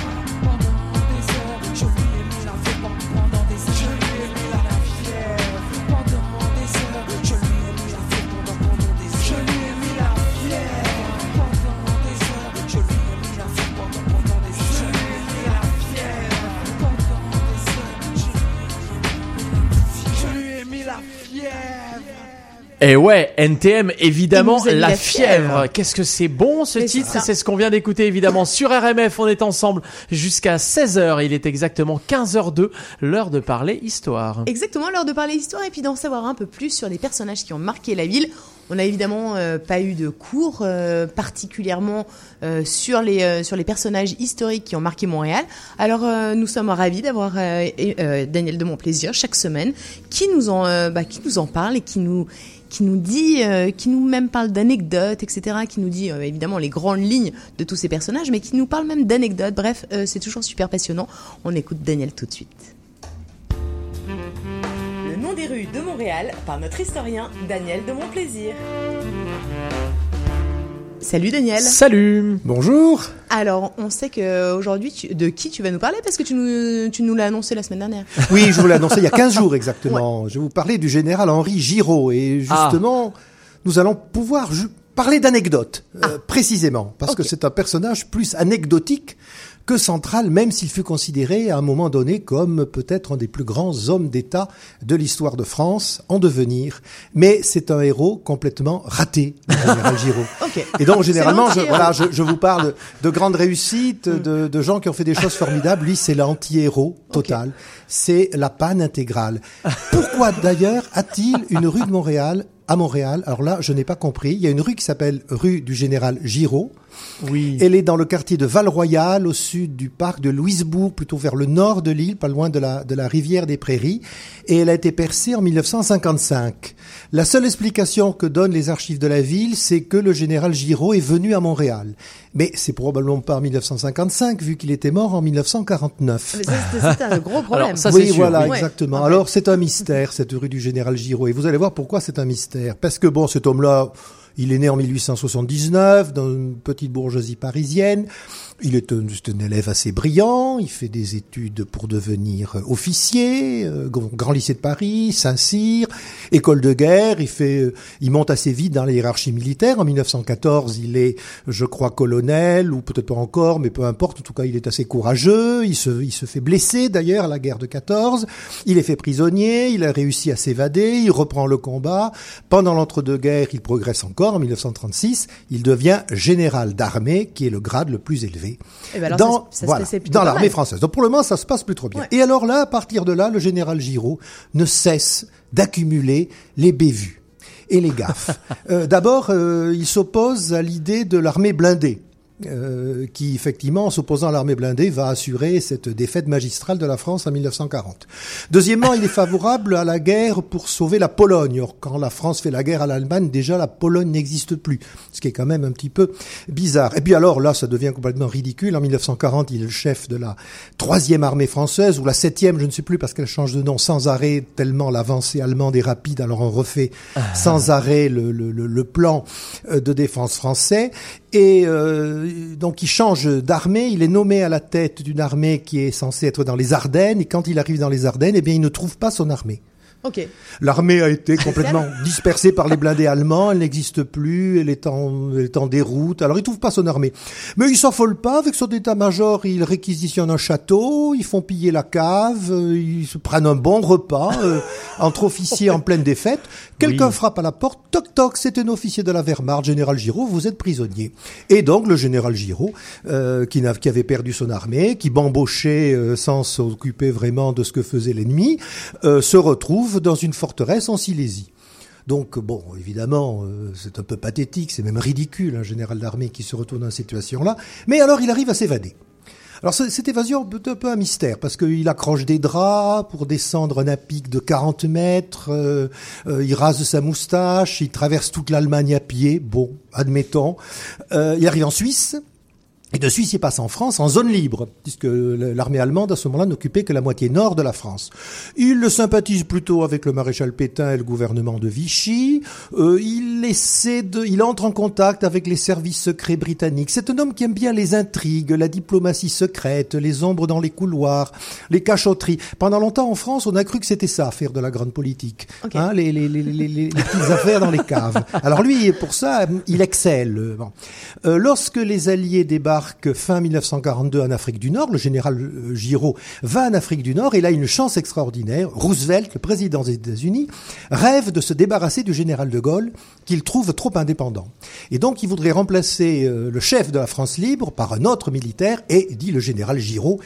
Et ouais, NTM, évidemment, la la fièvre. fièvre. Qu'est-ce que c'est bon ce titre. C'est ce qu'on vient d'écouter évidemment sur RMF. On est ensemble jusqu'à 16h. Il est exactement 15h02, l'heure de parler histoire. Exactement, l'heure de parler histoire et puis d'en savoir un peu plus sur les personnages qui ont marqué la ville. On n'a évidemment euh, pas eu de cours euh, particulièrement euh, sur les sur les personnages historiques qui ont marqué Montréal. Alors nous sommes ravis d'avoir Daniel de Montplaisir chaque semaine qui nous en bah, qui nous en parle et qui nous qui nous dit, qui nous même parle d'anecdotes, etc., qui nous dit évidemment les grandes lignes de tous ces personnages, mais qui nous parle même d'anecdotes. Bref, c'est toujours super passionnant. On écoute Daniel tout de suite. Nom des rues de Montréal par notre historien Daniel de Montplaisir. Salut Daniel. Salut. Bonjour. Alors, on sait que aujourd'hui, tu- de qui tu vas nous parler? Parce que tu nous, tu nous l'as annoncé la semaine dernière. Oui, je vous l'ai annoncé il y a 15 jours exactement. Je vais vous parler du général Henri Giraud. Et justement, nous allons pouvoir ju- parler d'anecdotes, euh, précisément, parce que c'est un personnage plus anecdotique que central, même s'il fut considéré à un moment donné comme peut-être un des plus grands hommes d'État de l'histoire de France en devenir. Mais c'est un héros complètement raté, général Giraud. Et donc généralement, je, voilà, je, je vous parle de grandes réussites, de, de gens qui ont fait des choses formidables. Lui, c'est l'anti-héros total. C'est la panne intégrale. Pourquoi d'ailleurs a-t-il une rue de Montréal à Montréal? Alors là, je n'ai pas compris. Il y a une rue qui s'appelle rue du général Giraud. Oui. Elle est dans le quartier de Val-Royal, au sud du parc de Louisbourg, plutôt vers le nord de l'île, pas loin de la, de la rivière des Prairies. Et elle a été percée en 1955. La seule explication que donnent les archives de la ville, c'est que le général Giraud est venu à Montréal. Mais c'est probablement pas en 1955, vu qu'il était mort en 1949. Mais ça, c'était- c'était un gros problème. oui, voilà, Ouais. exactement. Ouais. Alors, c'est un mystère, cette rue du Général Giraud. Et vous allez voir pourquoi c'est un mystère. Parce que, bon, cet homme-là, il est né en 1879 dans une petite bourgeoisie parisienne. Il est un, un élève assez brillant. Il fait des études pour devenir euh, officier, euh, grand lycée de Paris, Saint-Cyr, école de guerre. Il euh, monte assez vite dans la hiérarchie militaire. En 1914, il est, je crois, colonel ou peut-être pas encore, mais peu importe. En tout cas, il est assez courageux. Il se, il se fait blesser d'ailleurs à la guerre de 14. Il est fait prisonnier. Il a réussi à s'évader. Il reprend le combat. Pendant l'entre-deux-guerres, il progresse encore. En 1936, il devient général d'armée, qui est le grade le plus élevé Eh ben dans, voilà, l'armée française. Donc pour le moment, ça se passe plus trop bien. Et alors là, à partir de là, le général Giraud ne cesse d'accumuler les bévues et les gaffes. Euh, D'abord, euh, il s'oppose à l'idée de l'armée blindée. Euh, qui effectivement, en s'opposant à l'armée blindée, va assurer cette défaite magistrale de la France en 1940. Deuxièmement, il est favorable à la guerre pour sauver la Pologne. Or, quand la France fait la guerre à l'Allemagne, déjà la Pologne n'existe plus, ce qui est quand même un petit peu bizarre. Et puis alors là, ça devient complètement ridicule. En 1940, il est le chef de la troisième armée française ou la septième, je ne sais plus, parce qu'elle change de nom sans arrêt tellement l'avancée allemande est rapide. Alors on refait sans arrêt le, le- le- le plan euh, de défense français. Et euh, donc il change d'armée, il est nommé à la tête d'une armée qui est censée être dans les Ardennes, et quand il arrive dans les Ardennes, eh bien il ne trouve pas son armée. Ok. L'armée a été complètement dispersée par les blindés allemands, elle n'existe plus, elle est, en, elle est en déroute, alors ils trouvent pas son armée. Mais ils s'affolent pas, avec son état-major, ils réquisitionnent un château, ils font piller la cave, euh, ils se prennent un bon repas, euh, entre officiers en pleine défaite. Quelqu'un Oui. frappe à la porte, toc toc, c'est un officier de la Wehrmacht, général Giraud, vous êtes prisonnier. Et donc le général Giraud, euh, qui, n'a- qui avait perdu son armée, qui bambochait euh, sans s'occuper vraiment de ce que faisait l'ennemi, euh, se retrouve dans une forteresse en Silésie. Donc bon, évidemment, euh, c'est un peu pathétique, c'est même ridicule, un général d'armée qui se retrouve dans cette situation-là. Mais alors il arrive à s'évader. Alors ce- cette évasion est un peu un mystère parce qu'il accroche des draps pour descendre un pic de 40 mètres, euh, euh, il rase sa moustache, il traverse toute l'Allemagne à pied, bon, admettons. Il arrive en Suisse. Et de Suisse, il passe en France en zone libre, puisque l'armée allemande, à ce moment-là, n'occupait que la moitié nord de la France. Il sympathise plutôt avec le maréchal Pétain et le gouvernement de Vichy. Euh, il essaie de, il entre en contact avec les services secrets britanniques. C'est un homme qui aime bien les intrigues, la diplomatie secrète, les ombres dans les couloirs, les cachotteries. Pendant longtemps, en France, on a cru que c'était ça, faire de la grande politique. Hein, les, les, les, les, les- les petites affaires dans les caves. Alors lui, pour ça, il excelle. Bon. Euh, lorsque les Alliés débarquent fin 1942 en Afrique du Nord, le général euh, Giraud va en Afrique du Nord et a une chance extraordinaire. Roosevelt, le président des États-Unis, rêve de se débarrasser du général de Gaulle qu'il trouve trop indépendant. Et donc il voudrait remplacer euh, le chef de la France libre par un autre militaire et dit le général Giraud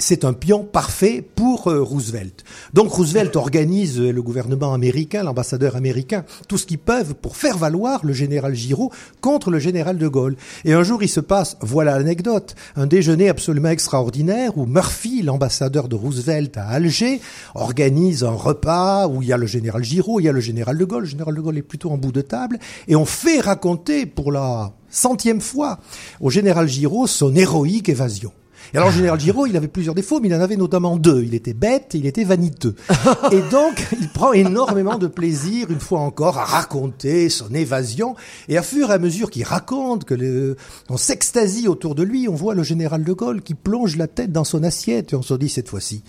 c'est un pion parfait pour euh, Roosevelt. Donc Roosevelt organise euh, le gouvernement américain, l'ambassadeur américain, tout ce qu'ils peuvent pour faire valoir le général Giraud contre le général de Gaulle. Et un jour, il se passe, voilà l'anecdote, un déjeuner absolument extraordinaire où Murphy, l'ambassadeur de Roosevelt à Alger, organise un repas où il y a le général Giraud, il y a le général de Gaulle. Le général de Gaulle est plutôt en bout de table et on fait raconter pour la centième fois au général Giraud son héroïque évasion. Et alors, le général Giraud, il avait plusieurs défauts, mais il en avait notamment deux. Il était bête et il était vaniteux. Et donc, il prend énormément de plaisir, une fois encore, à raconter son évasion. Et à fur et à mesure qu'il raconte, que le, on s'extasie autour de lui, on voit le général de Gaulle qui plonge la tête dans son assiette et on se dit cette fois-ci,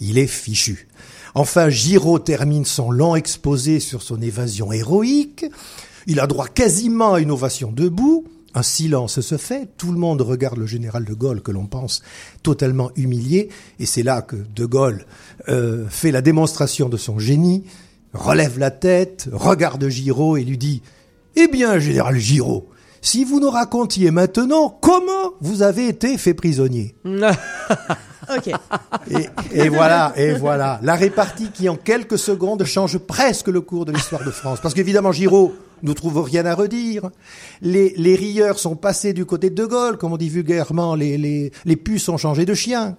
il est fichu. Enfin, Giraud termine son long exposé sur son évasion héroïque. Il a droit quasiment à une ovation debout. Un silence se fait, tout le monde regarde le général de Gaulle que l'on pense totalement humilié, et c'est là que de Gaulle euh, fait la démonstration de son génie, relève la tête, regarde Giraud et lui dit Eh bien, général Giraud, si vous nous racontiez maintenant comment vous avez été fait prisonnier. Ok. Et, et voilà, et voilà. La répartie qui en quelques secondes change presque le cours de l'histoire de France. Parce qu'évidemment, Giraud ne trouve rien à redire. Les, les rieurs sont passés du côté de De Gaulle, comme on dit vulgairement, les, les, les puces ont changé de chien.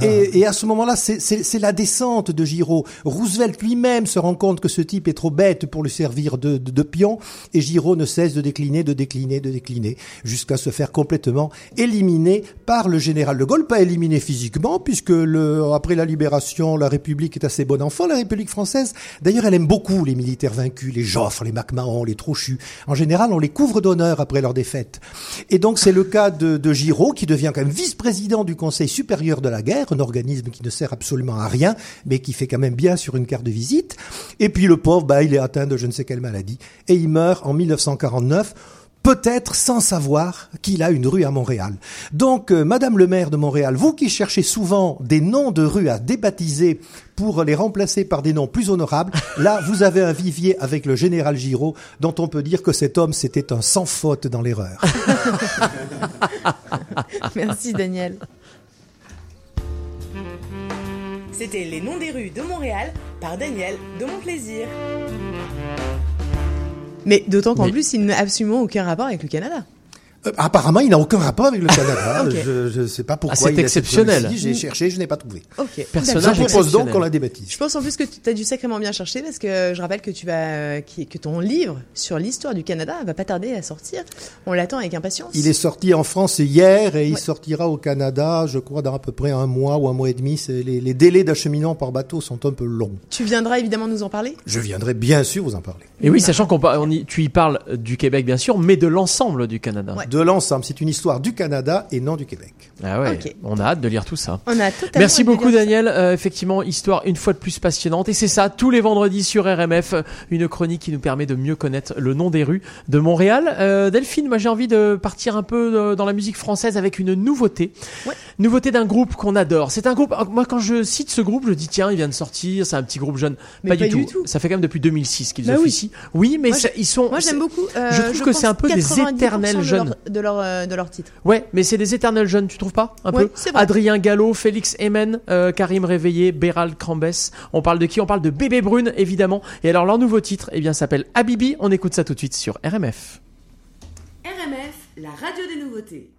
Et, et à ce moment-là, c'est- c'est c'est la descente de Giraud. Roosevelt lui-même se rend compte que ce type est trop bête pour lui servir de, de, de pion, et Giraud ne cesse de décliner, de décliner, de décliner, jusqu'à se faire complètement éliminer par le général de Gaulle, pas éliminé physiquement, puisque le, après la libération, la République est assez bon enfant, la République française. D'ailleurs, elle aime beaucoup les militaires vaincus, les Joffre, les MacMahon, les Trochu. En général, on les couvre d'honneur après leur défaite. Et donc, c'est le cas de, Giraud, qui devient quand même vice-président du Conseil supérieur de la guerre, un organisme qui ne sert absolument à rien, mais qui fait quand même bien sur une carte de visite. Et puis, le pauvre, bah, il est atteint de je ne sais quelle maladie, et il meurt en 1949 peut-être sans savoir qu'il a une rue à Montréal. Donc, euh, Madame le maire de Montréal, vous qui cherchez souvent des noms de rues à débaptiser pour les remplacer par des noms plus honorables, là, vous avez un vivier avec le général Giraud, dont on peut dire que cet homme, c'était un sans faute dans l'erreur. Merci Daniel. C'était Les noms des rues de Montréal par Daniel de Mon Plaisir. Mais d'autant qu'en Mais- plus, il n'a absolument aucun rapport avec le Canada. Euh, apparemment, il n'a aucun rapport avec le Canada. Je ne sais pas pourquoi. Ah, c'est exceptionnel. J'ai cherché, je n'ai pas trouvé. Ok. Personnage Je propose donc qu'on la débaptise. Je pense en plus que tu as dû sacrément bien chercher parce que je rappelle que tu vas que ton livre sur l'histoire du Canada va pas tarder à sortir. On l'attend avec impatience. Il est sorti en France hier et il sortira au Canada, je crois, dans à peu près un mois ou un mois et demi. Les, les délais d'acheminement par bateau sont un peu longs. Tu viendras évidemment nous en parler? Je viendrai bien sûr vous en parler. Et oui, sachant qu'on tu y parles du Québec bien sûr, mais de l'ensemble du Canada. De de l'ensemble. C'est une histoire du Canada et non du Québec. Ah ouais, on a hâte de lire tout ça. On a totalement Merci hâte de beaucoup. Daniel. Euh, effectivement, histoire une fois de plus passionnante. Et c'est ça, tous les vendredis sur RMF, une chronique qui nous permet de mieux connaître le nom des rues de Montréal. Euh, Delphine, moi j'ai envie de partir un peu euh, dans la musique française avec une nouveauté. Nouveauté d'un groupe qu'on adore. C'est un groupe, moi quand je cite ce groupe, je dis tiens, il vient de sortir, c'est un petit groupe jeune. Mais pas, pas du, du tout. Ça fait quand même depuis 2006 qu'ils Bah officient. Oui, mais Moi, ils sont. Moi, j'aime beaucoup. euh, je trouve que c'est un peu des 90% éternels de jeunes. leur- de leur, euh, de leur titre. Ouais, mais c'est des éternels jeunes, tu trouves pas Un Ouais, peu c'est vrai. Adrien Gallo, Félix Emen, euh, Karim Réveillé, Béral Crambès. On parle de qui? On parle de Bébé Brune, évidemment. Et alors, leur nouveau titre, eh bien, s'appelle Habibi. On écoute ça tout de suite sur RMF. RMF, la radio des nouveautés.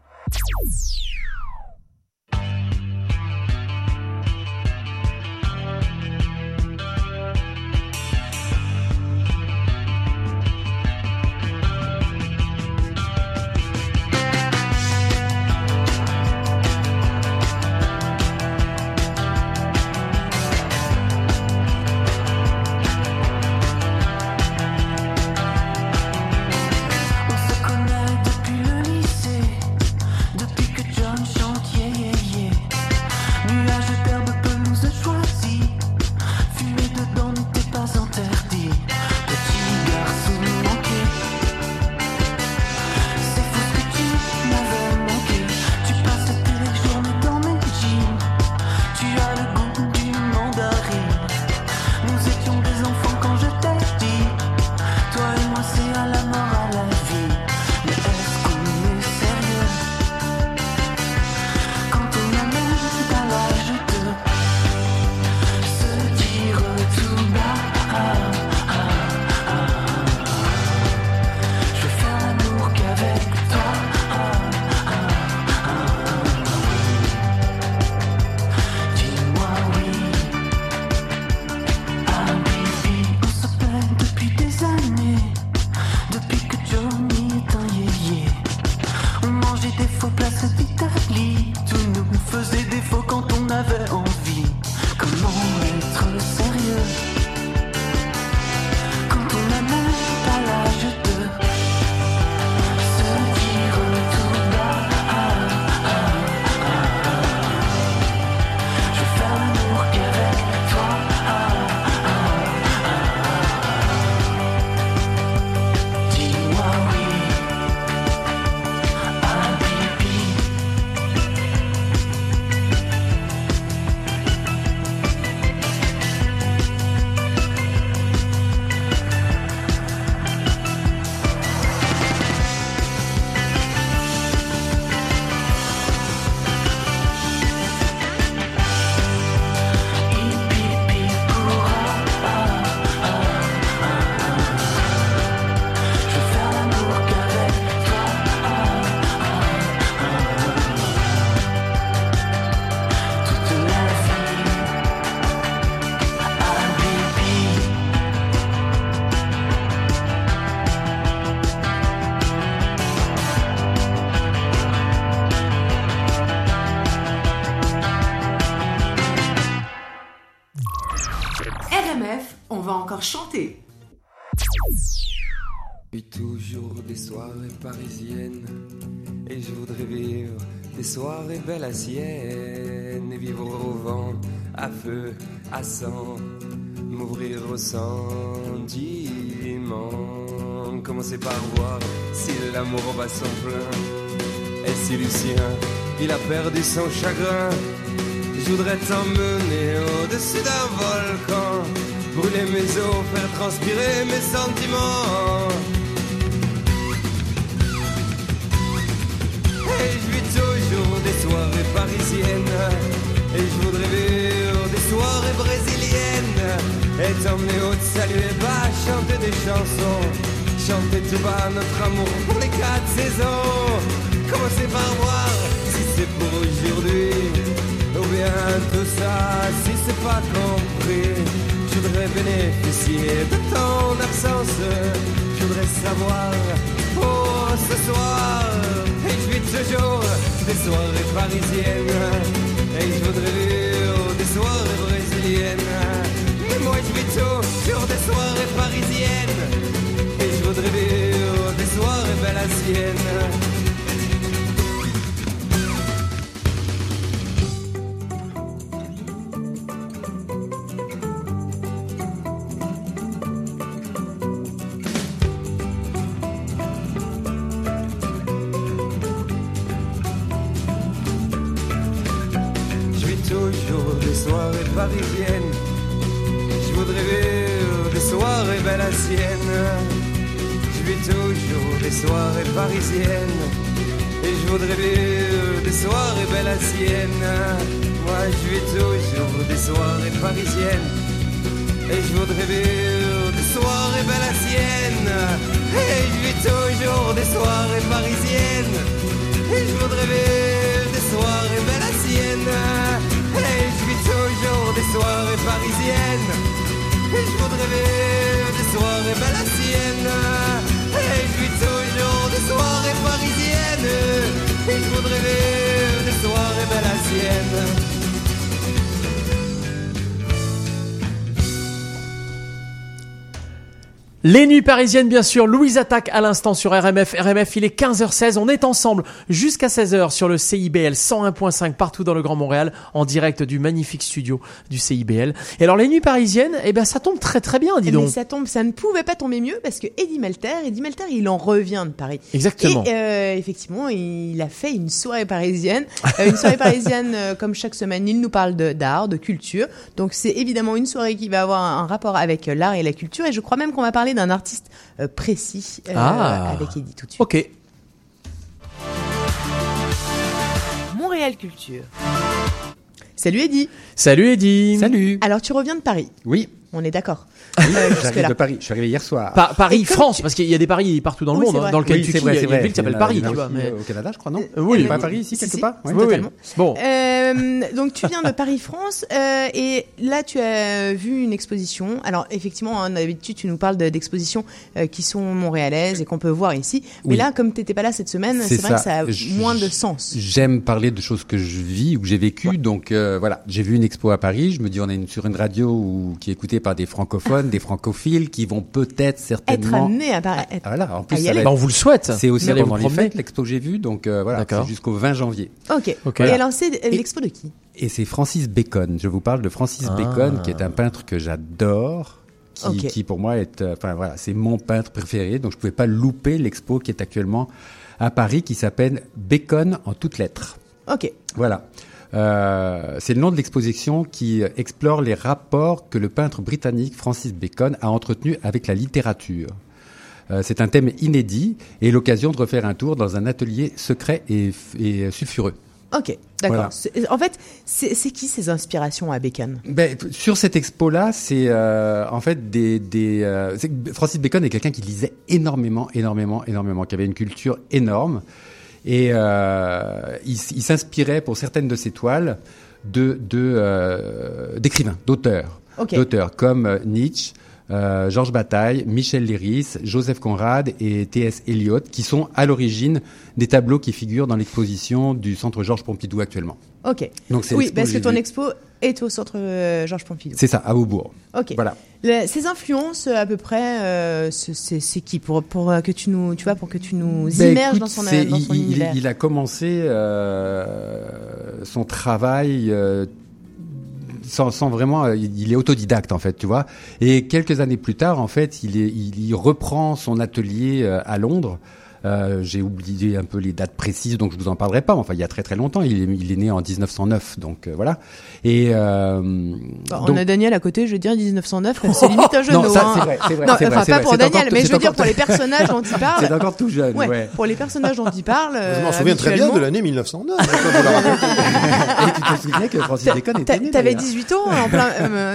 M'ouvrir au sentiment. Commencer par voir si l'amour bat son plein Et si Lucien, il a perdu son chagrin Je voudrais t'emmener au-dessus d'un volcan. Brûler mes os, faire transpirer mes sentiments. Et je vis toujours des soirées parisiennes brésiliennes Et t'emmener au saluer bas, chanter des chansons. Chanter tout bas notre amour pour les quatre saisons. Commencer par voir si c'est pour aujourd'hui Ou bien tout ça si c'est pas compris. Je voudrais bénéficier de ton absence. Je voudrais savoir pour ce soir. Et je vis toujours des soirées parisiennes. Et je voudrais brésiliennes Mais moi je vis toujours des soirées parisiennes. Et je voudrais vivre des soirées belles à Et je voudrais vivre des soirées belles à Sienne. Moi je vis toujours des soirées parisiennes. Et je voudrais vivre des soirées belles à Sienne. Et je vis toujours des soirées parisiennes. Et je voudrais vivre des soirées belles à Sienne. Et je vis toujours des soirées parisiennes. Et je voudrais vivre des soirées belles à Sienne. Parisiennes. Et je voudrais vivre des soirées belles à Sienne. Les nuits parisiennes, bien sûr. Louise attaque à l'instant sur RMF. RMF, il est 15h16. On est ensemble jusqu'à 16h sur le CIBL 101.5 partout dans le Grand Montréal en direct du magnifique studio du CIBL. Et alors, les nuits parisiennes, eh ben, ça tombe très très bien, dis Mais donc. ça tombe, ça ne pouvait pas tomber mieux parce que Eddie Melter, Eddie Melter, il en revient de Paris. Exactement. Et euh, effectivement, il a fait une soirée parisienne, Euh, une soirée parisienne euh, comme chaque semaine. Il nous parle de- d'art, de, culture. Donc c'est évidemment une soirée qui va avoir un, un rapport avec euh, l'art et la culture. Et je crois même qu'on va parler d'un artiste euh, précis euh, Ah. avec Eddie tout de suite. Ok. Montréal Culture. Salut Eddie. Salut Eddie. Salut. Alors tu reviens de Paris. Oui. On est d'accord. Oui, Euh, j'arrive de Paris. Je suis arrivé hier soir. Pa- Paris, France, parce qu'il y a des paris partout dans le Oui, monde. hein. Dans le Oui, Kentucky, c'est vrai, il y a une vrai. ville qui s'appelle Paris, tu vois. mais- euh, Au Canada, je crois, non Euh, oui. Pas à Paris, ici, Si, quelque si, part Oui, oui. totalement. Bon. Euh, donc tu viens de Paris-France euh, et là tu as vu une exposition. Alors effectivement, hein, d'habitude tu nous parles de- d'expositions euh, qui sont montréalaises et qu'on peut voir ici. Mais Oui. là, comme tu n'étais pas là cette semaine, c'est vrai que ça a moins de sens. J'aime parler de choses que je vis ou que j'ai vécues. Donc voilà, j'ai vu une expo à Paris. Je me dis, on est sur une radio qui est par des francophones, des francophiles, qui vont peut-être Être certainement. amené à Paris. Ah, voilà, en plus, à y ça va aller. être- Bah, on vous le souhaite. C'est aussi pendant les fêtes, l'expo que j'ai vue. Donc euh, voilà, c'est jusqu'au 20 janvier. Ok. Ok. Et alors c'est l'expo de qui? Et c'est Francis Bacon. Je vous parle de Francis Ah. Bacon, qui est un peintre que j'adore. Qui, pour moi est, euh, enfin voilà, c'est mon peintre préféré. Donc je pouvais pas louper l'expo qui est actuellement à Paris, qui s'appelle Bacon en toutes lettres. Ok. Voilà. Euh, c'est le nom de l'exposition qui euh, explore les rapports que le peintre britannique Francis Bacon a entretenus avec la littérature. Euh, c'est un thème inédit et l'occasion de refaire un tour dans un atelier secret et, sulfureux. Ok. D'accord. Voilà. En fait, c'est qui ces inspirations à Bacon? Ben, sur cette expo-là, c'est euh, en fait des... euh, Francis Bacon est quelqu'un qui lisait énormément, énormément, énormément, qui avait une culture énorme. Et euh, il, s'inspirait pour certaines de ses toiles de euh, d'écrivains, d'auteurs, d'auteurs comme euh, Nietzsche, euh, Georges Bataille, Michel Léris, Joseph Conrad et T.S. Eliot, qui sont à l'origine des tableaux qui figurent dans l'exposition du Centre Georges Pompidou actuellement. Ok. Donc oui, parce que ton expo est au centre euh, Georges Pompidou. C'est ça, à Aubourg. Ok. Voilà. Le- ces influences, à peu près, euh, c'est- qui pour pour euh, que tu nous, tu vois, pour que tu nous Ben, immerges écoute, dans son, dans il, son il- univers. il a commencé euh, son travail sans, sans vraiment. Il est autodidacte en fait, tu vois. Et quelques années plus tard, en fait, il, est, il, il reprend son atelier à Londres. Euh, J'ai oublié un peu les dates précises, donc je vous en parlerai pas. Enfin, il y a très très longtemps. Il est, il est né en 1909, donc euh, voilà. Et euh, Bah, on donc- a Daniel à côté, je veux dire 1909, c'est limite un jeune. Non, ça, hein. c'est vrai, c'est vrai, enfin pas vrai. pour Daniel, mais je veux dire pour les personnages dont il parle. C'est encore tout jeune, ouais. Pour les personnages dont il parle. Je m'en souviens très bien de l'année 1909. hein. Et tu te souviens que Francis Bacon était né T'avais d'ailleurs. 18 ans en plein.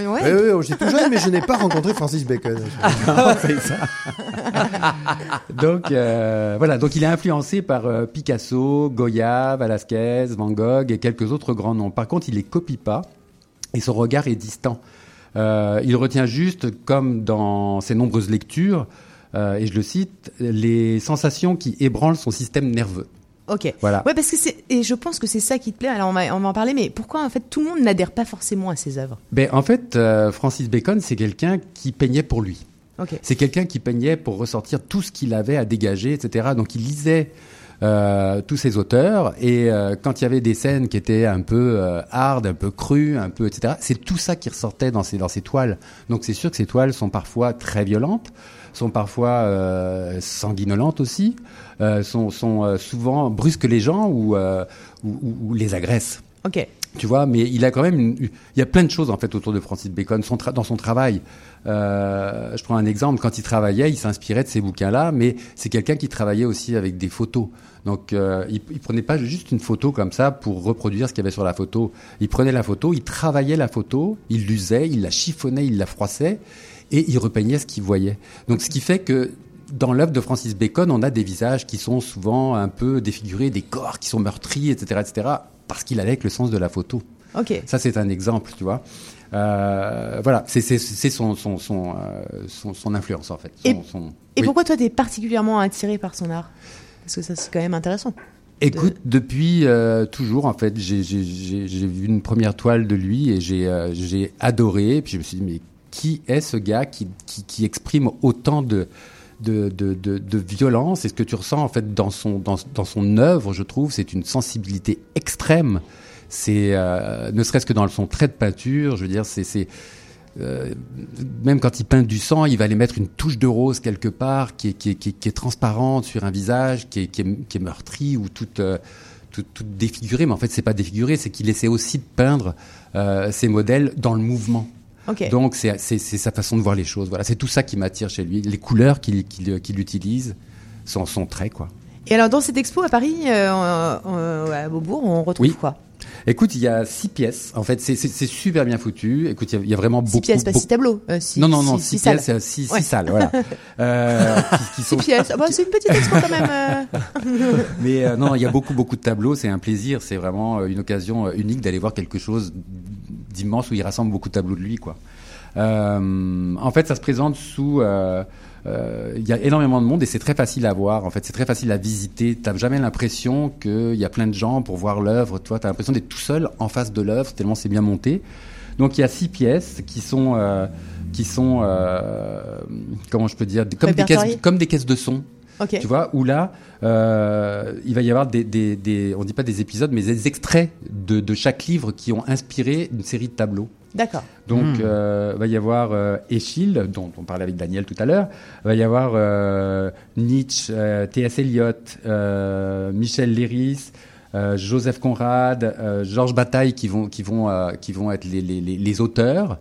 ouais. Oui, oui, j'étais tout jeune, mais je n'ai pas rencontré Francis Bacon. Ah, c'est ça. donc euh, voilà, donc il est influencé par euh, Picasso, Goya, Velasquez, Van Gogh et quelques autres grands noms. Par contre, il les copie pas et son regard est distant. Euh, il retient juste, comme dans ses nombreuses lectures, euh, et je le cite, les sensations qui ébranlent son système nerveux. Ok. Voilà. Ouais, parce que c'est et je pense que c'est ça qui te plaît. Alors on va on va en parler, mais pourquoi en fait tout le monde n'adhère pas forcément à ses œuvres? Ben, en fait, euh, Francis Bacon, c'est quelqu'un qui peignait pour lui. C'est quelqu'un qui peignait pour ressortir tout ce qu'il avait à dégager, etc. Donc il lisait euh, tous ces auteurs et euh, quand il y avait des scènes qui étaient un peu euh, hard, un peu crues, un peu etc. C'est tout ça qui ressortait dans ces dans ces toiles. Donc c'est sûr que ces toiles sont parfois très violentes, sont parfois euh, sanguinolentes aussi, sont sont souvent brusquent les gens ou, ou, les agressent. Ok. Tu vois, mais il a quand même, une- il y a plein de choses en fait autour de Francis Bacon, son dans son travail. Euh, je prends un exemple, quand il travaillait, il s'inspirait de ces bouquins-là, mais c'est quelqu'un qui travaillait aussi avec des photos. Donc, euh, il, il prenait pas juste une photo comme ça pour reproduire ce qu'il y avait sur la photo. Il prenait la photo, il travaillait la photo, il l'usait, il la chiffonnait, il la froissait, et il repeignait ce qu'il voyait. Donc, ce qui fait que dans l'œuvre de Francis Bacon, on a des visages qui sont souvent un peu défigurés, des corps qui sont meurtris, etc., etc., parce qu'il allait avec le sens de la photo. Ça, c'est un exemple, tu vois. Euh, voilà, c'est c'est- c'est son, son, son, euh, son, son influence, en fait. Et, et oui. pourquoi toi, t'es particulièrement attiré par son art? Parce que ça, c'est quand même intéressant. Écoute, depuis euh, toujours, en fait, j'ai- vu une première toile de lui et j'ai euh, adoré. Puis je me suis dit, mais qui est ce gars qui, qui, qui exprime autant de, de, de, de, de violence? Et ce que tu ressens, en fait, dans son, dans, dans son œuvre, je trouve, c'est une sensibilité extrême. C'est, euh, ne serait-ce que dans son trait de peinture, je veux dire, c'est... euh, même quand il peint du sang, il va aller mettre une touche de rose quelque part qui est, qui est, qui est, qui est transparente sur un visage qui est, qui meurtri ou toute, euh, toute, toute défigurée. Mais en fait, c'est pas défiguré, c'est qu'il essaie aussi de peindre euh, ses modèles dans le mouvement. Donc c'est sa façon de voir les choses. Voilà, c'est tout ça qui m'attire chez lui. Les couleurs qu'il qu'il utilise sont son trait, quoi. Et alors, dans cette expo à Paris, euh, euh, à Beaubourg, on retrouve Oui. quoi? Écoute, il y a six pièces. En fait, c'est super bien foutu. Écoute, il y a- il y, a vraiment Six beaucoup. pièces, pas beaucoup- six tableaux. euh, six- non, non, non, six- six, six salles. pièces, euh, six, Ouais. six salles, voilà. Euh, qui, qui Six sont- pièces. Ah bah, c'est une petite expo quand même. euh. Mais euh, non, il y a beaucoup, beaucoup de tableaux. C'est un plaisir. C'est vraiment euh, une occasion euh, unique d'aller voir quelque chose d'immense où il rassemble beaucoup de tableaux de lui, quoi. Euh, en fait, ça se présente sous. Euh, Il y a énormément de monde et c'est très facile à voir. En fait, c'est très facile à visiter. T'as jamais l'impression qu'il y a plein de gens pour voir l'œuvre. Toi, t'as l'impression d'être tout seul en face de l'œuvre tellement c'est bien monté. Donc, il y a six pièces qui sont euh, qui sont euh, comment je peux dire comme des caisses comme des caisses de son. Ok. Tu vois, où là, euh, il va y avoir des, des, des, on dit pas des épisodes, mais des extraits de, de chaque livre qui ont inspiré une série de tableaux. D'accord. Donc, Hmm. euh, va y avoir euh, dont on parlait avec Daniel tout à l'heure. Va y avoir euh, Nietzsche, euh, T.S. Eliot, euh, Michel Léris, euh, Joseph Conrad, euh, Georges Bataille, qui vont, qui vont, euh, qui vont être les, les, les, les auteurs.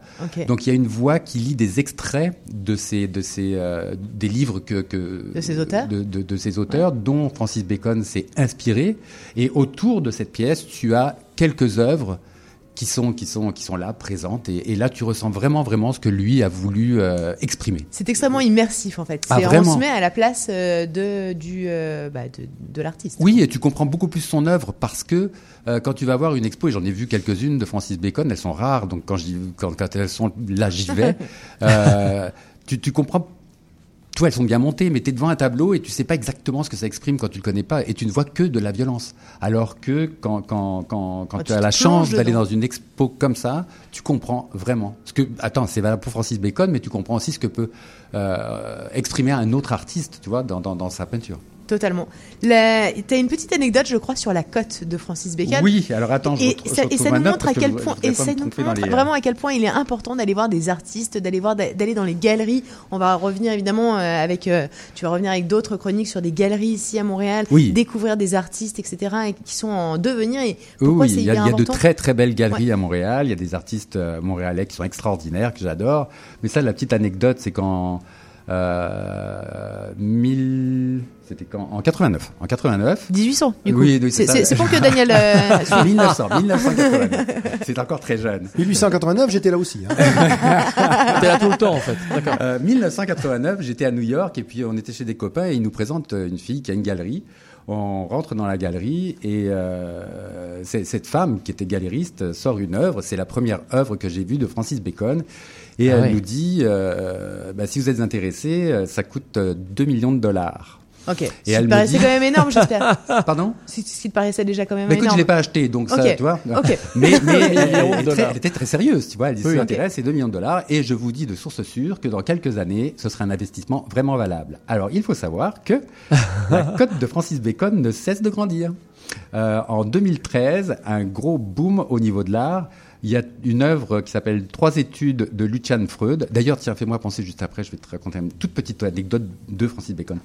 Donc, il y a une voix qui lit des extraits de ces, de ces, euh, des livres que, que De ces auteurs de, de, de ces auteurs, dont Francis Bacon s'est inspiré. Et autour de cette pièce, tu as quelques œuvres qui sont, qui sont, qui sont là, présentes. Et, et là, tu ressens vraiment, vraiment ce que lui a voulu euh, exprimer. C'est extrêmement immersif en fait. Ah, on se met à la place euh, de, du, euh, bah, de, de l'artiste. Oui, et tu comprends beaucoup plus son œuvre parce que quand tu vas voir une expo, et j'en ai vu quelques-unes de Francis Bacon, elles sont rares, donc quand, j'y- quand, quand elles sont là, j'y vais. tu, tu comprends. Tu vois, elles sont bien montées, mais tu es devant un tableau et tu sais pas exactement ce que ça exprime quand tu le connais pas, et tu ne vois que de la violence. Alors que quand, quand, quand, quand Ah, tu as la chance d'aller dans une expo comme ça, tu comprends vraiment. Ce que, attends, c'est valable pour Francis Bacon, mais tu comprends aussi ce que peut euh, exprimer un autre artiste, tu vois, dans, dans, dans sa peinture. Totalement. La... T'as une petite anecdote, je crois, sur la cote de Francis Bacon. Oui, alors attends, je et ça, et nous montre à que quel point, et ça nous montre les, euh, vraiment à quel point il est important d'aller voir des artistes, d'aller voir, d'aller dans les galeries. On va revenir évidemment euh, avec, euh, tu vas revenir avec d'autres chroniques sur des galeries ici à Montréal, Oui. découvrir des artistes, etc., et qui sont en devenir. Et Oui, pourquoi oui, il y, a, y de très très belles galeries à Montréal. Il y a des artistes montréalais qui sont extraordinaires, que j'adore. Mais ça, la petite anecdote, c'est qu'en euh, 1000, c'était quand? En 89. En 89. 1800, du coup. Oui, oui, C'est- ça. c'est- c'est pour que Daniel, euh, suive. 1900, 1989. C'est encore très jeune. 1889, j'étais là aussi. hein. T'es là tout le temps en fait. D'accord. Euh, 1989, j'étais à New York et puis on était chez des copains et ils nous présentent euh, une fille qui a une galerie. On rentre dans la galerie et euh, c'est- cette femme qui était galériste sort une œuvre. C'est la première œuvre que j'ai vue de Francis Bacon. Et Ah elle ouais. nous dit, euh, bah, si vous êtes intéressé, euh, ça coûte euh, 2 millions de dollars. Ok. Et Ce qui te paraissait dit- quand même énorme, j'espère. Pardon? Ce qui te paraissait déjà quand même mais écoute, énorme. je l'ai pas acheté, donc ça, tu vois. ok. Mais, mais elle, Millions de elle très- était très sérieuse, tu vois. Elle dit, Oui, ça ok. intéresse, c'est 2 millions de dollars. Et je vous dis de source sûre que dans quelques années, ce sera un investissement vraiment valable. Alors, il faut savoir que la cote de Francis Bacon ne cesse de grandir. Euh, en 2013, un gros boom au niveau de l'art. Il y a une œuvre qui s'appelle Trois études de Lucian Freud. D'ailleurs, tiens, fais-moi penser juste après, je vais te raconter une toute petite anecdote de Francis Bacon.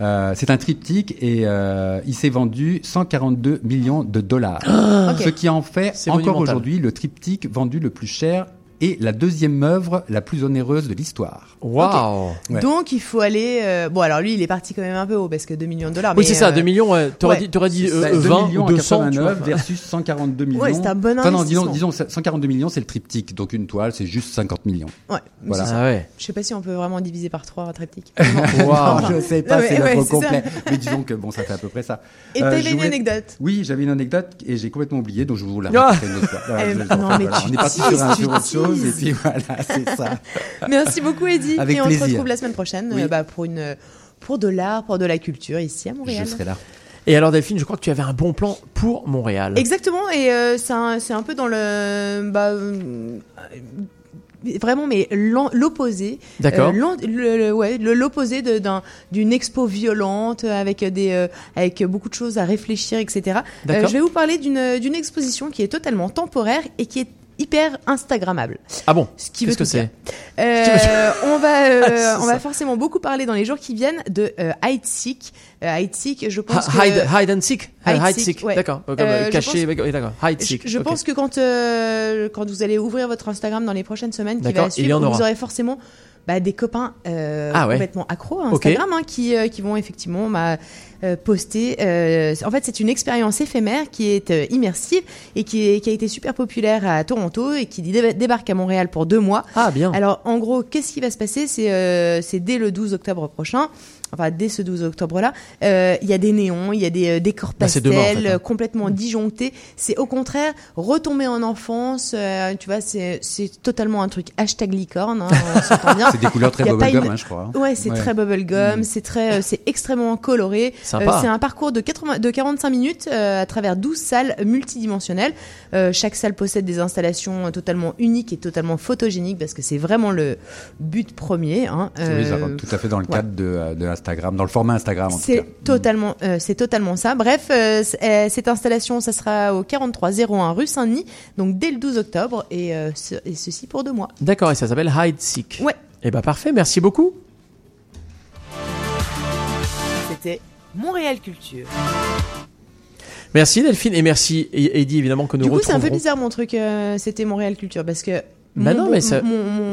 Euh, c'est un triptyque et euh, il s'est vendu 142 millions de dollars. Ah. Ce qui en fait C'est encore aujourd'hui le triptyque vendu le plus cher et la deuxième œuvre la plus onéreuse de l'histoire. Waouh Ouais. Donc il faut aller. euh, Bon, alors lui, il est parti quand même un peu haut parce que 2 millions de dollars. Oui, mais, c'est ça, euh, 2 millions, ouais. T'aurais ouais. dit, t'aurais dit euh, Bah, euh, 2 20 millions ou à 200, tu vois. 89 versus 142 millions. Ouais, c'est un bon Enfin, non, disons, disons 142 millions, c'est le triptyque. Donc une toile, c'est juste 50 millions. Ouais, Voilà. c'est ça. Ah ouais. Je sais pas si on peut vraiment diviser par 3 un triptyque. Wow. je sais pas, c'est ça. complet. Mais disons que bon, ça fait à peu près ça. Et Euh, t'avais une voulais- anecdote Oui, j'avais une anecdote et j'ai complètement oublié, donc je vous la Ah. raconterai une autre fois. Eh ben, enfin, non, mais voilà, tu on est parti sur autre chose et puis voilà, c'est ça. Merci beaucoup, Eddie. Avec et on plaisir. se retrouve la semaine prochaine Oui. euh, bah, pour, une, pour de l'art, pour de la culture ici à Montréal. Je serai là. Et alors Delphine, je crois que tu avais un bon plan pour Montréal. Exactement, et euh, c'est un, un peu dans le. Bah, euh, Vraiment, mais l'opposé. D'accord. Euh, ouais, l'opposé d'un- d'une expo violente avec des, euh, avec beaucoup de choses à réfléchir, etc. D'accord. je vais vous parler d'une exposition qui est totalement temporaire et qui est hyper instagrammable. Ah bon Ce qui Qu'est-ce que c'est Euh, on va, euh, on va forcément beaucoup parler dans les jours qui viennent de euh, hide seek. Euh, hide seek, je pense Ha- Hide, que hide and seek. Hide Hide seek, seek. ouais. D'accord. Comme, Euh, euh, caché. pense- D'accord. Hide je, seek. je pense que quand euh, quand vous allez ouvrir votre Instagram dans les prochaines semaines, qui va suivre, vous aurez forcément bah, des copains euh, Ah ouais. complètement accros à. Instagram hein, qui, euh, qui vont effectivement bah, euh, poster. euh, en fait, c'est une expérience éphémère qui est euh, immersive et qui, est- qui a été super populaire à Toronto et qui dé- débarque à Montréal pour deux mois. Ah bien. Alors, en gros, qu'est-ce qui va se passer? C'est euh, c'est dès le 12 octobre prochain. Enfin, dès ce 12 octobre-là, euh, il y a des néons, il y a des euh, décors Bah, pastels, demain, en fait, hein. euh, complètement disjonctés. C'est au contraire retomber en enfance. euh, tu vois, c'est c'est totalement un truc hashtag licorne. Hein. C'est des couleurs très bubblegum, une- hein, je crois. Ouais, c'est Ouais. très bubblegum. Mm. C'est très, c'est extrêmement coloré. C'est un parcours de 80, de 45 minutes à travers 12 salles multidimensionnelles. Chaque salle possède des installations totalement uniques et totalement photogéniques parce que c'est vraiment le but premier. Hein. Oui, ça rentre tout à fait dans le ouais. cadre de, de Instagram, dans le format Instagram en tout cas. C'est totalement, euh, c'est totalement ça. Bref, euh, euh, cette installation, ça sera au 4301 rue Saint-Denis, donc dès le 12 octobre, et, euh, ce- et ceci pour deux mois. D'accord. Et ça s'appelle Hide seek. Ouais. Et bah parfait. Merci beaucoup. C'était Montréal Culture. Merci Delphine et merci Eddie évidemment que nous Du coup, c'est un peu bizarre mon truc. euh, C'était Montréal Culture parce que. Bah mon non, bon- mais ça-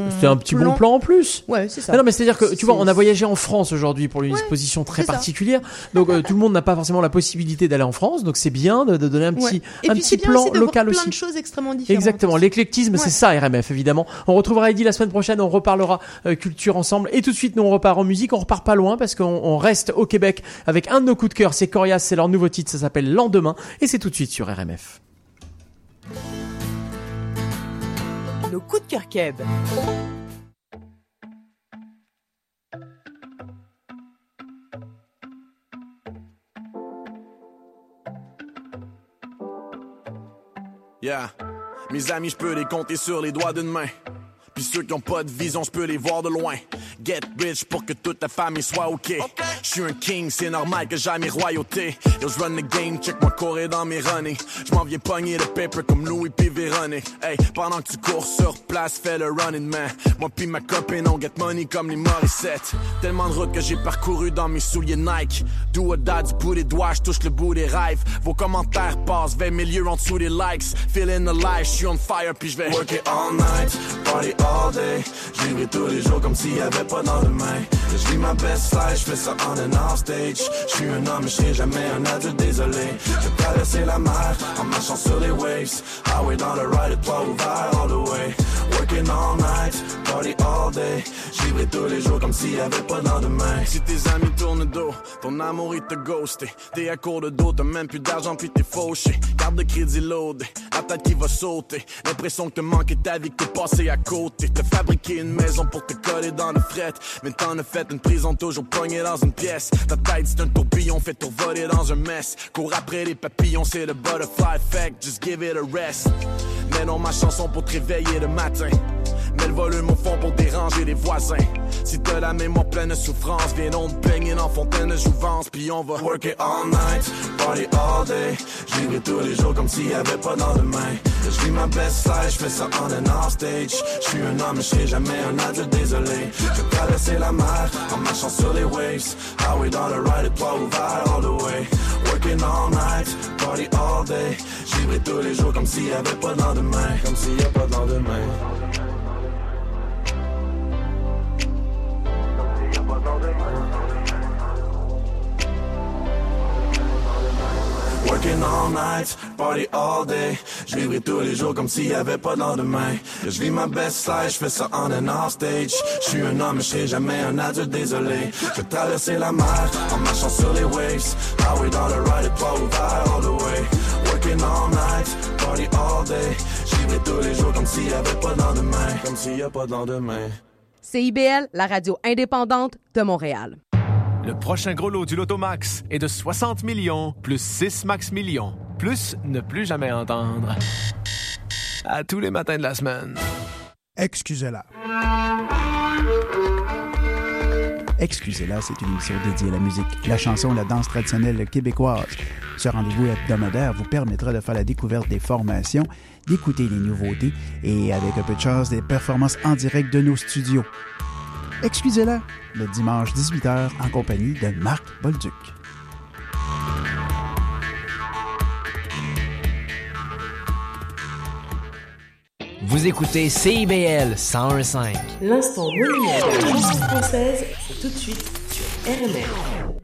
C'était un petit bon plan en plus. Ouais, c'est ça. Ah non, mais c'est-à-dire que tu C'est- vois, on a voyagé en France aujourd'hui pour une exposition très c'est particulière. Donc euh, tout le monde n'a pas forcément la possibilité d'aller en France. Donc c'est bien de, de donner un Ouais. petit, Et un petit c'est plan aussi de voir local plein aussi. de choses extrêmement différentes. Exactement, l'éclectisme, c'est Ouais. ça RMF évidemment. On retrouvera Eddie la semaine prochaine, on reparlera euh, culture ensemble et tout de suite nous on repart en musique, on repart pas loin parce qu'on on reste au Québec avec un de nos coups de cœur, c'est Corias, c'est leur nouveau titre, ça s'appelle Lendemain et c'est tout de suite sur RMF. Nos coups de cœur keb. Yeah. Mes amis, je peux les compter sur les doigts d'une main. Puis ceux qui ont pas de vision, je peux les voir de loin. Get rich pour que toute ta famille soit ok. Je suis un king, c'est normal que j'aille mes royautés. Yo, je run the game, check moi courir dans mes runnings. Je m'en viens pogner le paper comme Louis P. Véronique. Hey, pendant que tu cours sur place, fais le running man. Moi puis ma copine, on get money comme les Morissette. Tellement de routes que j'ai parcouru dans mes souliers Nike. Do or die du bout des doigts, je touche le bout des rêves. Vos commentaires passent vers milieu en dessous des likes. Feeling alive, je suis on fire puis je vais work it all night, party all day. Je vivrai tous les jours comme s'il y avait pas dans demain. Je vis ma best life, je fais ça on and off stage. Je suis un homme, je jamais un adulte désolé. Je traverser la mer en marchant sur les waves. Highway dans le ride, toit ouvert all the way. Working all night, party all day. Je tous les jours comme s'il y avait pas dans demain. Si tes amis tournent dos, ton amour il te ghosté. T'es à court de dos, t'as même plus d'argent puis t'es fauché. Carte de crédit loadé, la tête qui va sauter. L'impression que te manquer ta vie, que t'es à côté. T'as fabriqué une maison pour te coller dans le fret. Mais t'en as fait une prison toujours pognée dans une pièce. Ta tête c'est un tourbillon fait tout voler dans un mess. Cours après les papillons, c'est le butterfly effect. Just give it a rest. Mets dans ma chanson pour te réveiller le matin. Mets le volume au fond pour déranger les voisins. Si t'as la mémoire pleine de souffrance, viens te baigner dans fontaine de jouvence, puis on va work it all night, party all day. J'vivrai tous les jours comme s'il y avait pas dans demain. Je vis ma best life, je fais ça on and off stage. Je suis un homme, je serai jamais un adulte, désolé. Je traverser la mer en marchant sur les waves. Highway dans le ride et toi ouvert all the way. Working all night, party all day. J'vivrai tous les jours comme s'il y avait pas demain. Comme s'il y a pas demain. Working all night, party all day. Je tous les jours comme s'il y avait pas de lendemain. Je vis ma best life, je fais ça on and off stage. Je suis un homme, je jamais un adulte, désolé. Je traverser la mer en marchant sur les waves. Highway dans le ride et pas ouvert all the way. Working all night, party all day. Je vivrai tous les jours comme s'il y avait pas de lendemain. Comme s'il y a pas de lendemain. CIBL, la radio indépendante de Montréal. Le prochain gros lot du Lotomax est de 60 millions plus 6 max millions, plus ne plus jamais entendre. À tous les matins de la semaine. Excusez-la. Excusez-la, c'est une émission dédiée à la musique, la chanson, la danse traditionnelle québécoise. Ce rendez-vous hebdomadaire vous permettra de faire la découverte des formations, d'écouter les nouveautés et, avec un peu de chance, des performances en direct de nos studios. Excusez-la, le dimanche 18h en compagnie de Marc Bolduc. Vous écoutez CIBL 101.5. L'instant monument de la française, c'est tout de suite sur RMR.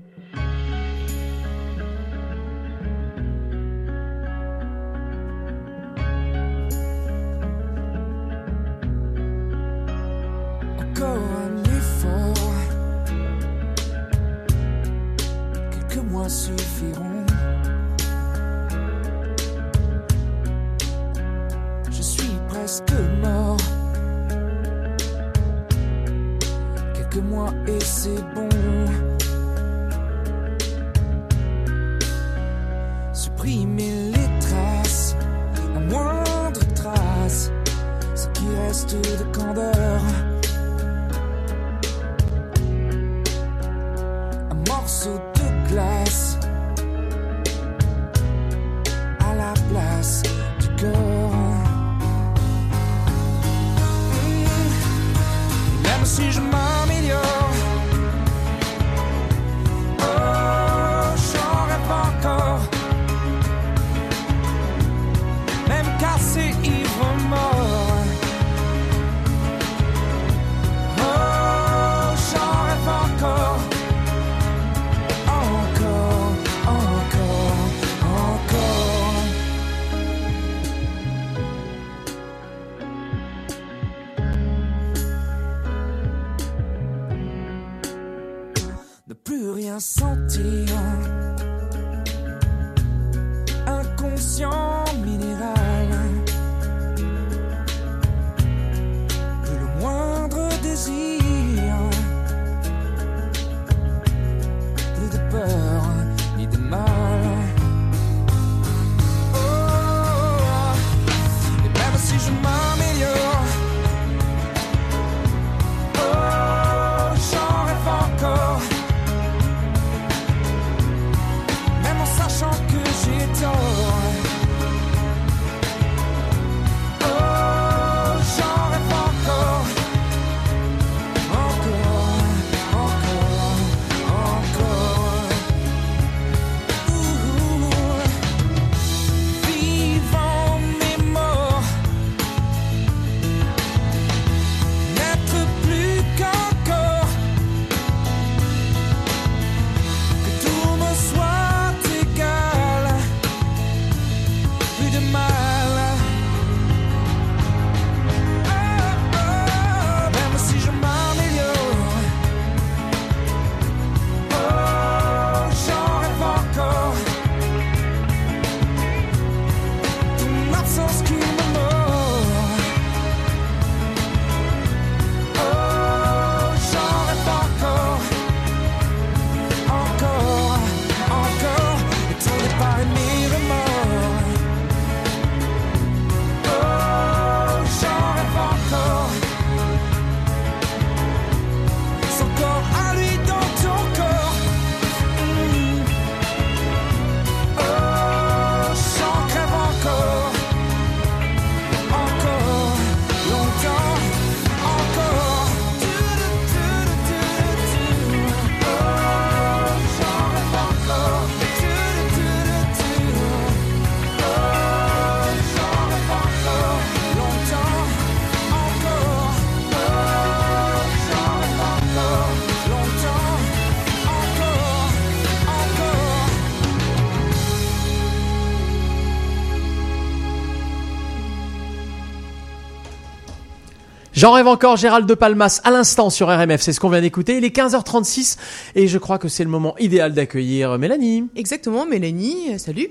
J'en rêve encore, Gérald de Palmas, à l'instant sur RMF, c'est ce qu'on vient d'écouter. Il est 15h36 et je crois que c'est le moment idéal d'accueillir Mélanie. Exactement, Mélanie, euh, salut.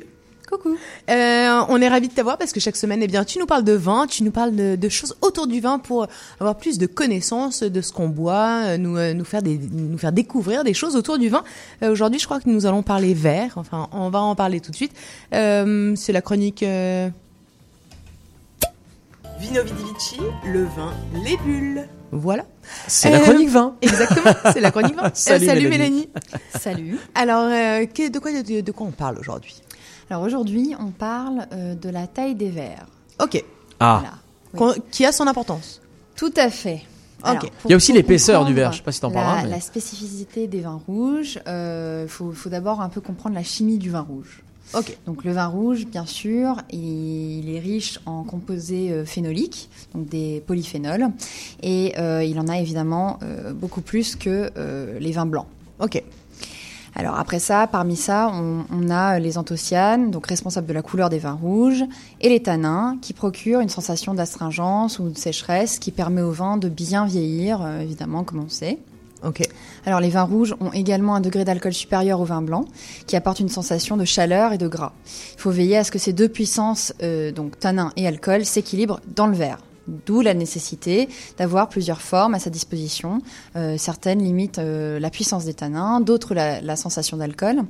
Coucou. Euh, on est ravis de t'avoir parce que chaque semaine, eh bien, tu nous parles de vin, tu nous parles de, de choses autour du vin pour avoir plus de connaissances de ce qu'on boit, euh, nous, euh, nous faire des, nous faire découvrir des choses autour du vin. Euh, Aujourd'hui, je crois que nous allons parler verre. Enfin, on va en parler tout de suite. Euh, C'est la chronique. Euh, Vino Vidi Vici, le vin, les bulles. Voilà. C'est la chronique vin. Exactement, c'est la chronique vin. Euh, Salut, salut Mélanie. Mélanie. Salut. Alors, euh, que- de, quoi, de, de quoi on parle aujourd'hui? Alors aujourd'hui, on parle euh, de la taille des verres. Ok. Ah. Qui a son importance. Tout à fait. Alors, Il y a aussi l'épaisseur du verre, je sais pas si t'en la- parleras, mais- La spécificité des vins rouges, il faut, faut d'abord un peu comprendre la chimie du vin rouge. Ok. Donc le vin rouge, bien sûr, il est riche en composés euh, phénoliques, donc des polyphénols, et euh, il en a évidemment euh, beaucoup plus que euh, les vins blancs. Ok. Alors après ça, parmi ça, on, on a les anthocyanes, donc responsables de la couleur des vins rouges, et les tanins, qui procurent une sensation d'astringence ou de sécheresse qui permet au vin de bien vieillir, évidemment, comme on sait. Alors les vins rouges ont également un degré d'alcool supérieur au vin blanc, qui apporte une sensation de chaleur et de gras. Il faut veiller à ce que ces deux puissances, euh, donc tanin et alcool, s'équilibrent dans le verre. D'où la nécessité d'avoir plusieurs formes à sa disposition. Euh, certaines limitent euh, la puissance des tanins, d'autres la, la sensation d'alcool.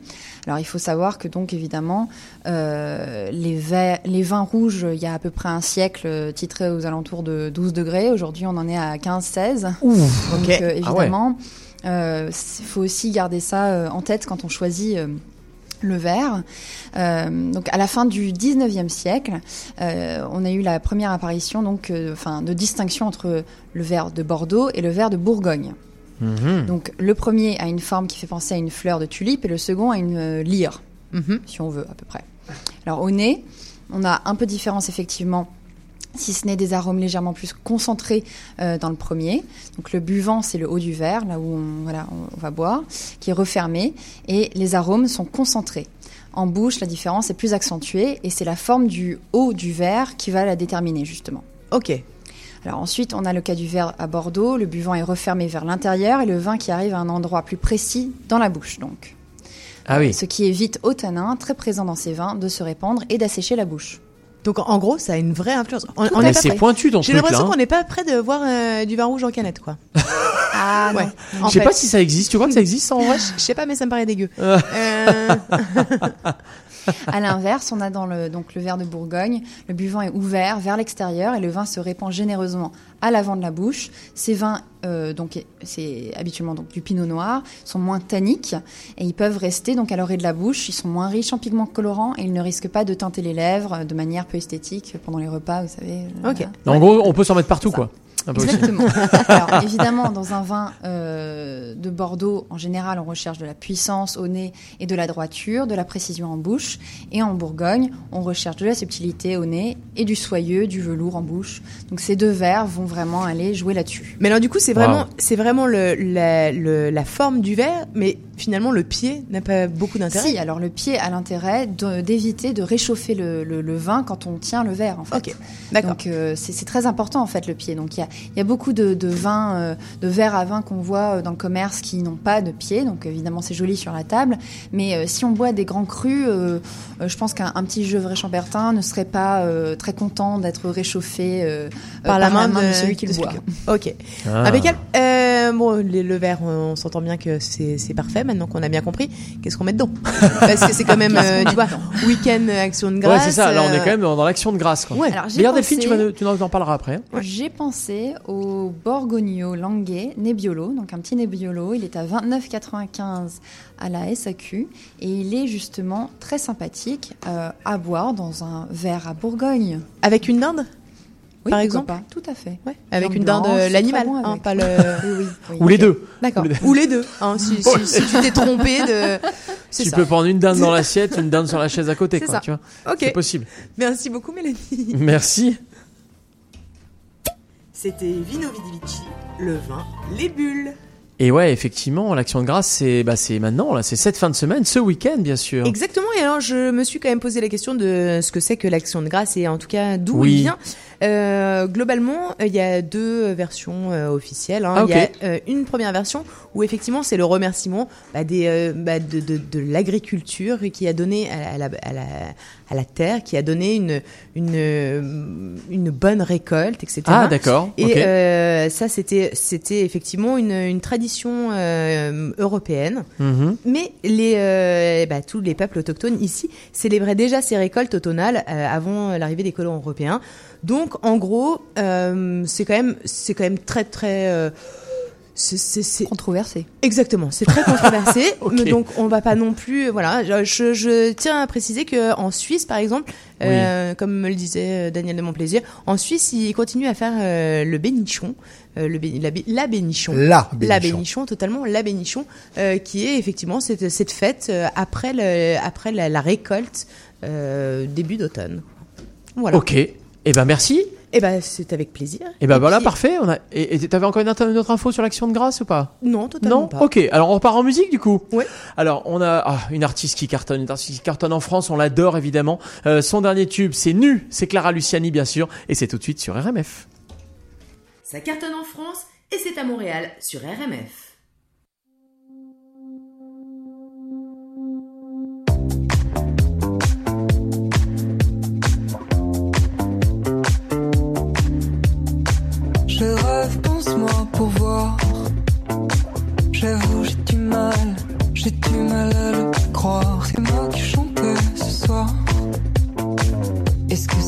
Alors il faut savoir que donc évidemment euh, les, vins rouges, il y a à peu près un siècle, titrés aux alentours de 12 degrés. Aujourd'hui on en est à 15-16. Ouh, Donc Ah ouais. évidemment, il faut aussi garder ça en tête quand on choisit le verre. Euh, donc à la fin du 19e siècle, euh, on a eu la première apparition donc, euh, enfin, de distinction entre le verre de Bordeaux et le verre de Bourgogne. Mhm. Donc le premier a une forme qui fait penser à une fleur de tulipe et le second à une euh, lyre, si on veut à peu près. Alors au nez, on a un peu de différence effectivement si ce n'est des arômes légèrement plus concentrés euh, dans le premier. Donc le buvant, c'est le haut du verre, là où on, voilà, on, on va boire, qui est refermé, et les arômes sont concentrés. En bouche, la différence est plus accentuée, et c'est la forme du haut du verre qui va la déterminer justement. Ok. Alors ensuite, on a le cas du verre à Bordeaux. Le buvant est refermé vers l'intérieur et le vin qui arrive à un endroit plus précis dans la bouche, donc. Ah oui. Ce qui évite au tanin, très présent dans ces vins, de se répandre et d'assécher la bouche. Donc en gros, ça a une vraie influence. On, on est C'est pointu, ton J'ai truc, l'impression hein. qu'on n'est pas prêt de voir euh, du vin rouge en canette, quoi. Ah ouais. Je sais pas si ça existe. Tu crois que ça existe en vrai? Je sais pas, mais ça me paraît dégueu. Euh. À l'inverse, on a dans le, donc le verre de Bourgogne, le buvant est ouvert vers l'extérieur et le vin se répand généreusement à l'avant de la bouche. Ces vins, euh, donc c'est habituellement donc du pinot noir, sont moins tanniques et ils peuvent rester donc à l'orée de la bouche. Ils sont moins riches en pigments colorants et ils ne risquent pas de teinter les lèvres de manière peu esthétique pendant les repas, vous savez. euh, Ok. voilà. En gros, on peut s'en mettre partout, quoi. Exactement. Alors évidemment, dans un vin euh, de Bordeaux, en général, on recherche de la puissance au nez et de la droiture, de la précision en bouche. Et en Bourgogne, on recherche de la subtilité au nez et du soyeux, du velours en bouche. Donc ces deux verres vont vraiment aller jouer là-dessus. Mais alors du coup, c'est vraiment, Wow. c'est vraiment le, la, le- la forme du verre, mais finalement le pied n'a pas beaucoup d'intérêt? Si, alors le pied a l'intérêt de- d'éviter de réchauffer le, le- le vin quand on tient le verre, en fait. Ok, d'accord. Donc euh, c'est c'est très important, en fait, le pied. Donc il y a, il y a beaucoup de, de vins, euh, de verres à vin qu'on voit euh, dans le commerce qui n'ont pas de pied. Donc évidemment, c'est joli sur la table. Mais euh, si on boit des grands crus, euh, euh, je pense qu'un un petit Gevrey Chambertin ne serait pas euh, très content d'être réchauffé euh, par, euh, la main, de, celui qui de le boit. Ok. Ah. Impeccable. Euh, bon, les- le verre, on, on s'entend bien que c'est parfait. Maintenant qu'on a bien compris, qu'est-ce qu'on met dedans? Parce que c'est quand même, euh, tu vois, week-end action de grâce. Ouais, c'est ça. Là, on est quand même dans, l'action de grâce, quoi. Ouais. Alors, D'ailleurs, Delphine, tu, tu en en parleras après. hein. J'ai pensé au Borgogno Languet Nebbiolo, donc un petit Nebbiolo. Il est à 29,95 à la SAQ et il est justement très sympathique euh, à boire dans un verre à Bourgogne. Avec une dinde Oui, par exemple pas, Tout à fait. Avec une dinde, euh, l'animal, bon hein, pas le. Oui, oui, oui. Ou les deux. D'accord. Ou les deux. Hein, si, si- si tu t'es trompé de. Tu ça. peux prendre une dinde dans l'assiette, une dinde sur la chaise à côté, C'est quoi. ça. Tu vois. Ok. C'est possible. Merci beaucoup, Mélanie. Merci. C'était Vino Vidi Vici, le vin, les bulles. Et ouais, effectivement, l'action de grâce, c'est bah, c'est maintenant, là, c'est cette fin de semaine, ce week-end, bien sûr. Exactement. Et alors, je me suis quand même posé la question de ce que c'est que l'action de grâce et en tout cas d'où Oui. il vient. Euh, globalement, euh, il y a deux versions euh, officielles. hein. Ah, Il y a euh, une première version où effectivement c'est le remerciement bah, des, bah, de, de, de l'agriculture qui a donné à, à la, à, la, à la terre, qui a donné une, une, une bonne récolte, etc. Ah, d'accord. Et ça, c'était c'était effectivement une, une tradition européenne. Mhm. Mais les, bah, tous les peuples autochtones ici célébraient déjà ces récoltes automnales avant l'arrivée des colons européens. Donc, en gros, euh, c'est quand même, c'est quand même très, très euh, c'est controversé. Exactement, c'est très controversé. Mais donc, on va pas non plus, voilà. Je, tiens à préciser que en Suisse, par exemple, euh, comme me le disait Daniel de Montplaisir, en Suisse, ils continuent à faire euh, le bénichon, euh, le bé- la, bé- la bénichon, La la bénichon. bénichon, totalement la bénichon, qui est effectivement cette, cette fête après le, après la, la récolte début d'automne. Voilà. Ok. Eh ben merci. Et ben c'est avec plaisir. Et ben voilà, puis- parfait. On a... Et t'avais encore une, autre- une autre info sur l'action de grâce ou pas? Non, totalement Non? pas. Ok, alors on repart en musique du coup Ouais. Alors on a ah, une artiste qui cartonne, une artiste qui cartonne en France, on l'adore évidemment. Euh, son dernier tube c'est Nu, c'est Clara Luciani bien sûr, et c'est tout de suite sur RMF. Ça cartonne en France et c'est à Montréal sur RMF. Pense-moi pour voir. J'avoue, j'ai du mal, j'ai du mal à le croire. C'est moi qui chantais ce soir. Est-ce que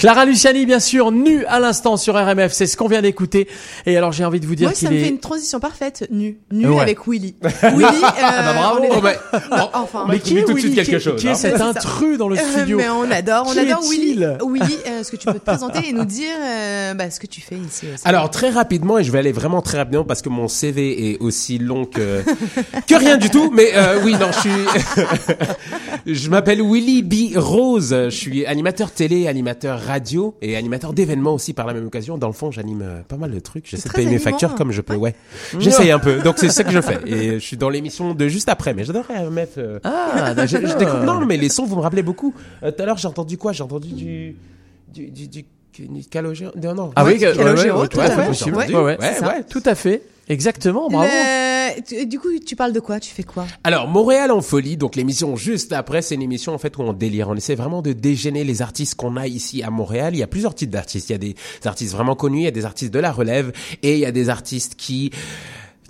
Clara Luciani bien sûr, Nu à l'instant sur RMF, c'est ce qu'on vient d'écouter. Et alors j'ai envie de vous dire Moi, ça qu'il me fait une transition parfaite, nu, nu Ouais. avec Willy. Willy, euh, Ah bah bravo. on est- Oh bah, enfin, Mais qui est tout de suite quelque Qui- chose, Qui est hein. cet intrus dans le Euh, studio mais on adore, on Qui adore Willy. est-il Willy, euh, est-ce que tu peux te présenter et nous dire euh, bah, ce que tu fais ici aussi Alors très rapidement, et je vais aller vraiment très rapidement parce que mon CV est aussi long que que rien du tout. Mais euh, oui, non, je suis. je m'appelle Willy B Rose. Je suis animateur télé, animateur radio et animateur d'événements aussi par la même occasion. Dans le fond, j'anime euh, pas mal de trucs. J'essaie de payer mes factures comme je peux. Ouais, j'essaye un peu. Donc c'est ça que je fais. Et je suis dans l'émission de juste après. Mais j'adorerais RMF. euh, Ah, je, je d'accord. découvre- Non, mais les sons, vous me rappelez beaucoup. Euh, Tout à l'heure, j'ai entendu quoi? J'ai entendu du du du, du, Non, non. Ah oui, Ouais, ouais, ouais, tout tout à fait. fait, j'ai possible. entendu. Ouais, ouais, ouais, c'est ça. ouais. Tout à fait. Exactement, bravo. Le- tu- Du coup, tu parles de quoi? Tu fais quoi? Alors, Montréal en folie, donc l'émission juste après, c'est une émission en fait où on délire. On essaie vraiment de dégainer les artistes qu'on a ici à Montréal. Il y a plusieurs types d'artistes. Il y a des artistes vraiment connus, il y a des artistes de la relève et il y a des artistes qui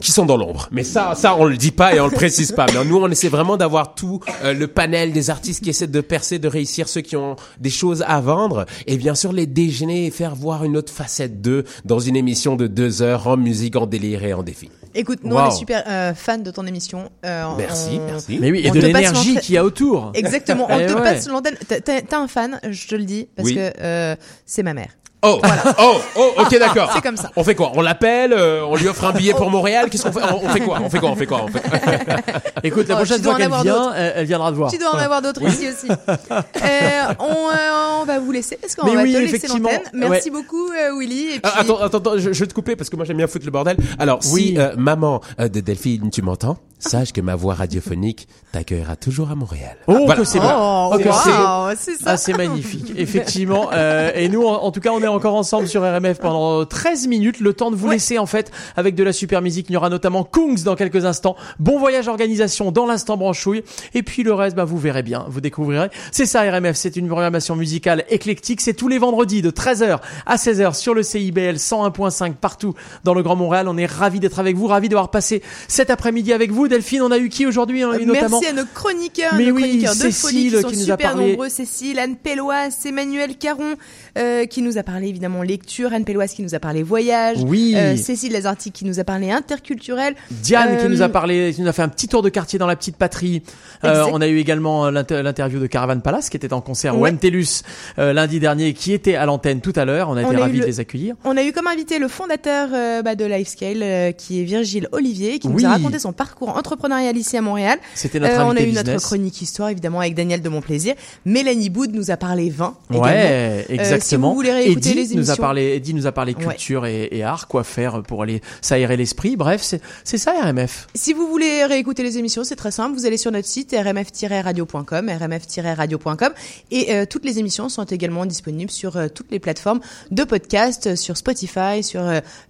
qui sont dans l'ombre. Mais ça, ça, on le dit pas et on le précise pas. Mais nous, on essaie vraiment d'avoir tout euh, le panel des artistes qui essaient de percer, de réussir, ceux qui ont des choses à vendre, et bien sûr les déjeuner et faire voir une autre facette d'eux dans une émission de deux heures en musique, en délire et en défi. Écoute, nous Wow. on est super euh, fans de ton émission. Euh, Merci, on- merci. Mais oui, et on de l'énergie qu'il y a autour. Exactement, on Eh te ouais. passe l'antenne. T'as- T'as t'as un fan, je te le dis, parce Oui. que euh, c'est ma mère. Oh, oh, oh, ok, d'accord. C'est comme ça. On fait quoi? On l'appelle, euh, on lui offre un billet pour Montréal? Qu'est-ce qu'on fait? On, on fait quoi? On fait quoi? On fait quoi? On fait Écoute, la Oh, prochaine tu dois fois en qu'elle avoir vient, d'autres. elle, elle viendra te voir. Tu dois en avoir d'autres ici aussi. Euh, on, euh, on va vous laisser parce qu'on va oui, te laisser l'antenne. Merci Ouais. beaucoup euh, Willy. Et puis... Ah, attends, attends, attends, je, je vais te couper parce que moi j'aime bien foutre le bordel. Alors, Oui. si euh, maman euh, de Delphine, tu m'entends? Sache que ma voix radiophonique t'accueillera toujours à Montréal. Oh, Voilà. que c'est Oh, wow, c'est ça. Ah, c'est magnifique, effectivement. Euh, et nous, en, en tout cas, on est encore ensemble sur RMF pendant 13 minutes, le temps de vous laisser en fait avec de la super musique. Il y aura notamment Kungs dans quelques instants. Bon voyage organisation dans l'instant branchouille. Et puis le reste, bah, vous verrez bien, vous découvrirez. C'est ça RMF, c'est une programmation musicale éclectique. C'est tous les vendredis de 13h à 16h sur le CIBL 101.5 partout dans le Grand Montréal. On est ravis d'être avec vous, ravis d'avoir passé cet après-midi avec vous. Delphine, on a eu qui aujourd'hui hein, notamment Merci à nos chroniqueurs, Mais nos oui, chroniqueurs de Cécile folie qui sont qui nous a super parlé. nombreux. Cécile, Anne Pelloise, Emmanuel Caron euh, qui nous a parlé évidemment lecture, Anne Pelloise qui nous a parlé voyage, Oui. euh, Cécile Lazarti qui nous a parlé interculturel, Diane qui Euh, nous a parlé, qui nous a fait un petit tour de quartier dans la petite patrie. Euh, on a eu également euh, l'inter- l'interview de Caravan Palace qui était en concert au Ouais. MTLUS euh, lundi dernier, qui était à l'antenne tout à l'heure. On a On été a ravis le- de les accueillir. On a eu comme invité le fondateur euh, bah, de Lifescale, euh, qui est Virgile Olivier, qui Oui. nous a raconté son parcours entrepreneurial ici à Montréal. C'était notre Euh, on a eu notre chronique histoire évidemment avec Daniel de Mon Plaisir. Mélanie Boud nous a parlé vin. également. Ouais, Euh, si exactement. vous voulez réécouter Eddie les émissions, nous a parlé, Eddie nous a parlé Ouais. culture et, et art, quoi faire pour aller s'aérer l'esprit. Bref, c'est ça RMF. Si vous voulez réécouter les émissions, c'est très simple. Vous allez sur notre site rmf-radio.com, rmf-radio.com, et euh, toutes les émissions sont également disponibles sur euh, toutes les plateformes de podcast, sur Spotify, sur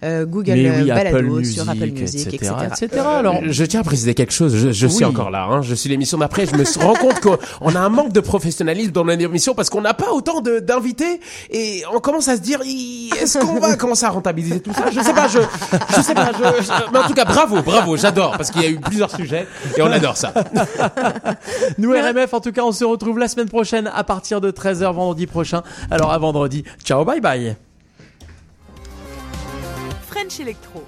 Google oui, Apple Balado, Music, sur Apple Music, etc. etc. Alors, je tiens à préciser quelque chose. Je, je suis encore là. Hein. Je suis l'émission d'après. Je me rends compte qu'on on a un manque de professionnalisme dans notre émission parce qu'on n'a pas autant d'invités et on commence à se dire est-ce qu'on va commencer à rentabiliser tout ça? Je sais pas. Je, je sais pas. Je, je- mais en tout cas, bravo, bravo. J'adore parce qu'il y a eu plusieurs sujets et on adore ça. Nous RMF, en tout cas, on se retrouve la semaine prochaine à partir de 13h vendredi prochain. Alors à vendredi. Ciao, bye bye. French Electro.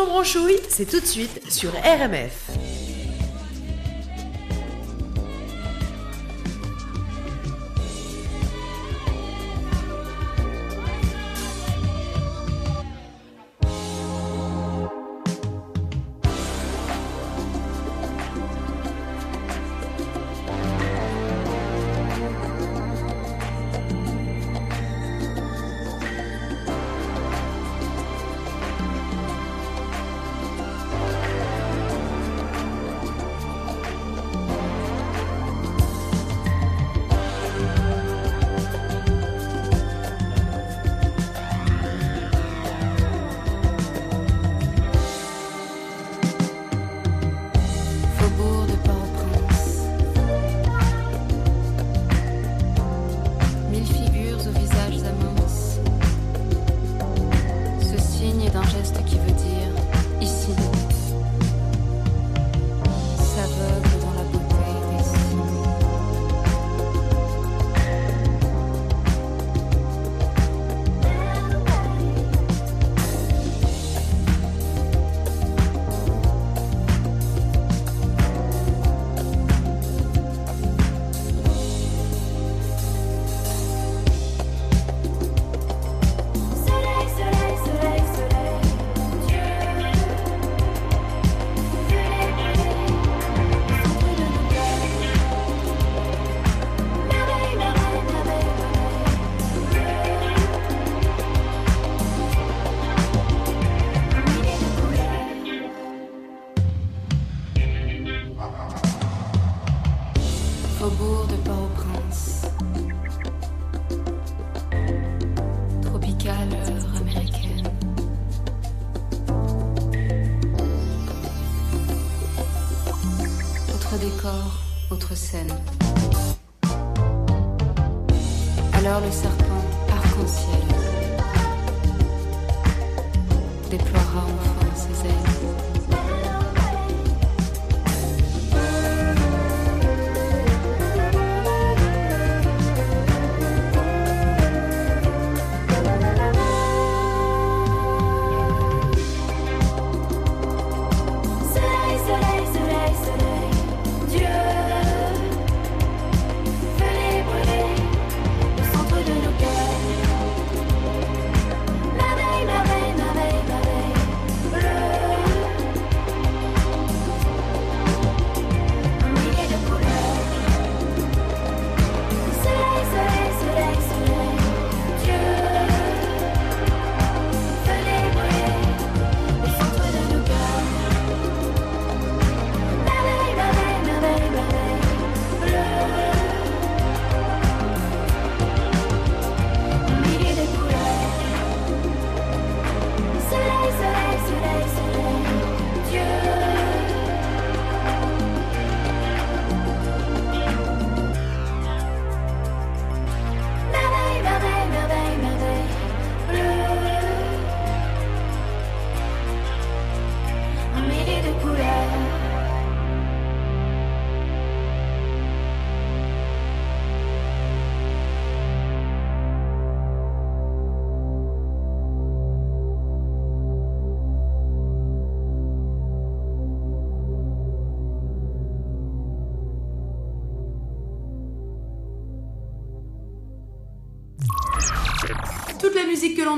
L'instant branchouille, c'est tout de suite sur RMF.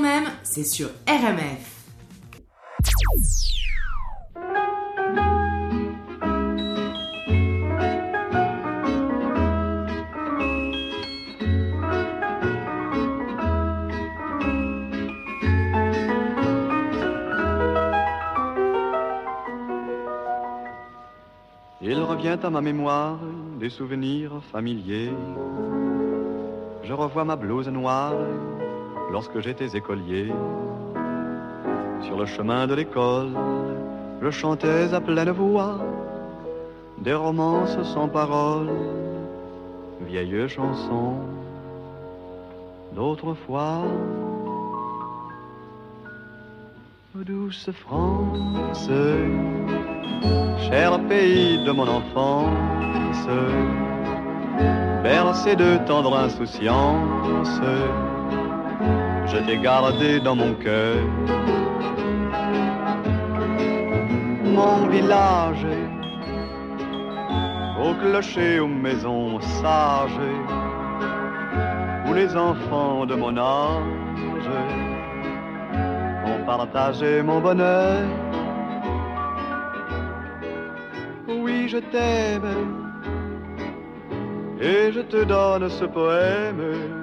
Aime, c'est sur RMF. Il revient à ma mémoire des souvenirs familiers. Je revois ma blouse noire lorsque j'étais écolier. Sur le chemin de l'école, je chantais à pleine voix des romances sans paroles, vieilles chansons d'autrefois. Douce France, cher pays de mon enfance, bercé de tendre insouciance, je t'ai gardé dans mon cœur. Mon village, au clocher, aux maisons sages, où les enfants de mon âge ont partagé mon bonheur. Oui, je t'aime et je te donne ce poème.